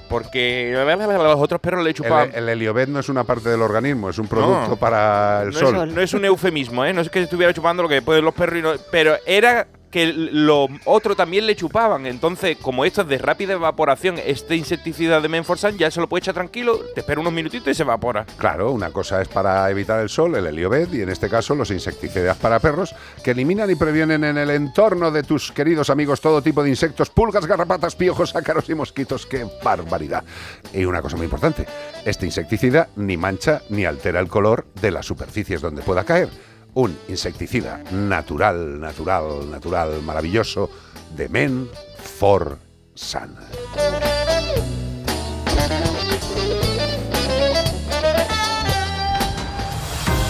Porque los otros perros le chupaban. El, el heliobet no es una parte del organismo, es un producto No. para el no sol. Es, no es un eufemismo, ¿eh? No es que estuviera chupando lo que después los perros y no- Pero era que lo otro también le chupaban. Entonces, como esto es de rápida evaporación, este insecticida de Menforsan ya se lo puede echar tranquilo, te espera unos minutitos y se evapora. Claro, una cosa es para evitar el sol, el heliobet, y en este caso los insecticidas para perros, que eliminan y previenen en el entorno de tus queridos amigos todo tipo de insectos, pulgas, garrapatas, piojos, ácaros y mosquitos. ¡Qué barbaridad! Y una cosa muy importante, este insecticida ni mancha ni altera el color de las superficies donde pueda caer. Un insecticida natural, natural, natural, maravilloso, de Men for San.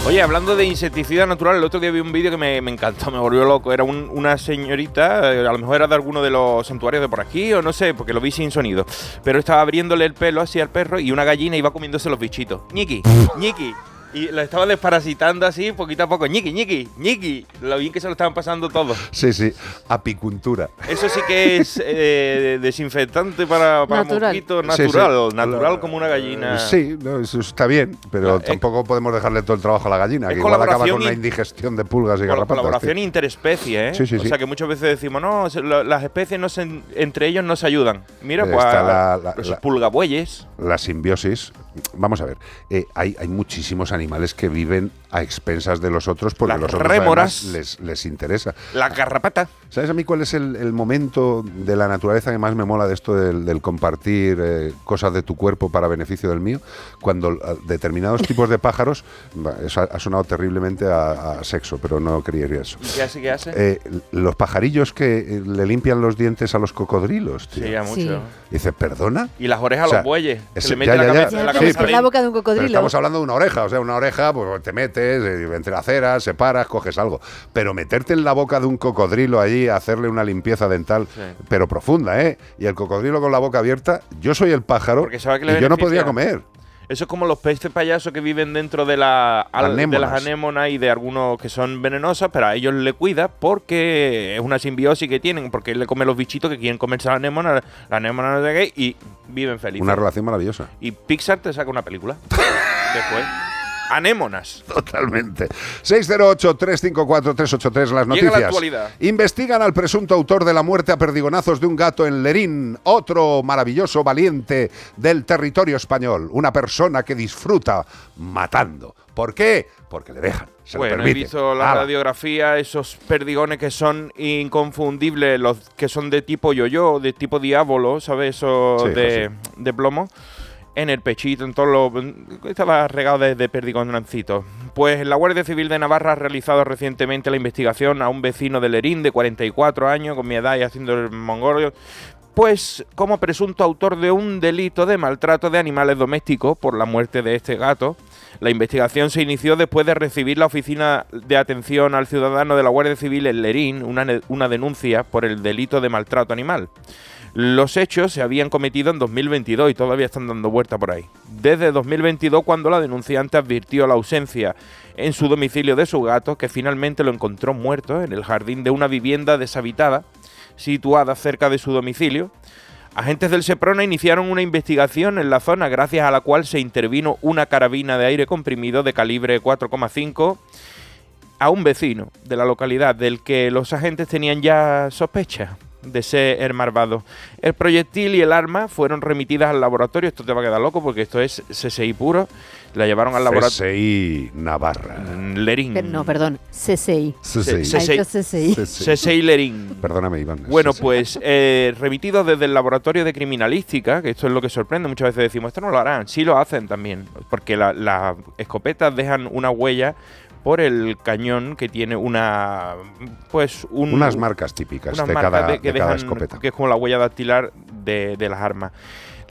Oye, hablando de insecticida natural, el otro día vi un vídeo que me, me encantó, me volvió loco. Era un- una señorita, eh, a lo mejor era de alguno de los santuarios de por aquí, o no sé, porque lo vi sin sonido. Pero estaba abriéndole el pelo así al perro y una gallina iba comiéndose los bichitos. ñiqui, ñiqui. Y lo estaba desparasitando así, poquito a poco. ñiqui, ñiqui, ñiqui. Lo bien que se lo estaban pasando todo. Sí, sí, apicultura. Eso sí que es eh, desinfectante para, para Natural. mosquitos, Sí, sí. natural, natural como una gallina. Eh, Sí, no, eso está bien, pero tampoco podemos dejarle todo el trabajo a la gallina, es que igual acaba colaboración con una indigestión de pulgas y garrapatas. colaboración tío. interespecie, ¿eh? Sí, sí, o sí. sea que muchas veces decimos, no, lo- las especies no se, entre ellos no se ayudan. Mira, Eh, pues está a- la- la- los la- pulgabueyes. La simbiosis. Vamos a ver, eh, hay, hay muchísimos animales que viven a expensas de los otros porque Las los otros rémoras. les, les interesa. La garrapata. ¿Sabes a mí cuál es el, el momento de la naturaleza que más me mola de esto del, del compartir eh, cosas de tu cuerpo para beneficio del mío? Cuando eh, determinados tipos de pájaros, eso ha, ha sonado terriblemente a, a sexo, pero no quería ir eso. ¿Y qué hace? ¿Qué hace? Eh, los pajarillos que eh, le limpian los dientes a los cocodrilos, tío. Sí, ya mucho. Sí. Dice, ¿perdona? Y las orejas O sea, a los bueyes. que ese- le meten ya, la ya, ya. cabeza en la Sí, cabeza pero- la boca de un Pero cocodrilo. estamos hablando de una oreja, o sea, una oreja, pues te metes eh, entre las ceras, separas, coges algo. Pero meterte en la boca de un cocodrilo allí, hacerle una limpieza dental, pero profunda, ¿eh? Y el cocodrilo con la boca abierta, yo soy el pájaro Porque sabe que le y yo no podría comer. Eso es como los peces payasos que viven dentro de, la, al- de las Anémonas. y de algunos que son venenosas, pero a ellos le cuida porque es una simbiosis que tienen, porque él le come los bichitos que quieren comerse a la anémona, la anémona no sé qué, y viven felices. Una relación maravillosa. Y Pixar te saca una película. Después. Anémonas. Totalmente. 608-354-383, las Llega la noticias. actualidad. Investigan al presunto autor de la muerte a perdigonazos de un gato en Lerín, otro maravilloso valiente del territorio español, una persona que disfruta matando. ¿Por qué? Porque le dejan, se bueno, lo he visto la radiografía, esos perdigones que son inconfundibles, los que son de tipo yo-yo, de tipo diablo, ¿sabes? Eso Sí, de, de plomo. En el pechito, en todo lo. Estaba regado de, de. Pues la Guardia Civil de Navarra ha realizado recientemente la investigación a un vecino de Lerín de 44 años, con mi edad y haciendo el mongolio, pues como presunto autor de un delito de maltrato de animales domésticos por la muerte de este gato. La investigación se inició después de recibir la Oficina de Atención al Ciudadano de la Guardia Civil en Lerín una, una denuncia por el delito de maltrato animal. Los hechos se habían cometido en 2022 y todavía están dando vuelta por ahí. Desde 2022, cuando la denunciante advirtió la ausencia en su domicilio de su gato, que finalmente lo encontró muerto en el jardín de una vivienda deshabitada situada cerca de su domicilio, agentes del Seprona iniciaron una investigación en la zona gracias a la cual se intervino una carabina de aire comprimido de calibre 4,5 a un vecino de la localidad del que los agentes tenían ya sospecha de ser malvado. El proyectil y el arma fueron remitidas al laboratorio. Esto te va a quedar loco porque esto es CSI puro. La llevaron al laboratorio. CSI Navarra. Lerín. Per- no, perdón, CSI. CSI. CSI. CSI. CSI Lerín. Perdóname, Iván. Bueno, pues eh, remitidos desde el laboratorio de criminalística, que esto es lo que sorprende, muchas veces decimos, esto no lo harán, sí lo hacen también, porque la- las escopetas dejan una huella por el cañón que tiene una, pues un, Unas marcas típicas unas de marcas cada, de- que de cada dejan- escopeta. que es como la huella dactilar de, de las armas.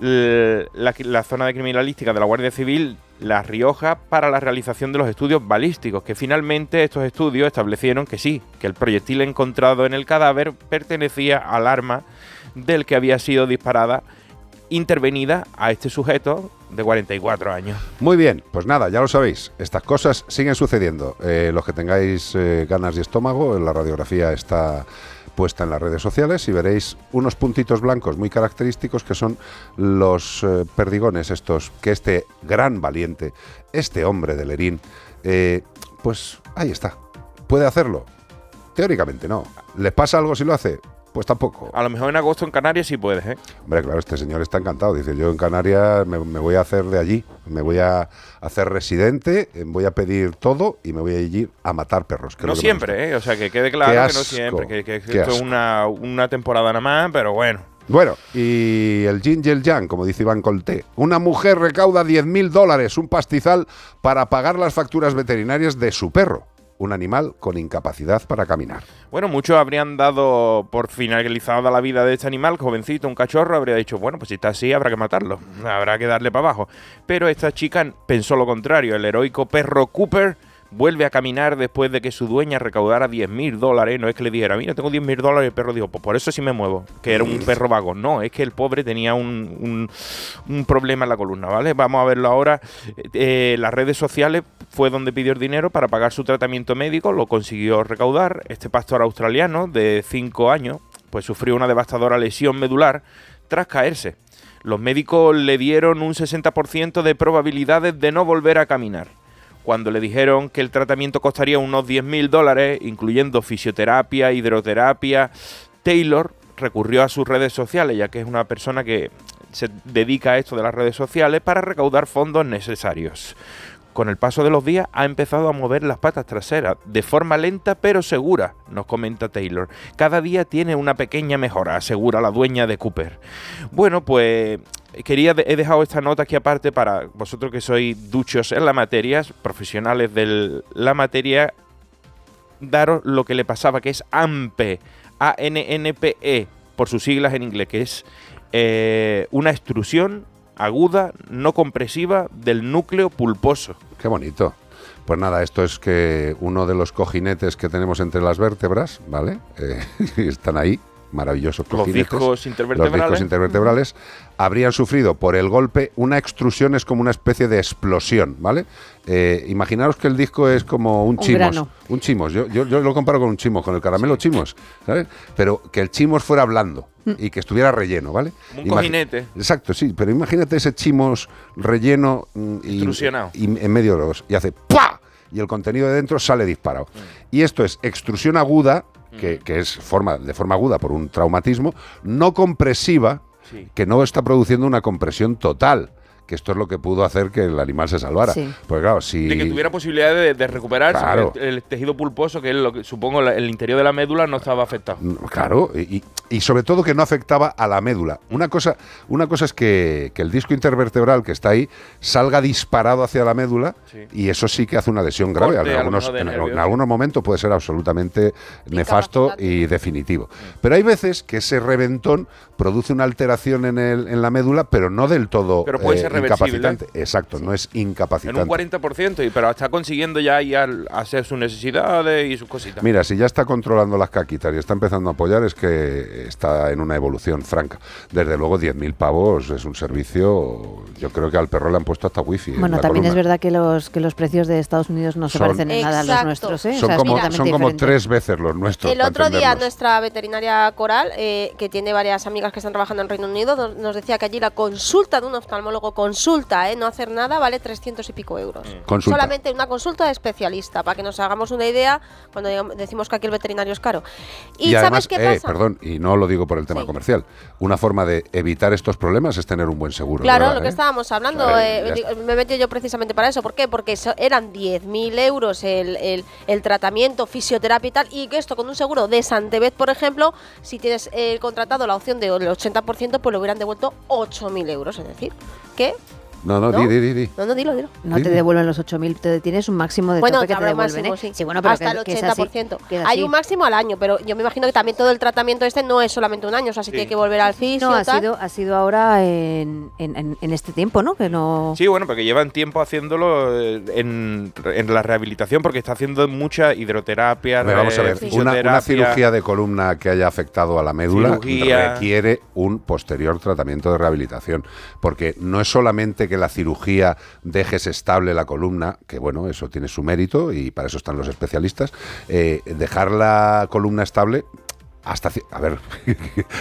La, la zona de criminalística de la Guardia Civil, La Rioja, para la realización de los estudios balísticos, que finalmente estos estudios establecieron que sí, que el proyectil encontrado en el cadáver pertenecía al arma del que había sido disparada, intervenida a este sujeto de 44 años. Muy bien, pues nada, ya lo sabéis, estas cosas siguen sucediendo. Eh, los que tengáis eh, ganas y estómago, la radiografía está puesta en las redes sociales y veréis unos puntitos blancos muy característicos que son los eh, perdigones estos que este gran valiente, este hombre de Lerín, pues ahí está. ¿Puede hacerlo? Teóricamente no. ¿Le pasa algo si lo hace? Pues tampoco. A lo mejor en agosto en Canarias sí puedes, ¿eh? Hombre, claro, este señor está encantado. Dice, yo en Canarias me, me voy a hacer de allí, me voy a hacer residente, eh, voy a pedir todo y me voy a ir a matar perros. No que siempre, ¿eh? O sea, que quede claro que no siempre, que, que esto es una, una temporada nada más, pero bueno. Bueno, y el yin y el yang, como dice Iván Colté. Una mujer recauda 10.000 dólares, un pastizal, para pagar las facturas veterinarias de su perro, un animal con incapacidad para caminar. Bueno, muchos habrían dado por finalizada la vida de este animal, jovencito, un cachorro, habría dicho, bueno, pues si está así habrá que matarlo, habrá que darle para abajo. Pero esta chica pensó lo contrario, el heroico perro Cooper vuelve a caminar después de que su dueña recaudara 10.000 dólares, no es que le dijera, mira, tengo 10.000 dólares, y el perro dijo, pues por eso sí me muevo, que era un perro vago. No, es que el pobre tenía un, un- un problema en la columna, ¿vale? Vamos a verlo ahora. Eh, las redes sociales fue donde pidió el dinero para pagar su tratamiento médico, lo consiguió recaudar. Este pastor australiano de 5 años, pues sufrió una devastadora lesión medular tras caerse. Los médicos le dieron un 60% de probabilidades de no volver a caminar. Cuando le dijeron que el tratamiento costaría unos 10.000 dólares, incluyendo fisioterapia, hidroterapia, Taylor recurrió a sus redes sociales, ya que es una persona que se dedica a esto de las redes sociales para recaudar fondos necesarios. Con el paso de los días ha empezado a mover las patas traseras de forma lenta pero segura, nos comenta Taylor. Cada día tiene una pequeña mejora, asegura la dueña de Cooper. Bueno, pues quería he dejado esta nota aquí aparte para vosotros que sois duchos en la materia, profesionales de la materia, daros lo que le pasaba, que es ANPE, A-N-N-P-E, por sus siglas en inglés, que es eh, una extrusión aguda, no compresiva, del núcleo pulposo. Qué bonito. Pues nada, esto es que uno de los cojinetes que tenemos entre las vértebras, ¿vale? Eh, están ahí, maravillosos Los cojinetes. discos Los intervertebrales. discos intervertebrales habrían sufrido por el golpe una extrusión, es como una especie de explosión, ¿vale? Eh, imaginaros que el disco es como un Un chimos. grano. Un chimos. Yo, yo, yo lo comparo con un chimos, con el caramelo chimos, ¿sabes? Pero que el chimos fuera blando y que estuviera relleno, ¿vale? Un cojinete. Exacto, sí, pero imagínate ese chimos relleno mm, y, en medio de los y hace ¡pua! y el contenido de dentro sale disparado. Y esto es extrusión aguda, que, que es forma, de forma aguda por un traumatismo, no compresiva, Que no está produciendo una compresión total. Que esto es lo que pudo hacer que el animal se salvara. Sí. Pues claro, si. De que tuviera posibilidad de, de recuperarse. Claro. El, el tejido pulposo, que es lo que supongo la- el interior de la médula, no estaba afectado. Claro, y, sobre todo que no afectaba a la médula. Una cosa, una cosa es que, que el disco intervertebral que está ahí salga disparado hacia la médula Sí. y eso sí que hace una lesión grave. Corte, en, algunos, en- algunos momentos puede ser absolutamente nefasto y definitivo. Pero hay veces que ese reventón produce una alteración en, el, en la médula, pero no del todo eh, Pero puede ser reversible. Incapacitante. Exacto, no es En incapacitante. un 40%, y, pero está consiguiendo ya ir al- hacer sus necesidades y sus cositas. Mira, si ya está controlando las caquitas y está empezando a apoyar, es que está en una evolución franca. Desde luego, 10.000 pavos es un servicio. Yo creo que al perro le han puesto hasta wifi. en Bueno, la también es verdad que los que los precios de Estados Unidos no se Son- parecen en nada a los nuestros, ¿eh? O Son sea, como, son como tres veces los nuestros. El otro día nuestra veterinaria Coral, eh, que tiene varias amigas que están trabajando en Reino Unido, nos, decía que allí la consulta de un oftalmóloco consulta, ¿eh? no hacer nada, vale 300 y pico euros. Consulta. Solamente una consulta de especialista, para que nos hagamos una idea cuando decimos que aquí el veterinario es caro. ¿Y, sabes además, qué eh, pasa? perdón, y no lo digo por el tema comercial, una forma de evitar estos problemas es tener un buen seguro. Claro, verdad, lo que ¿eh? estábamos hablando, Claro, eh, me he metido yo precisamente para eso. ¿Por qué? Porque eran 10.000 euros el, el- el tratamiento, fisioterapia y tal, y que esto con un seguro de Santebet, por ejemplo, si tienes contratado la opción del 80%, pues le hubieran devuelto 8.000 euros. Es decir, que... No, no, ¿No? di, di, di, di. No, no, dilo, dilo. No te devuelven los 8.000, te tienes un máximo de Bueno, tope que te devuelven, máximo, ¿eh? sí. bueno, pero Hasta que- el que es así, 80%. que Hay un máximo al año, pero yo me imagino que también todo el tratamiento este no es solamente un año, o sea, si tiene que volver al fisio No, ha tal. sido, ha sido ahora en, en- en- en este tiempo, ¿no? Que no... Sí, bueno, porque llevan tiempo haciéndolo eh, en, en la rehabilitación porque está haciendo mucha hidroterapia, vamos a eh, ver, una, cirugía de columna que haya afectado a la médula Cirugía. requiere un posterior tratamiento de rehabilitación, porque no es solamente que la cirugía dejes estable la columna, que bueno, eso tiene su mérito y para eso están los especialistas, eh, dejar la columna estable hasta, ci- a ver,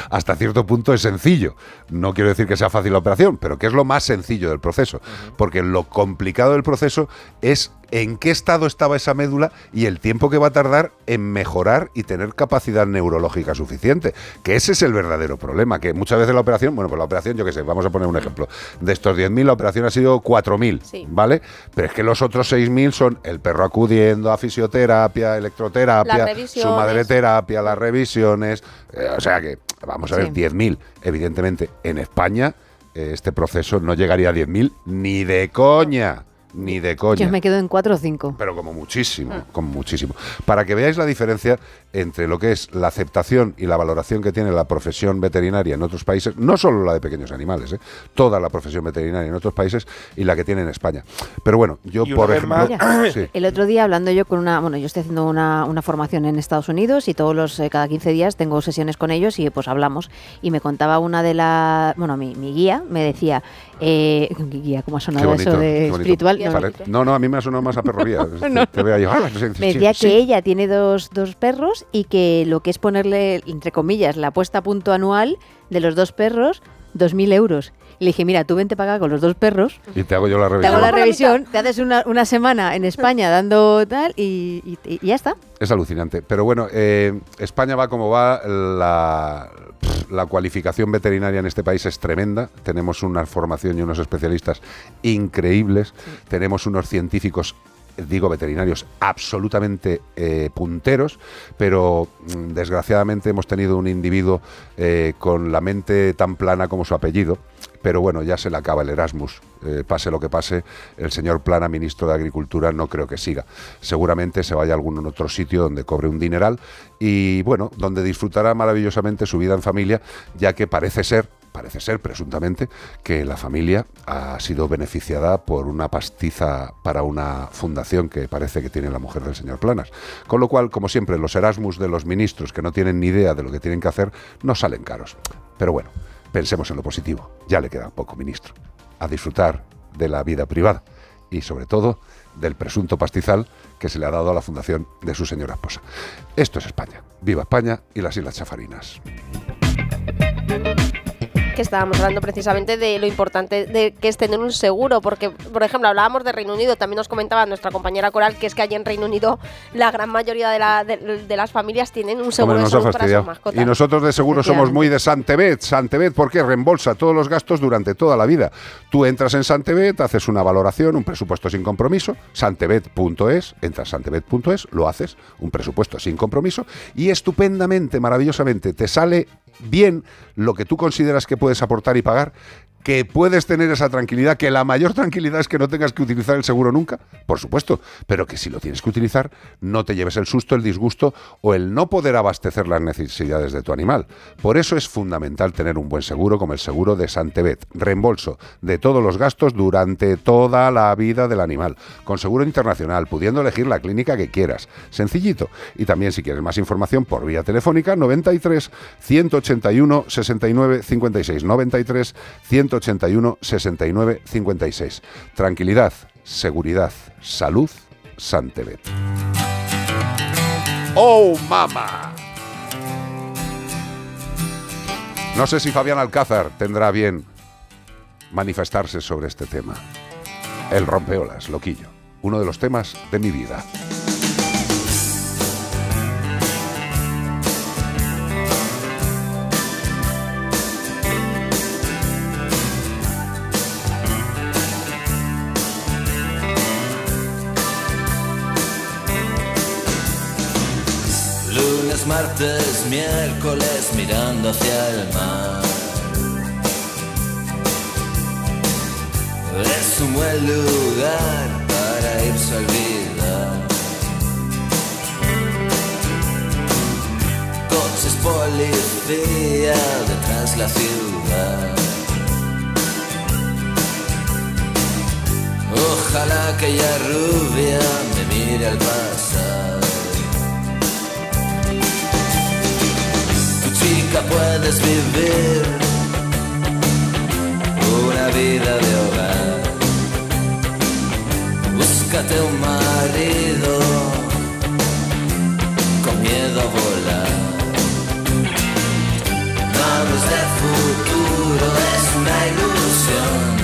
hasta cierto punto es sencillo. No quiero decir que sea fácil la operación, pero que es lo más sencillo del proceso. Porque lo complicado del proceso es en qué estado estaba esa médula y el tiempo que va a tardar en mejorar y tener capacidad neurológica suficiente. Que ese es el verdadero problema. Que muchas veces la operación, bueno, pues la operación, yo qué sé, vamos a poner un ejemplo. De estos 10.000, la operación ha sido 4.000, Sí. ¿vale? Pero es que los otros 6.000 son el perro acudiendo a fisioterapia, electroterapia, su madre terapia, las revisiones. eh, o sea que, vamos a ver, Sí. 10.000. Evidentemente, en España eh, este proceso no llegaría a 10.000 ni de coña. Ni de coña. Yo me quedo en 4 o 5. Pero como muchísimo, como muchísimo. Para que veáis la diferencia entre lo que es la aceptación y la valoración que tiene la profesión veterinaria en otros países, no solo la de pequeños animales, ¿eh? toda la profesión veterinaria en otros países y la que tiene en España. Pero bueno, yo por ejemplo... más- Sí. El otro día hablando yo con una, bueno, yo estoy haciendo una, una formación en Estados Unidos y todos los, eh, cada 15 días tengo sesiones con ellos y pues hablamos y me contaba una de las, bueno, mi, mi guía me decía, eh, guía, ¿cómo ha sonado bonito, eso de espiritual? No. No, no, a mí me ha sonado más a perrovía. No, Te veo ahí, "Ah, sí, Me decía sí". que ella tiene dos, dos perros y que lo que es ponerle, entre comillas, la puesta a punto anual de los dos perros, 2.000 euros. Y le dije, mira, tú vente para acá con los dos perros, Y te hago yo la te revisión. hago la revisión, te haces una, una semana en España dando tal y, y- y ya está. Es alucinante. Pero bueno, eh, España va como va. La, la cualificación veterinaria en este país es tremenda. Tenemos una formación y unos especialistas increíbles. Tenemos unos científicos digo veterinarios absolutamente eh, punteros, pero mm, desgraciadamente hemos tenido un individuo eh, con la mente tan plana como su apellido, pero bueno, ya se le acaba el Erasmus, Eh, pase lo que pase, el señor Plana, ministro de Agricultura, no creo que siga. Seguramente se vaya a algún otro sitio donde cobre un dineral y bueno, donde disfrutará maravillosamente su vida en familia, ya que parece ser, parece ser presuntamente, que la familia ha sido beneficiada por una pastiza para una fundación que parece que tiene la mujer del señor Planas. Con lo cual, como siempre, los Erasmus de los ministros que no tienen ni idea de lo que tienen que hacer no salen caros. Pero bueno, pensemos en lo positivo. Ya le queda poco, ministro. A disfrutar de la vida privada y sobre todo del presunto pastizal que se le ha dado a la fundación de su señora esposa. Esto es España. Viva España y las Islas Chafarinas. Que estábamos hablando precisamente de lo importante de que es tener un seguro, porque, por ejemplo, hablábamos de Reino Unido, también nos comentaba nuestra compañera Coral que es que allí en Reino Unido la gran mayoría de, la- de- de las familias tienen un seguro Hombre, de salud para sus mascotas. Y nosotros de seguro somos muy de Santebet. Santebet, ¿por qué? Reembolsa todos los gastos durante toda la vida. Tú entras en Santebet, haces una valoración, un presupuesto sin compromiso, santebet.es, entras santebet.es, lo haces, un presupuesto sin compromiso, y estupendamente, maravillosamente, te sale bien lo que tú consideras que puedes aportar y pagar, que puedes tener esa tranquilidad, que la mayor tranquilidad es que no tengas que utilizar el seguro nunca, por supuesto, pero que si lo tienes que utilizar, no te lleves el susto, el disgusto o el no poder abastecer las necesidades de tu animal. Por eso es fundamental tener un buen seguro como el seguro de Santebet, reembolso de todos los gastos durante toda la vida del animal, con seguro internacional, pudiendo elegir la clínica que quieras. Sencillito. Y también si quieres más información por vía telefónica 93 181 69 56 93 181 69 56. Tranquilidad, seguridad, salud, Santebet. ¡Oh, mama! No sé si Fabián Alcázar tendrá bien manifestarse sobre este tema. El rompeolas, loquillo, uno de los temas de mi vida. Martes, miércoles mirando hacia el mar. Es un buen lugar para irse a olvidar. Coches policía detrás la ciudad. Ojalá aquella rubia me mire al pasar. Chica puedes vivir una vida de hogar. Búscate un marido con miedo a volar. Vamos de futuro, es una ilusión.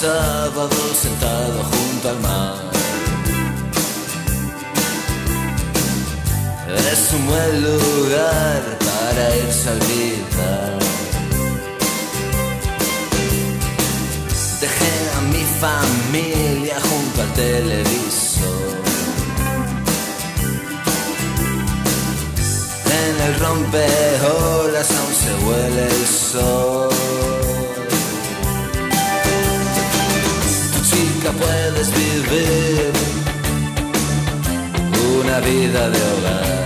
Sábado, sentado junto al mar. Es un buen lugar para irse a olvidar. Dejé a mi familia junto al televisor. En el rompeolas aún se huele el sol. Chica puedes vivir una vida de hogar.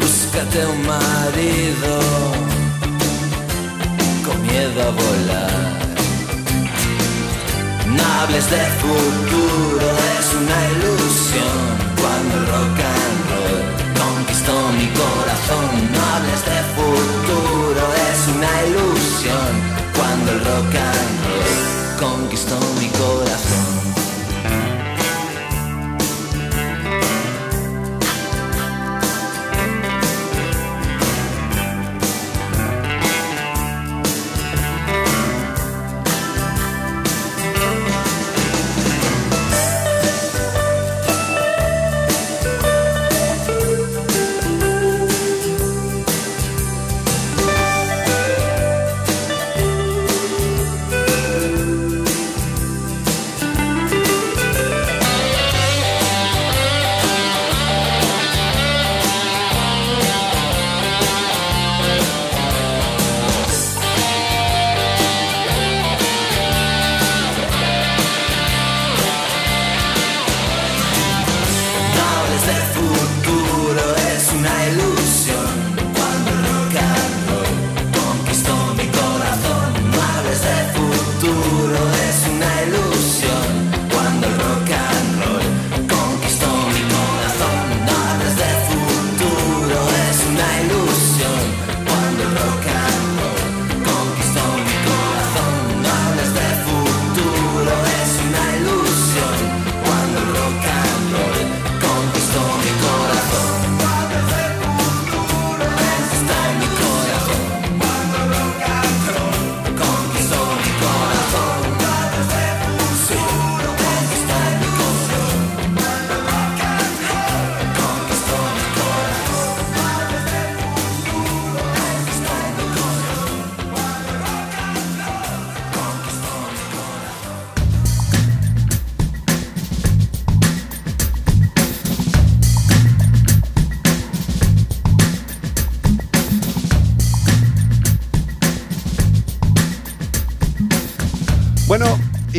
Búscate un marido con miedo a volar. No hables de futuro, es una ilusión. Cuando el rock and roll conquistó mi corazón. No hables de futuro, es una ilusión. Cuando el rock and roll conquistó mi corazón.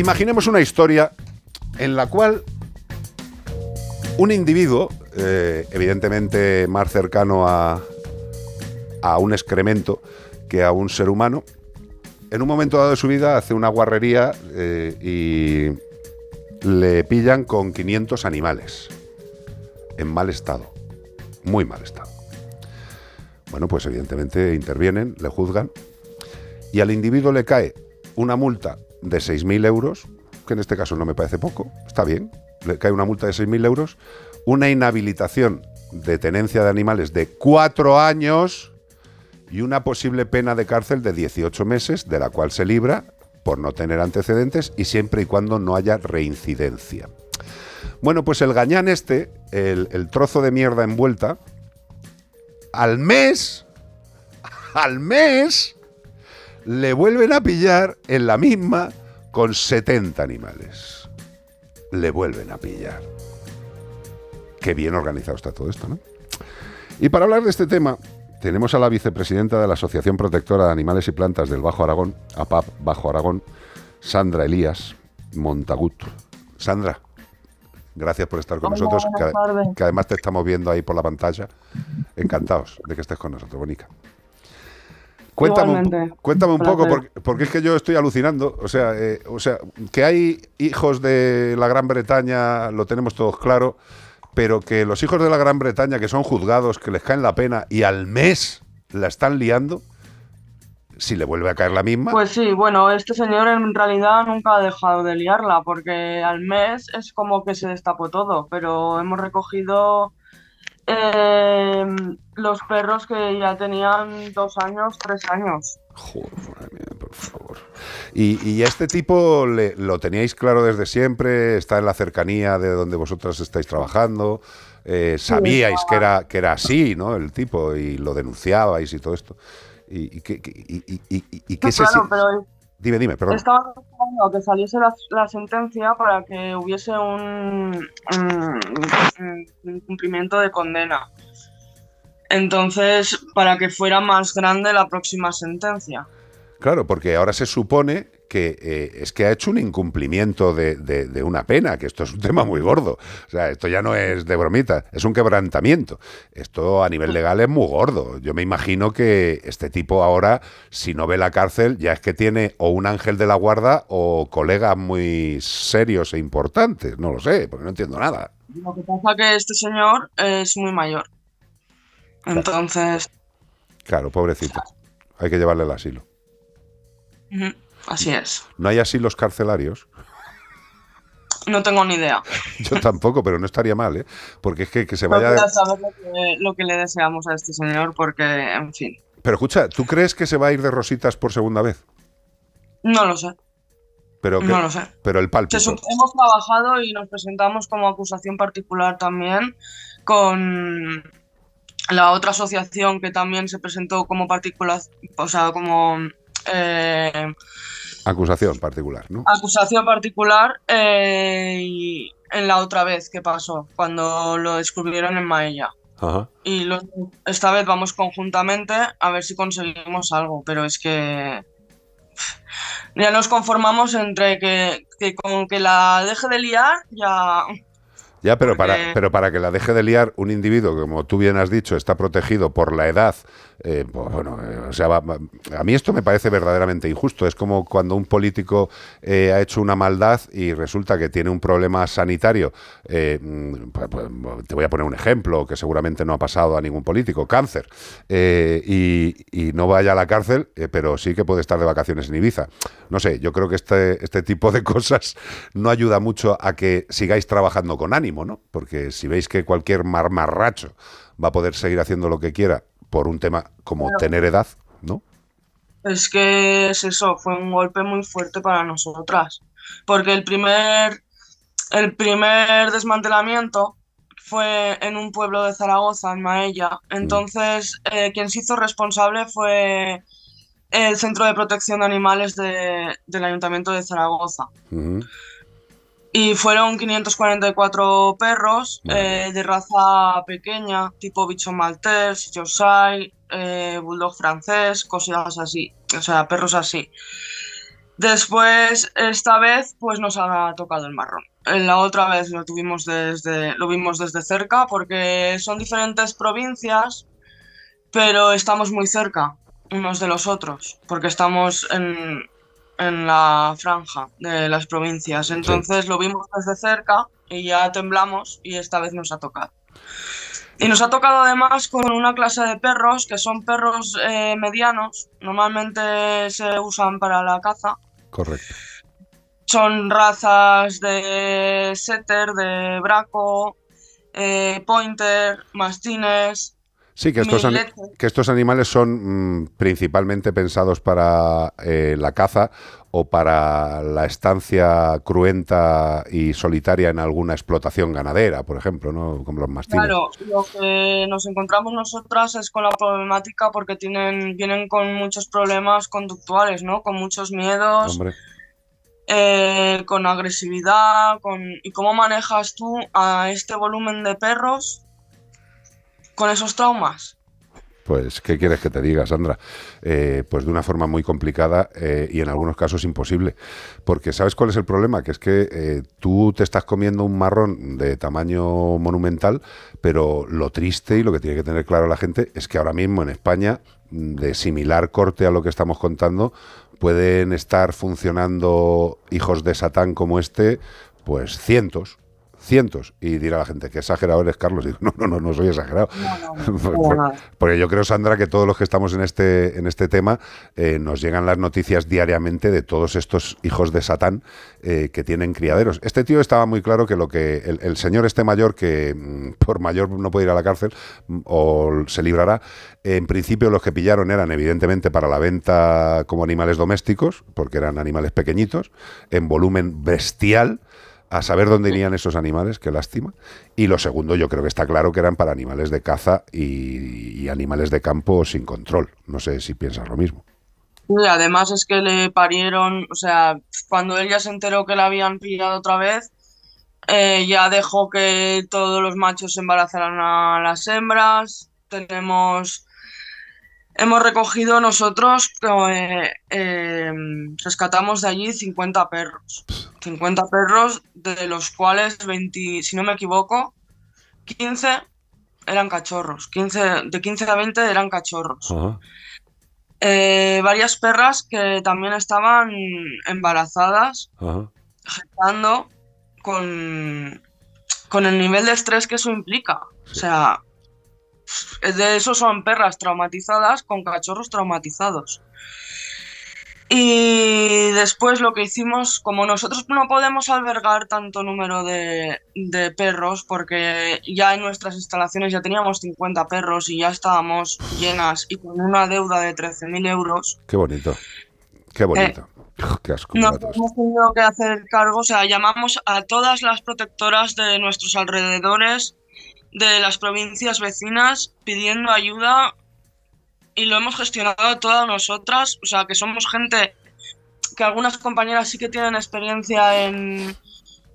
Imaginemos una historia en la cual un individuo, eh, evidentemente más cercano a, a un excremento que a un ser humano, en un momento dado de su vida hace una guarrería eh, y le pillan con 500 animales en mal estado, muy mal estado. Bueno, pues evidentemente intervienen, le juzgan y al individuo le cae una multa de 6.000 euros, que en este caso no me parece poco, está bien, le cae una multa de 6.000 euros, una inhabilitación de tenencia de animales de cuatro años y una posible pena de cárcel de 18 meses, de la cual se libra por no tener antecedentes y siempre y cuando no haya reincidencia. Bueno, pues el gañán este, el, el trozo de mierda envuelta, al mes, al mes, le vuelven a pillar en la misma con 70 animales. Le vuelven a pillar. Qué bien organizado está todo esto, ¿no? Y para hablar de este tema, tenemos a la vicepresidenta de la Asociación Protectora de Animales y Plantas del Bajo Aragón, APAP Bajo Aragón, Sandra Elías Montagut. Sandra, gracias por estar con Hola, nosotros, que, que además te estamos viendo ahí por la pantalla. Encantados de que estés con nosotros, Bonica. Cuéntame, un, cuéntame un poco, porque es que yo estoy alucinando. O sea, eh, o sea, que hay hijos de la Gran Bretaña, lo tenemos todos claro, pero que los hijos de la Gran Bretaña que son juzgados, que les caen la pena y al mes la están liando, si le vuelve a caer la misma, Pues sí, bueno, este señor en realidad nunca ha dejado de liarla, porque al mes es como que se destapó todo, pero hemos recogido eh, los perros que ya tenían dos años, tres años. Y, y a este tipo le- lo teníais claro desde siempre, está en la cercanía de donde vosotras estáis trabajando, eh, sabíais que era, que era así, ¿no? El tipo, y lo denunciabais y todo esto. ¿Y, y y- y- y- y- y qué No, se claro, pero Dime, dime, perdón. Que saliese la, sentencia para que hubiese un- un cumplimiento de condena. Entonces, para que fuera más grande la próxima sentencia. Claro, porque ahora se supone que eh, es que ha hecho un incumplimiento de, de- de una pena, que esto es un tema muy gordo. O sea, esto ya no es de bromita, es un quebrantamiento. Esto a nivel legal es muy gordo. Yo me imagino que este tipo ahora, si no ve la cárcel, ya es que tiene o un ángel de la guarda o colegas muy serios e importantes. No lo sé, porque no entiendo nada. Lo que pasa que este señor es muy mayor. Entonces, Claro, pobrecito. Hay que llevarle al asilo. Así es. No hay asilos carcelarios. No tengo ni idea. Yo tampoco, pero no estaría mal, ¿eh? Porque es que, que se No vaya... quiero saber lo que, lo que le deseamos a este señor porque, en fin, Pero escucha, ¿tú crees que se va a ir de rositas por segunda vez? no lo sé. Pero que- No lo sé. Pero el Se sup- hemos trabajado y nos presentamos como acusación particular también con la otra asociación que también se presentó como particular, o sea, como eh, Acusación particular, ¿no? acusación particular eh, y en la otra vez que pasó, cuando lo descubrieron en Maella. Ajá. Y lo- esta vez vamos conjuntamente a ver si conseguimos algo, pero es que ya nos conformamos entre que, que con que la deje de liar ya... Ya, pero para, pero para que la deje de liar un individuo, que, como tú bien has dicho, está protegido por la edad, eh, pues, bueno, eh, o sea, va- va- a mí esto me parece verdaderamente injusto. Es como cuando un político eh, ha hecho una maldad y resulta que tiene un problema sanitario. mm, pues, pues, te voy a poner un ejemplo que seguramente no ha pasado a ningún político, cáncer, y, y no vaya a la cárcel, pero sí que puede estar de vacaciones en Ibiza. No sé, yo creo que este, este tipo de cosas no ayuda mucho a que sigáis trabajando con ánimo, ¿no? Porque si veis que cualquier marmarracho va a poder seguir haciendo lo que quiera por un tema como Claro. tener edad, ¿no? Es que es eso, fue un golpe muy fuerte para nosotras. Porque el primer, el primer desmantelamiento fue en un pueblo de Zaragoza, en Maella. Entonces, eh, quien se hizo responsable fue el Centro de Protección de Animales de- del Ayuntamiento de Zaragoza. Y fueron 544 perros eh, de raza pequeña, tipo bicho maltés, Yorkshire, eh, bulldog francés, cosas así, o sea, perros así. Después, esta vez, pues nos ha tocado el marrón. La otra vez lo tuvimos desde, lo vimos desde cerca porque son diferentes provincias, pero estamos muy cerca. unos de los otros, porque estamos en, en la franja de las provincias. Entonces lo vimos desde cerca y ya temblamos y esta vez nos ha tocado. Y nos ha tocado además con una clase de perros que son perros eh, medianos, normalmente se usan para la caza. Correcto. Son razas de setter, de braco, eh, pointer, mastines. Sí, que estos, que estos animales son mm, principalmente pensados para eh, la caza o para la estancia cruenta y solitaria en alguna explotación ganadera, por ejemplo, ¿no? Como los mastines. Claro, lo que nos encontramos nosotras es con la problemática porque tienen, vienen con muchos problemas conductuales, ¿no? Con muchos miedos, Hombre, eh, con agresividad, con... ¿Y cómo manejas tú a este volumen de perros con esos traumas? pues, ¿qué quieres que te diga, Sandra? Eh, pues de una forma muy complicada eh, y en algunos casos imposible. Porque ¿sabes cuál es el problema? Que es que eh, tú te estás comiendo un marrón de tamaño monumental, pero lo triste y lo que tiene que tener claro la gente es que ahora mismo en España, de similar corte a lo que estamos contando, pueden estar funcionando hijos de Satán como este, pues cientos. Cientos. Y dirá la gente, que exagerado eres, Carlos. Y digo, no, no, no, no soy exagerado. Por- por- porque yo creo, Sandra, que todos los que estamos en este, en este tema eh, nos llegan las noticias diariamente de todos estos hijos de Satán eh, que tienen criaderos. Este tío estaba muy claro que lo que el, el señor este mayor, que mm, por mayor no puede ir a la cárcel mm, o se librará, en principio los que pillaron eran evidentemente para la venta como animales domésticos, porque eran animales pequeñitos, en volumen bestial a saber dónde irían esos animales, qué lástima. Y lo segundo, yo creo que está claro que eran para animales de caza y, animales de campo sin control. No sé si piensas lo mismo. Y además es que le parieron, o sea, cuando él ya se enteró que la habían pillado otra vez, eh, ya dejó que todos los machos embarazaran a las hembras. Tenemos, hemos recogido nosotros, eh, eh, rescatamos de allí 50 perros. 50 perros, de los cuales 20, si no me equivoco, 15 eran cachorros. 15, de 15 a 20 eran cachorros. Eh, varias perras que también estaban embarazadas, gestando, con, con el nivel de estrés que eso implica. O sea, de eso son perras traumatizadas con cachorros traumatizados. Y después lo que hicimos, como nosotros no podemos albergar tanto número de, de perros, porque ya en nuestras instalaciones ya teníamos 50 perros y ya estábamos llenas y con una deuda de 13.000 euros, Qué bonito. Qué bonito. Qué asco. nos hemos tenido que hacer cargo, o sea, llamamos a todas las protectoras de nuestros alrededores, de las provincias vecinas, pidiendo ayuda y lo hemos gestionado todas nosotras, o sea, que somos gente que algunas compañeras sí que tienen experiencia en,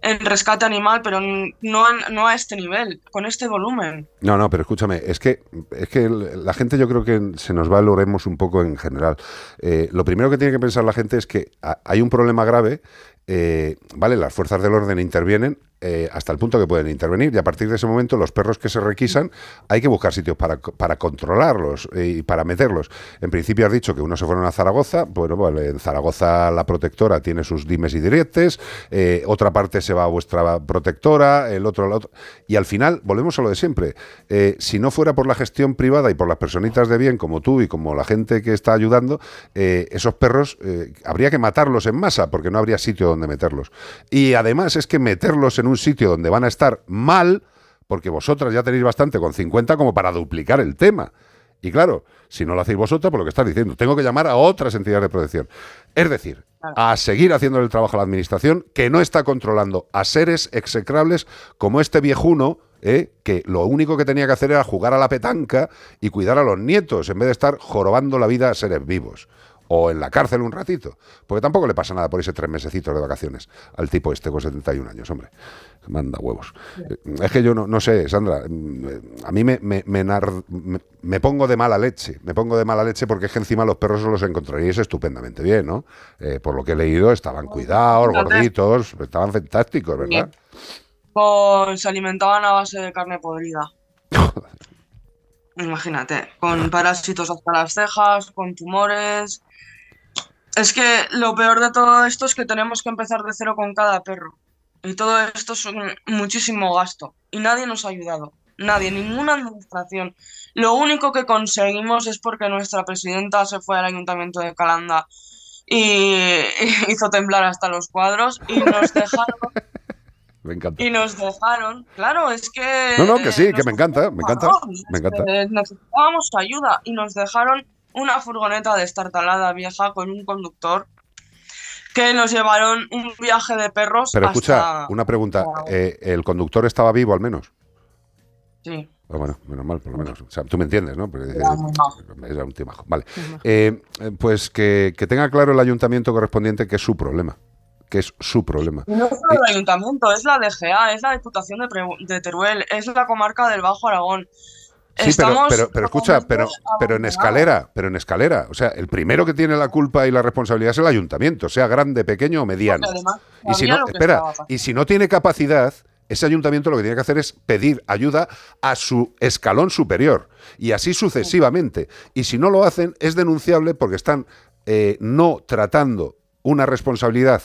en rescate animal, pero no, no a este nivel, con este volumen. No, no, pero escúchame, es que, es que la gente yo creo que se nos va el oremos un poco en general. Eh, lo primero que tiene que pensar la gente es que ha- hay un problema grave, eh, vale, las fuerzas del orden intervienen eh, hasta el punto que pueden intervenir y a partir de ese momento los perros que se requisan hay que buscar sitios para, para controlarlos eh, y para meterlos. En principio has dicho que unos se fueron a Zaragoza, bueno, vale, en Zaragoza la protectora tiene sus dimes y diretes, eh, otra parte se va a vuestra protectora, el otro la otra, y al final volvemos a lo de siempre. Si no fuera por la gestión privada y por las personitas de bien como tú y como la gente que está ayudando, esos perros habría que matarlos en masa porque no habría sitio donde meterlos. Y además es que meterlos en un sitio donde van a estar mal, porque vosotras ya tenéis bastante con 50 como para duplicar el tema. Y claro, si no lo hacéis vosotras, por lo que estás diciendo, tengo que llamar a otras entidades de protección. Es decir, a seguir haciendo el trabajo a la administración que no está controlando a seres execrables como este viejuno, ¿eh? que lo único que tenía que hacer era jugar a la petanca y cuidar a los nietos en vez de estar jorobando la vida a seres vivos. O en la cárcel un ratito. Porque tampoco le pasa nada por ese tres mesecitos de vacaciones al tipo este con 71 años, hombre. Manda huevos. Es que yo no, no sé, Sandra. mm, A mí me, me, me nar- me- me pongo de mala leche. Me pongo de mala leche porque es que encima los perros os los encontraríais estupendamente bien, ¿no? Eh, por lo que he leído, estaban cuidados, gorditos, estaban fantásticos, ¿verdad? Con, se alimentaban a base de carne podrida. imagínate, con parásitos hasta las cejas, con tumores. Es que lo peor de todo esto es que tenemos que empezar de cero con cada perro. Y todo esto es un- muchísimo gasto. Y nadie nos ha ayudado. Nadie, ninguna administración. Lo único que conseguimos es porque nuestra presidenta se fue al ayuntamiento de Calanda y hizo temblar hasta los cuadros y nos dejaron, Me encanta. y nos dejaron. Claro, es que No, no, que sí, que me encanta, me encanta, me encanta. necesitábamos ayuda y nos dejaron una furgoneta destartalada vieja con un conductor que nos llevaron un viaje de perros Pero escucha, hasta... una pregunta. eh, ¿El conductor estaba vivo al menos? Sí. Ah, bueno, menos mal, por lo menos. O sea, tú me entiendes, ¿no? Porque, era un tío majo. Vale. Eh, eh, pues que, que tenga claro el ayuntamiento correspondiente que es su problema. Que es su problema. No solo el ayuntamiento, es la DGA, es la Diputación de, Pre- de Teruel, es la comarca del Bajo Aragón. Sí, pero, pero, pero escucha, pero, pero en escalera, pero en escalera. O sea, el primero que tiene la culpa y la responsabilidad es el ayuntamiento, sea grande, pequeño o mediano. Además Y si no, espera, y si no tiene capacidad, ese ayuntamiento lo que tiene que hacer es pedir ayuda a su escalón superior y así sucesivamente. Y si no lo hacen, es denunciable porque están eh, no tratando una responsabilidad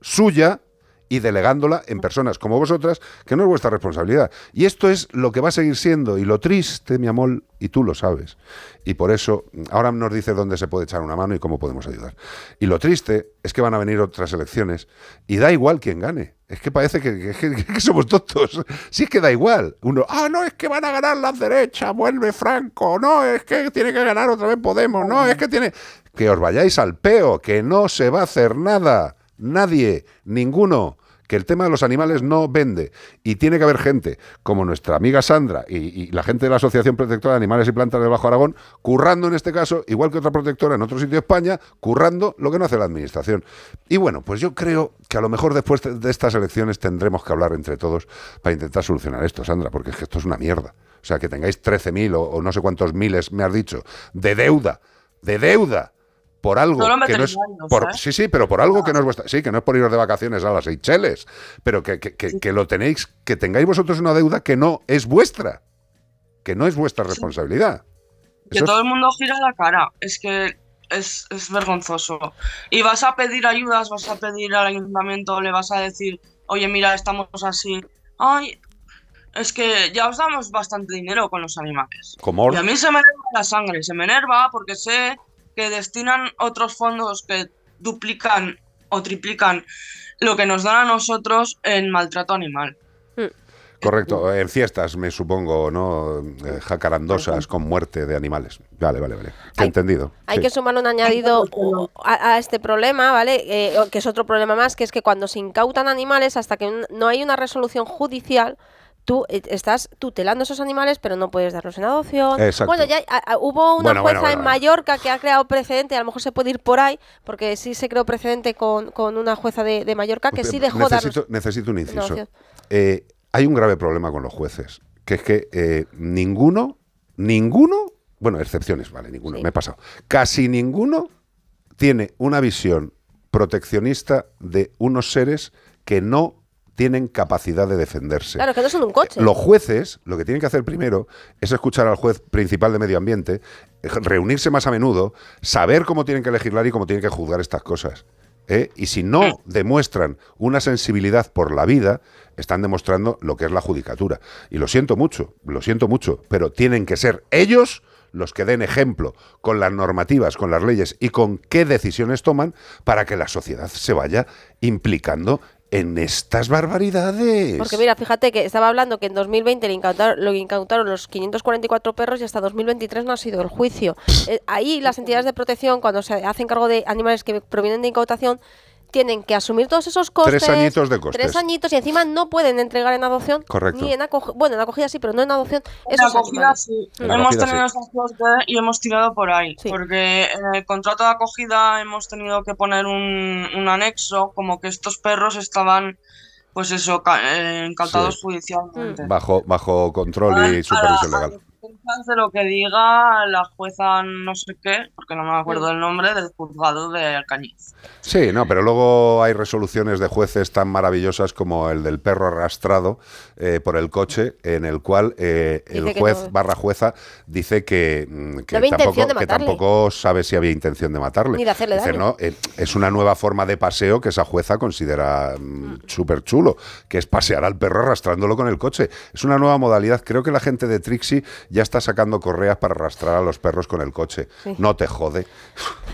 suya y delegándola en personas como vosotras, que no es vuestra responsabilidad. Y esto es lo que va a seguir siendo. Y lo triste, mi amor, y tú lo sabes. Y por eso, ahora nos dice dónde se puede echar una mano y cómo podemos ayudar. Y lo triste es que van a venir otras elecciones y da igual quién gane. Es que parece que somos tontos. Si es que da igual. Uno, ah, no, es que van a ganar las derechas, vuelve Franco. No, es que tiene que ganar otra vez Podemos. No, es que tiene... Que os vayáis al peo, que no se va a hacer nada. Nadie, ninguno. Que el tema de los animales no vende. Y tiene que haber gente como nuestra amiga Sandra y, la gente de la Asociación Protectora de Animales y Plantas del Bajo Aragón, currando en este caso, igual que otra protectora en otro sitio de España, currando lo que no hace la Administración. Y bueno, pues yo creo que a lo mejor después de de estas elecciones tendremos que hablar entre todos para intentar solucionar esto, Sandra, porque es que esto es una mierda. O sea, que tengáis 13.000 o, o no sé cuántos miles, me has dicho, de deuda, de deuda, por algo Solo que no es por, ¿eh? sí sí pero por algo que no es vuestra sí que no es por iros de vacaciones a las Seychelles pero que, que- que- que lo tenéis que tengáis vosotros una deuda que no es vuestra que no es vuestra responsabilidad Que Eso es- todo el mundo gira la cara. Es que es, es vergonzoso. Y vas a pedir ayudas, vas a pedir al ayuntamiento, le vas a decir, oye, mira, estamos así. Ay, es que ya os damos bastante dinero con los animales. como Y a mí se me enerva la sangre, se me enerva porque sé que destinan otros fondos que duplican o triplican lo que nos dan a nosotros en maltrato animal. correcto en fiestas me supongo no Eh, jacarandosas con muerte de animales. Vale vale vale. Te he entendido. Hay Sí. que sumar un añadido a, a este problema, ¿vale? Eh, que es otro problema más, que es que cuando se incautan animales, hasta que no hay una resolución judicial, tú eh, estás tutelando esos animales, pero no puedes darlos en adopción. Exacto. Bueno, ya a- a- hubo una Bueno, jueza bueno, en. Mallorca que ha creado precedente, a lo mejor se puede ir por ahí, porque sí se creó precedente con, con una jueza de, de Mallorca que sí dejó necesito, darnos... necesito un inciso. Eh, hay un grave problema con los jueces, que es que eh, ninguno, ninguno, bueno, excepciones, vale, ninguno, me he pasado, casi ninguno tiene una visión proteccionista de unos seres que no tienen capacidad de defenderse. Claro, que no son un coche. Los jueces lo que tienen que hacer primero es escuchar al juez principal de medio ambiente, reunirse más a menudo, saber cómo tienen que legislar y cómo tienen que juzgar estas cosas. ¿eh? Y si no demuestran una sensibilidad por la vida, están demostrando lo que es la judicatura. Y lo siento mucho, lo siento mucho, pero tienen que ser ellos los que den ejemplo con las normativas, con las leyes y con qué decisiones toman para que la sociedad se vaya implicando en estas barbaridades. Porque mira, fíjate que estaba hablando que en 2020 le incautaron, lo incautaron los 544 perros y hasta 2023 no ha sido el juicio. Eh, ahí las entidades de protección, cuando se hacen cargo de animales que provienen de incautación, tienen que asumir todos esos costes. Tres añitos de costes. Tres añitos y encima no pueden entregar en adopción. Correcto. Ni en acogida. Bueno, en acogida sí, pero no en adopción. En esos acogida animales. sí. En hemos acogida tenido sí. esa suerte y hemos tirado por ahí. Porque en el contrato de acogida hemos tenido que poner un, un anexo como que estos perros estaban, pues eso, eh, incautados Sí. judicialmente. Bajo, bajo control y supervisión para legal. de lo que diga la jueza no sé qué, porque no me acuerdo Mm. el nombre, del juzgado de Alcañiz. Sí, no, pero luego hay resoluciones de jueces tan maravillosas como el del perro arrastrado eh, por el coche, en el cual eh, el juez no. barra jueza dice que, mm, que No había tampoco, que sabe si había intención de matarle. Ni de hacerle Dice, daño. no, eh, es una nueva forma de paseo que esa jueza considera mm, súper chulo, que es pasear al perro arrastrándolo con el coche. Es una nueva modalidad. Creo que la gente de Trixie ya está sacando correas para arrastrar a los perros con el coche. Sí. No te jode.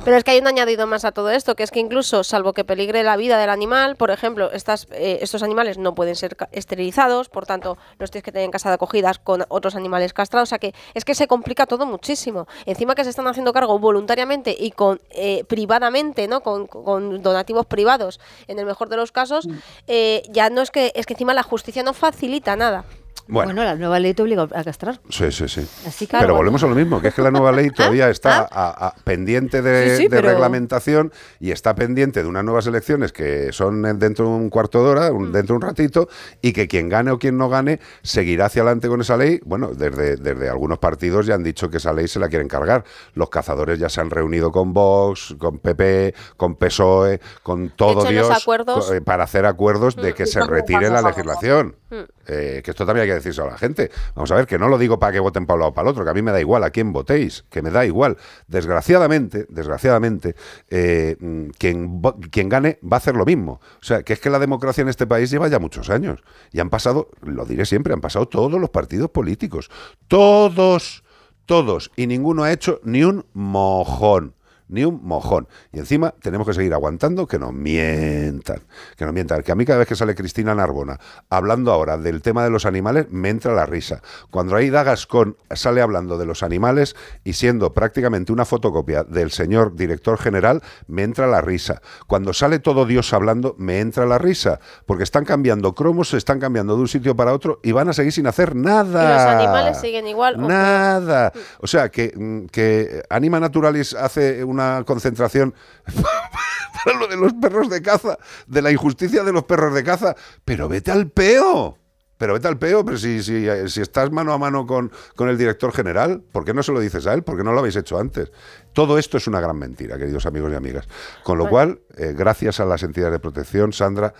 Pero es que hay un añadido más a todo esto, que es que incluso, salvo que peligre la vida del animal, por ejemplo, estas, eh, estos animales no pueden ser esterilizados, por tanto, los tienes que tener en casa de acogidas con otros animales castrados. O sea que es que se complica todo muchísimo. Encima que se están haciendo cargo voluntariamente y con eh, privadamente, ¿no? Con, con donativos privados, en el mejor de los casos, eh, ya no es que es que encima la justicia no facilita nada. Bueno. la nueva ley te obliga a castrar. Sí, sí, sí. Así que- pero volvemos a lo mismo, que es que la nueva ley todavía está a- a- pendiente de, Sí, sí, de pero- reglamentación y está pendiente de unas nuevas elecciones que son en- dentro de un cuarto de hora, un- dentro de un ratito, y que quien gane o quien no gane seguirá hacia adelante con esa ley. Bueno, desde, desde algunos partidos ya han dicho que esa ley se la quieren cargar. Los cazadores ya se han reunido con Vox, con PP, con PSOE, con todo hecho, Dios, acuerdos- eh, para hacer acuerdos de que se retire la legislación. Mm. Eh, que esto también hay que decirse a la gente. Vamos a ver, que no lo digo para que voten para un lado o para el otro, que a mí me da igual a quién votéis, que me da igual. Desgraciadamente, desgraciadamente, eh, mm, quien, quien gane va a hacer lo mismo. O sea, que es que la democracia en este país lleva ya muchos años. Y han pasado, lo diré siempre, han pasado todos los partidos políticos. Todos, todos. Y ninguno ha hecho ni un mojón ni un mojón. Y encima tenemos que seguir aguantando que nos mientan. Que nos mientan. Que a mí cada vez que sale Cristina Narbona hablando ahora del tema de los animales, me entra la risa. Cuando Aida Gascón sale hablando de los animales y siendo prácticamente una fotocopia del señor director general, me entra la risa. Cuando sale todo Dios hablando, me entra la risa. Porque están cambiando cromos, se están cambiando de un sitio para otro y van a seguir sin hacer nada. Y los animales siguen igual. Nada. O sea, que, mm, que Anima Naturalis hace una concentración para lo de los perros de caza, de la injusticia de los perros de caza, pero vete al peo. Pero vete al peo, pero si, si, eh, si estás mano a mano con, con el director general, ¿por qué no se lo dices a él? ¿Por qué no lo habéis hecho antes? Todo esto es una gran mentira, queridos amigos y amigas. Con lo cual, eh, gracias a las entidades de protección, Sandra,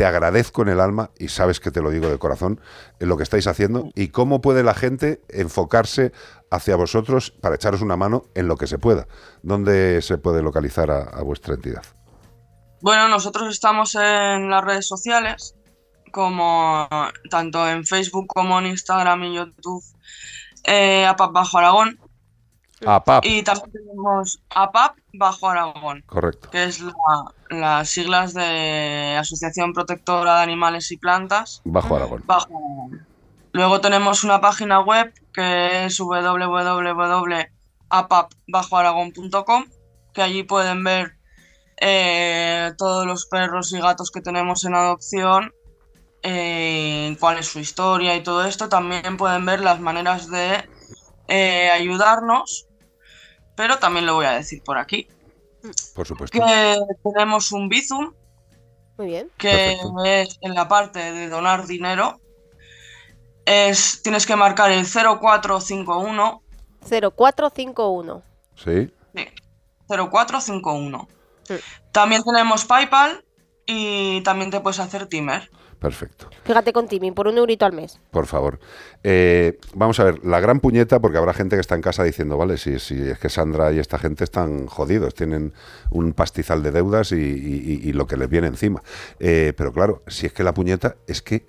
te agradezco en el alma y sabes que te lo digo de corazón en lo que estáis haciendo y cómo puede la gente enfocarse hacia vosotros para echaros una mano en lo que se pueda. ¿Dónde se puede localizar a, a vuestra entidad? Bueno, nosotros estamos en las redes sociales, como tanto en Facebook como en Instagram y YouTube, eh, APAP Bajo Aragón. APAP. Y también tenemos APAP Bajo Aragón, Correcto. que es la- las siglas de Asociación Protectora de Animales y Plantas. Bajo Aragón. Bajo Aragón. Luego tenemos una página web que es www.apapbajoaragón.com, que allí pueden ver eh, todos los perros y gatos que tenemos en adopción, eh, cuál es su historia y todo esto. También pueden ver las maneras de eh, ayudarnos, pero también lo voy a decir por aquí, Por supuesto. que tenemos un Bizum, Muy bien. que es en la parte de donar dinero. Es, tienes que marcar el 0451 0451. Sí. Sí, 0451. También tenemos PayPal y también te puedes hacer Timer. Perfecto. Fíjate con Timmy, por un eurito al mes. Por favor. Eh, vamos a ver, la gran puñeta, porque habrá gente que está en casa diciendo, vale, si, si es que Sandra y esta gente están jodidos, tienen un pastizal de deudas y, y- y lo que les viene encima. Eh, pero claro, si es que la puñeta es que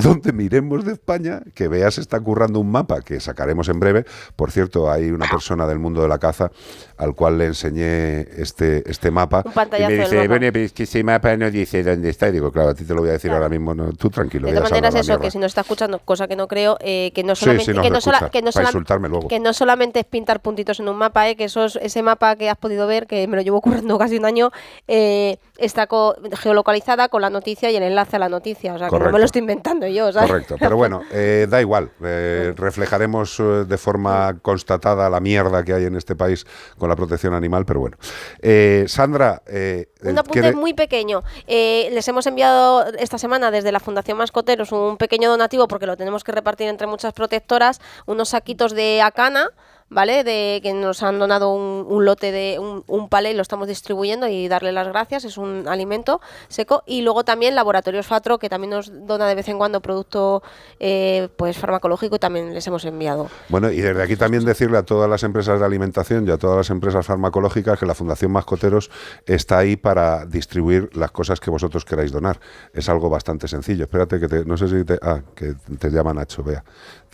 donde miremos de España, que veas está currando un mapa que sacaremos en breve. Por cierto, hay una persona del mundo de la caza al cual le enseñé este, este mapa. Un y me dice, bueno, pero es que ese mapa no dice dónde está. Y digo, claro, a ti te lo voy a decir ahora mismo. no, tú tranquilo. De todas maneras, eso, que si nos está escuchando, cosa que no creo, eh, que no solamente, sí, que, no sola- escucha, que no para sola- insultarme luego. que no solamente es pintar puntitos en un mapa, eh, que eso es- ese mapa que has podido ver, que me lo llevo currando casi un año, eh, está co- geolocalizada con la noticia y el enlace a la noticia. O sea, que no me lo estoy inventando yo, ¿sabes? Correcto, pero bueno, eh, da igual. eh, reflejaremos eh, de forma constatada la mierda que hay en este país con la protección animal, pero bueno. Eh, Sandra, eh, Un apunte ¿quiere- muy pequeño. Eh, les hemos enviado esta semana desde la Fundación Mascoteros un pequeño donativo porque lo tenemos que repartir entre muchas protectoras, unos saquitos de acana. ¿Vale? De que nos han donado un, lote de un, un palé y lo estamos distribuyendo y darle las gracias. Es un alimento seco. Y luego también Laboratorios Fatro, que también nos dona de vez en cuando producto eh, pues farmacológico y también les hemos enviado. Bueno, y desde aquí también decirle a todas las empresas de alimentación y a todas las empresas farmacológicas que la Fundación Mascoteros está ahí para distribuir las cosas que vosotros queráis donar. Es algo bastante sencillo. Espérate que te, no sé si te, ah, que te llama Nacho, vea.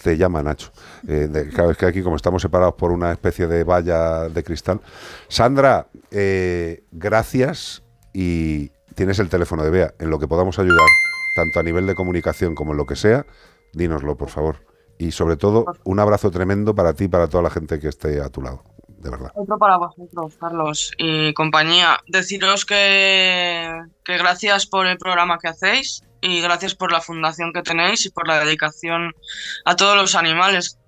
Te llama Nacho. Eh, de- claro, es que aquí como estamos separados por una especie de valla de cristal. Sandra, eh, gracias y tienes el teléfono de Bea. En lo que podamos ayudar, tanto a nivel de comunicación como en lo que sea, dínoslo, por favor. Y sobre todo, un abrazo tremendo para ti y para toda la gente que esté a tu lado, de verdad. Otro para vosotros, Carlos y compañía. Deciros que, que gracias por el programa que hacéis y gracias por la fundación que tenéis y por la dedicación a todos los animales.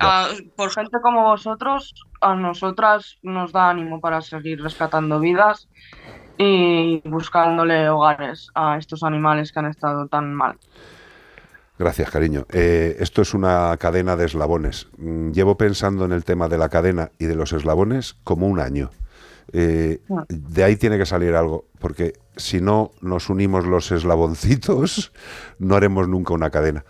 A- por gente como vosotros, a nosotras nos da ánimo para seguir rescatando vidas y buscándole hogares a estos animales que han estado tan mal. Gracias, cariño. Eh, esto es una cadena de eslabones. Mm, Llevo pensando en el tema de la cadena y de los eslabones como un año. Eh, de ahí tiene que salir algo, porque si no nos unimos los eslaboncitos, no haremos nunca una cadena.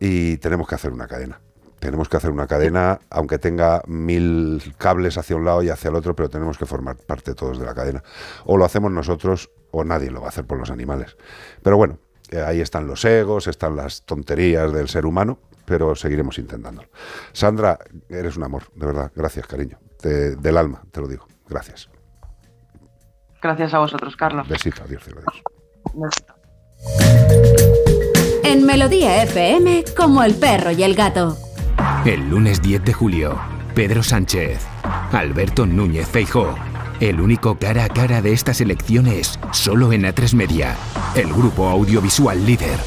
Y tenemos que hacer una cadena. Tenemos que hacer una cadena, aunque tenga mil cables hacia un lado y hacia el otro, pero tenemos que formar parte todos de la cadena. O lo hacemos nosotros, o nadie lo va a hacer por los animales. Pero bueno, eh, ahí están los egos, están las tonterías del ser humano, pero seguiremos intentándolo. Sandra, eres un amor, de verdad. Gracias, cariño. De- del alma, te lo digo. Gracias. Gracias a vosotros, Carlos. Besito, adiós, adiós. Besito. En Melodía FM, como el perro y el gato. El lunes 10 de julio, Pedro Sánchez, Alberto Núñez Feijó. El único cara a cara de estas elecciones, solo en A3 Media, el grupo audiovisual líder.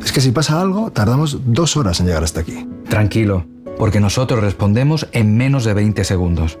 Es que si pasa algo, tardamos dos horas en llegar hasta aquí. Tranquilo, porque nosotros respondemos en menos de 20 segundos.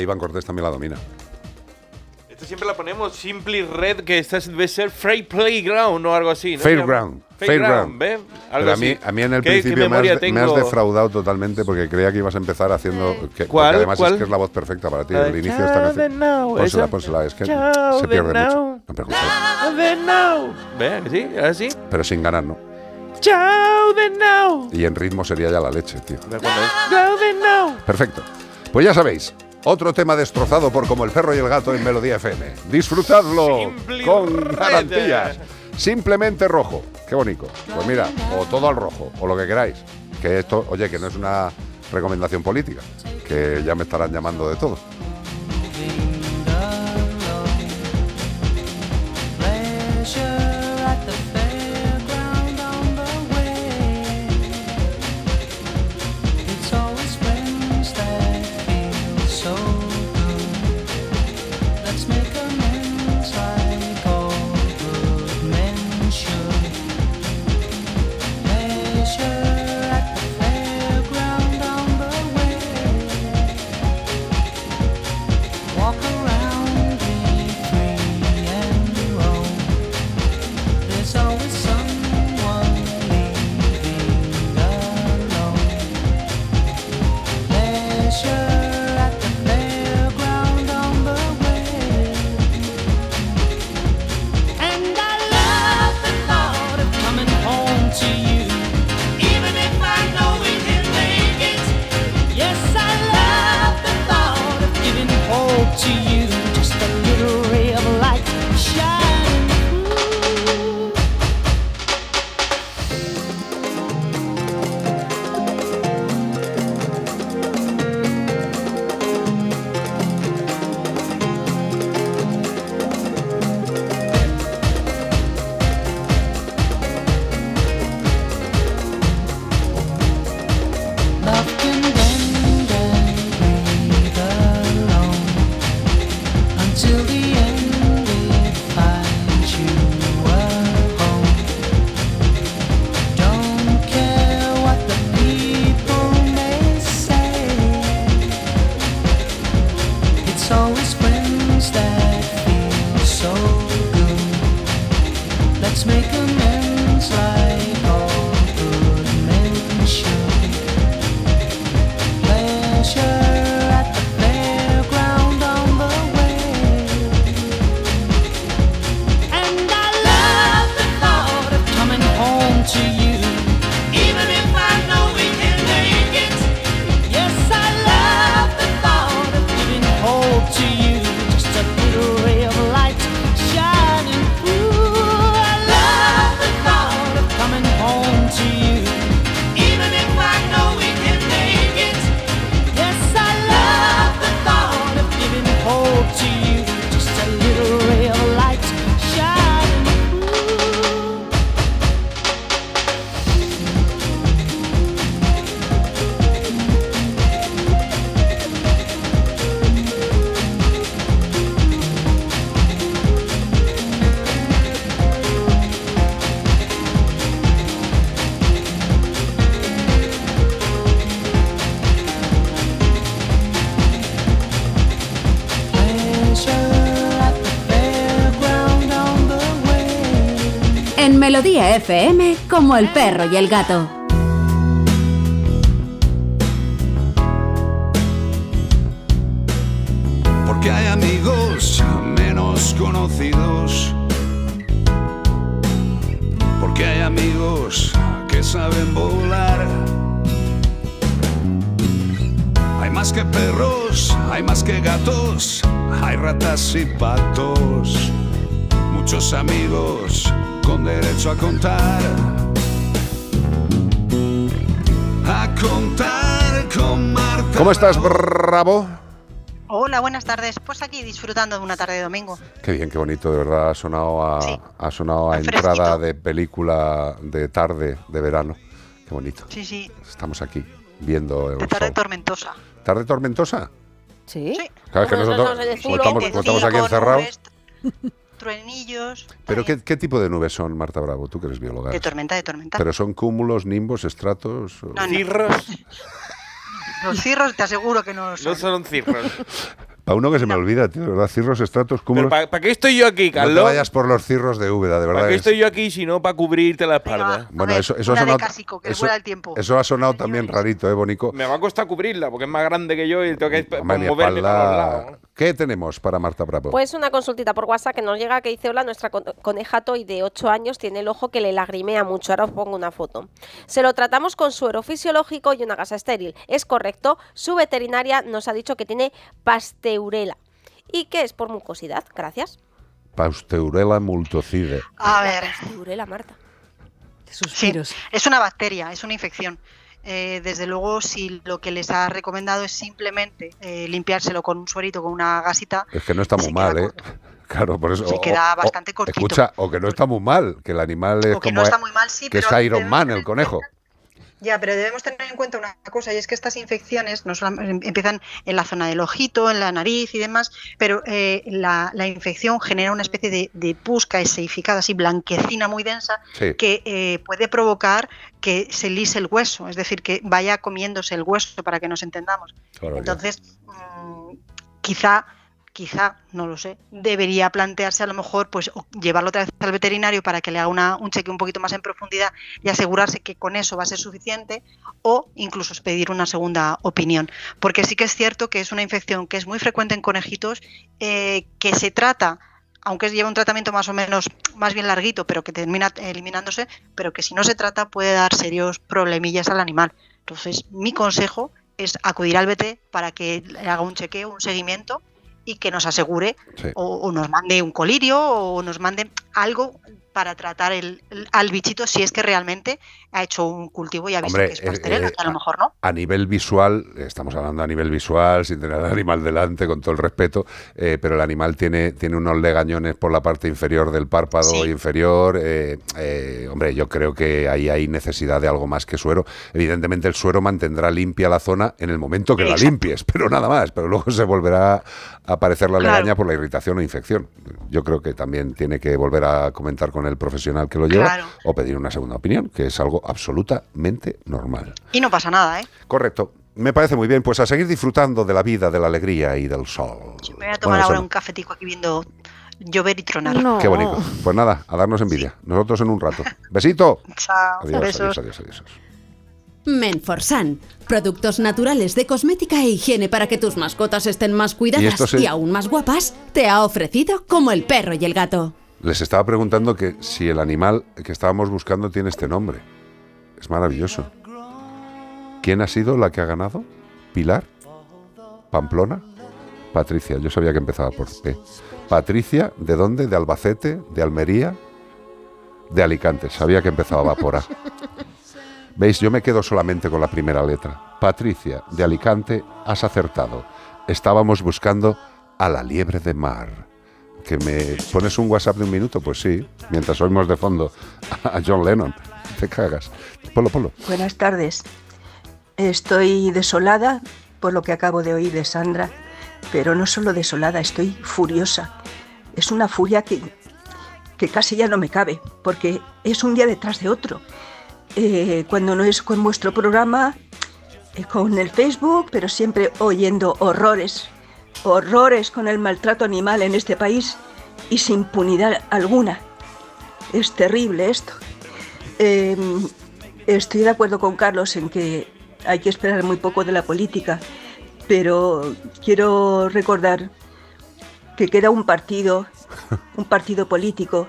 Iván Cortés también la domina. Siempre la ponemos Simply Red, que esta debe ser Free Playground o algo así. ¿no? Fairground. Fairground, ¿ves? Algo Pero a mí, a mí en el ¿Qué- qué principio me has, me defraudado totalmente porque creía que ibas a empezar haciendo. Que, ¿Cuál? además ¿Cuál? es que es la voz perfecta para ti. El inicio de esta canción. Pónsela, pónsela, es que se de pierde mucho. No. ¿Así? Pero sin ganar, ¿no? Chao de now. Y en ritmo sería ya la leche, tío. Chao de now. Perfecto. Pues ya sabéis, otro tema destrozado por Como el perro y el gato en Melodía FM. Disfrutadlo con garantías. Simplemente rojo. Qué bonito. Pues mira, o todo al rojo, o lo que queráis. Que esto, oye, que no es una recomendación política, que ya me estarán llamando de todo. Melodía FM, como el perro y el gato. A contar. A contar con Marta. ¿Cómo estás, Bravo? Hola, buenas tardes. Pues aquí disfrutando de una tarde de domingo. Qué bien, qué bonito, de verdad. Ha sonado a, ha sonado a Al entrada fresquito. de película de tarde, de verano. Qué bonito. Sí, sí, Estamos aquí viendo el de tarde show. tormentosa. ¿Tarde tormentosa? Sí. Claro, que Nosotros nosotros, estamos estamos, como estamos aquí encerrados. Truenillos. ¿Pero qué, qué tipo de nubes son, Marta Bravo? Tú que eres bióloga. De tormenta, de tormenta. ¿Pero son cúmulos, nimbos, estratos? o- No, no. Los cirros te aseguro que no son. No son cirros. Para uno que se me olvida, tío, de verdad, cirros, estratos, Pero cúmulos. ¿para qué estoy yo aquí, No te Carlos? vayas por los cirros de Úbeda, de verdad. ¿Para qué es- estoy yo aquí si no para cubrirte la espalda? Bueno, eso, eso ha sonado. Que eso, el tiempo. eso ha sonado también rarito, ¿eh, Bonico? Me va a costar cubrirla porque es más grande que yo y tengo que Hombre, mi moverme para los lados. ¿Qué tenemos para Marta Bravo? Pues una consultita por WhatsApp que nos llega que dice, hola, nuestra con- coneja Toy de 8 años tiene el ojo que le lagrimea mucho. Ahora os pongo una foto. Se lo tratamos con suero fisiológico y una gasa estéril. Es correcto, su veterinaria nos ha dicho que tiene pasteurela. ¿Y qué es por mucosidad? Gracias. Pausteurella multocide. A ver. Pasteurela, Marta. Sí, es una bacteria, es una infección. Eh, desde luego, si lo que les ha recomendado es simplemente eh, limpiárselo con un suerito, con una gasita, Es que no está muy mal, ¿eh? Claro, por eso. Se o- queda o- bastante cortito. Escucha, o que no está muy mal, que el animal es O que como. no está muy mal, sí, que es Iron Man, el conejo. Ya, pero debemos tener en cuenta una cosa, y es que estas infecciones no solamente empiezan en la zona del ojito, en la nariz y demás, pero eh, la, la infección genera una especie de, de pusca eseificada, así blanquecina muy densa, Sí. que eh, puede provocar que se lise el hueso, es decir, que vaya comiéndose el hueso, para que nos entendamos. Claro. Entonces, mm, quizá, quizá, no lo sé, debería plantearse a lo mejor pues llevarlo otra vez al veterinario para que le haga una- un cheque un poquito más en profundidad y asegurarse que con eso va a ser suficiente o incluso pedir una segunda opinión. Porque sí que es cierto que es una infección que es muy frecuente en conejitos, eh, que se trata aunque lleva un tratamiento más o menos más bien larguito, pero que termina eliminándose, pero que si no se trata puede dar serios problemillas al animal. Entonces, mi consejo es acudir al BT para que le haga un chequeo, un seguimiento y que nos asegure Sí. o, o nos mande un colirio o nos mande algo para tratar el, el- al bichito si es que realmente ha hecho un cultivo y ha visto Hombre, que es eh, pastelera, eh, que a lo mejor no. A nivel visual, estamos hablando a nivel visual, sin tener al animal delante, con todo el respeto, eh, pero el animal tiene, tiene unos legañones por la parte inferior del párpado inferior. eh, eh, hombre, yo creo que ahí hay necesidad de algo más que suero. Evidentemente, el suero mantendrá limpia la zona en el momento que la limpies, pero nada más. Pero luego se volverá a aparecer la Claro. legaña por la irritación o infección. Yo creo que también tiene que volver a comentar con el profesional que lo lleva Claro. o pedir una segunda opinión, que es algo absolutamente normal. Y no pasa nada, ¿eh? Correcto. Me parece muy bien. Pues a seguir disfrutando de la vida, de la alegría y del sol. Me voy a tomar Bueno, ahora un cafetico aquí viendo llover y tronar. Qué bonito. Pues nada, a darnos envidia. Nosotros en un rato. Besito. Chao. Adiós, Besos. adiós, adiós, adiós. Menforsan, productos naturales de cosmética e higiene para que tus mascotas estén más cuidadas y, se- aún más guapas, te ha ofrecido como el perro y el gato. Les estaba preguntando que si el animal que estábamos buscando tiene este nombre. Es maravilloso. ¿Quién ha sido la que ha ganado? ¿Pilar? ¿Pamplona? Patricia. Yo sabía que empezaba por P. Patricia, ¿de dónde? ¿De Albacete? ¿De Almería? De Alicante. Sabía que empezaba por A. ¿Veis? Yo me quedo solamente con la primera letra. Patricia, de Alicante, has acertado. Estábamos buscando a la liebre de mar. ¿Que me pones un WhatsApp de un minuto? Pues sí, mientras oímos de fondo a John Lennon. Te cagas. Polo, polo. Buenas tardes. Estoy desolada por lo que acabo de oír de Sandra, pero no solo desolada, estoy furiosa. Es una furia que, que casi ya no me cabe, porque es un día detrás de otro. Eh, cuando no es con vuestro programa, eh, con el Facebook, pero siempre oyendo horrores, horrores con el maltrato animal en este país y sin impunidad alguna. Es terrible esto. Eh, estoy de acuerdo con Carlos en que hay que esperar muy poco de la política, pero quiero recordar que queda un partido, un partido político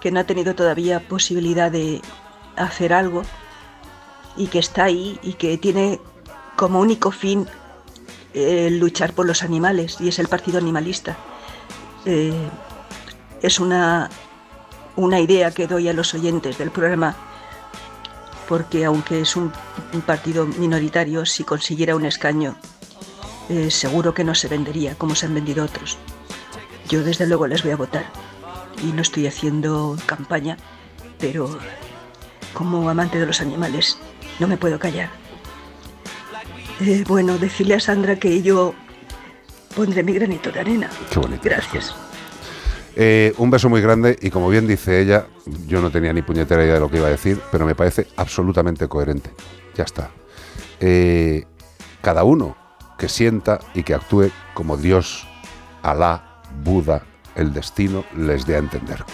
que no ha tenido todavía posibilidad de hacer algo y que está ahí y que tiene como único fin luchar por los animales y es el Partido Animalista. Eh, es una, una idea que doy a los oyentes del programa porque aunque es un, un partido minoritario, si consiguiera un escaño, eh, seguro que no se vendería como se han vendido otros. Yo desde luego les voy a votar y no estoy haciendo campaña, pero como amante de los animales no me puedo callar. Eh, bueno, decirle a Sandra que yo pondré mi granito de arena. Qué bonito. Gracias. Eh, un beso muy grande y como bien dice ella, yo no tenía ni puñetera idea de lo que iba a decir, pero me parece absolutamente coherente. Ya está. Eh, cada uno que sienta y que actúe como Dios, Alá, Buda, el destino les dé a entender.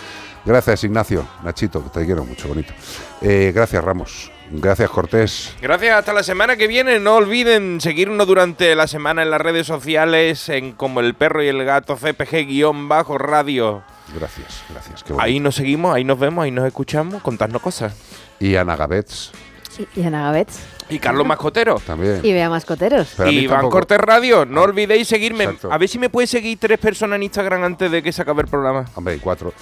Gracias Ignacio, Nachito, que te quiero mucho, bonito. Eh, gracias Ramos, gracias Cortés. Gracias, hasta la semana que viene. No olviden seguirnos durante la semana en las redes sociales, en como el perro y el gato CPG-radio. Gracias, gracias. qué. Ahí nos seguimos, ahí nos vemos, ahí nos escuchamos, contadnos cosas. Y Ana Gabets Y, y Ana Gabets. Y Carlos Mascotero. también. Y Vea Mascoteros. Pero y Iván Cortés Radio. No olvidéis seguirme. Exacto. A ver si me puede seguir tres personas en Instagram antes de que se acabe el programa. Hombre, hay cuatro.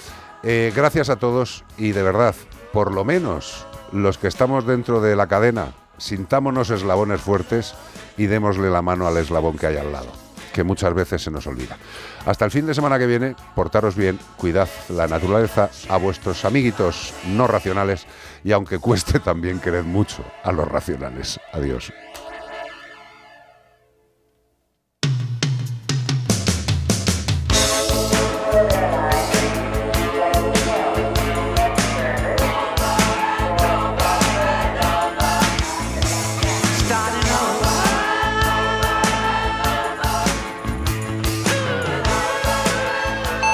Eh, gracias a todos y de verdad, por lo menos los que estamos dentro de la cadena, sintámonos eslabones fuertes y démosle la mano al eslabón que hay al lado, que muchas veces se nos olvida. Hasta el fin de semana que viene, portaros bien, cuidad la naturaleza a vuestros amiguitos no racionales y aunque cueste también quered mucho a los racionales. Adiós.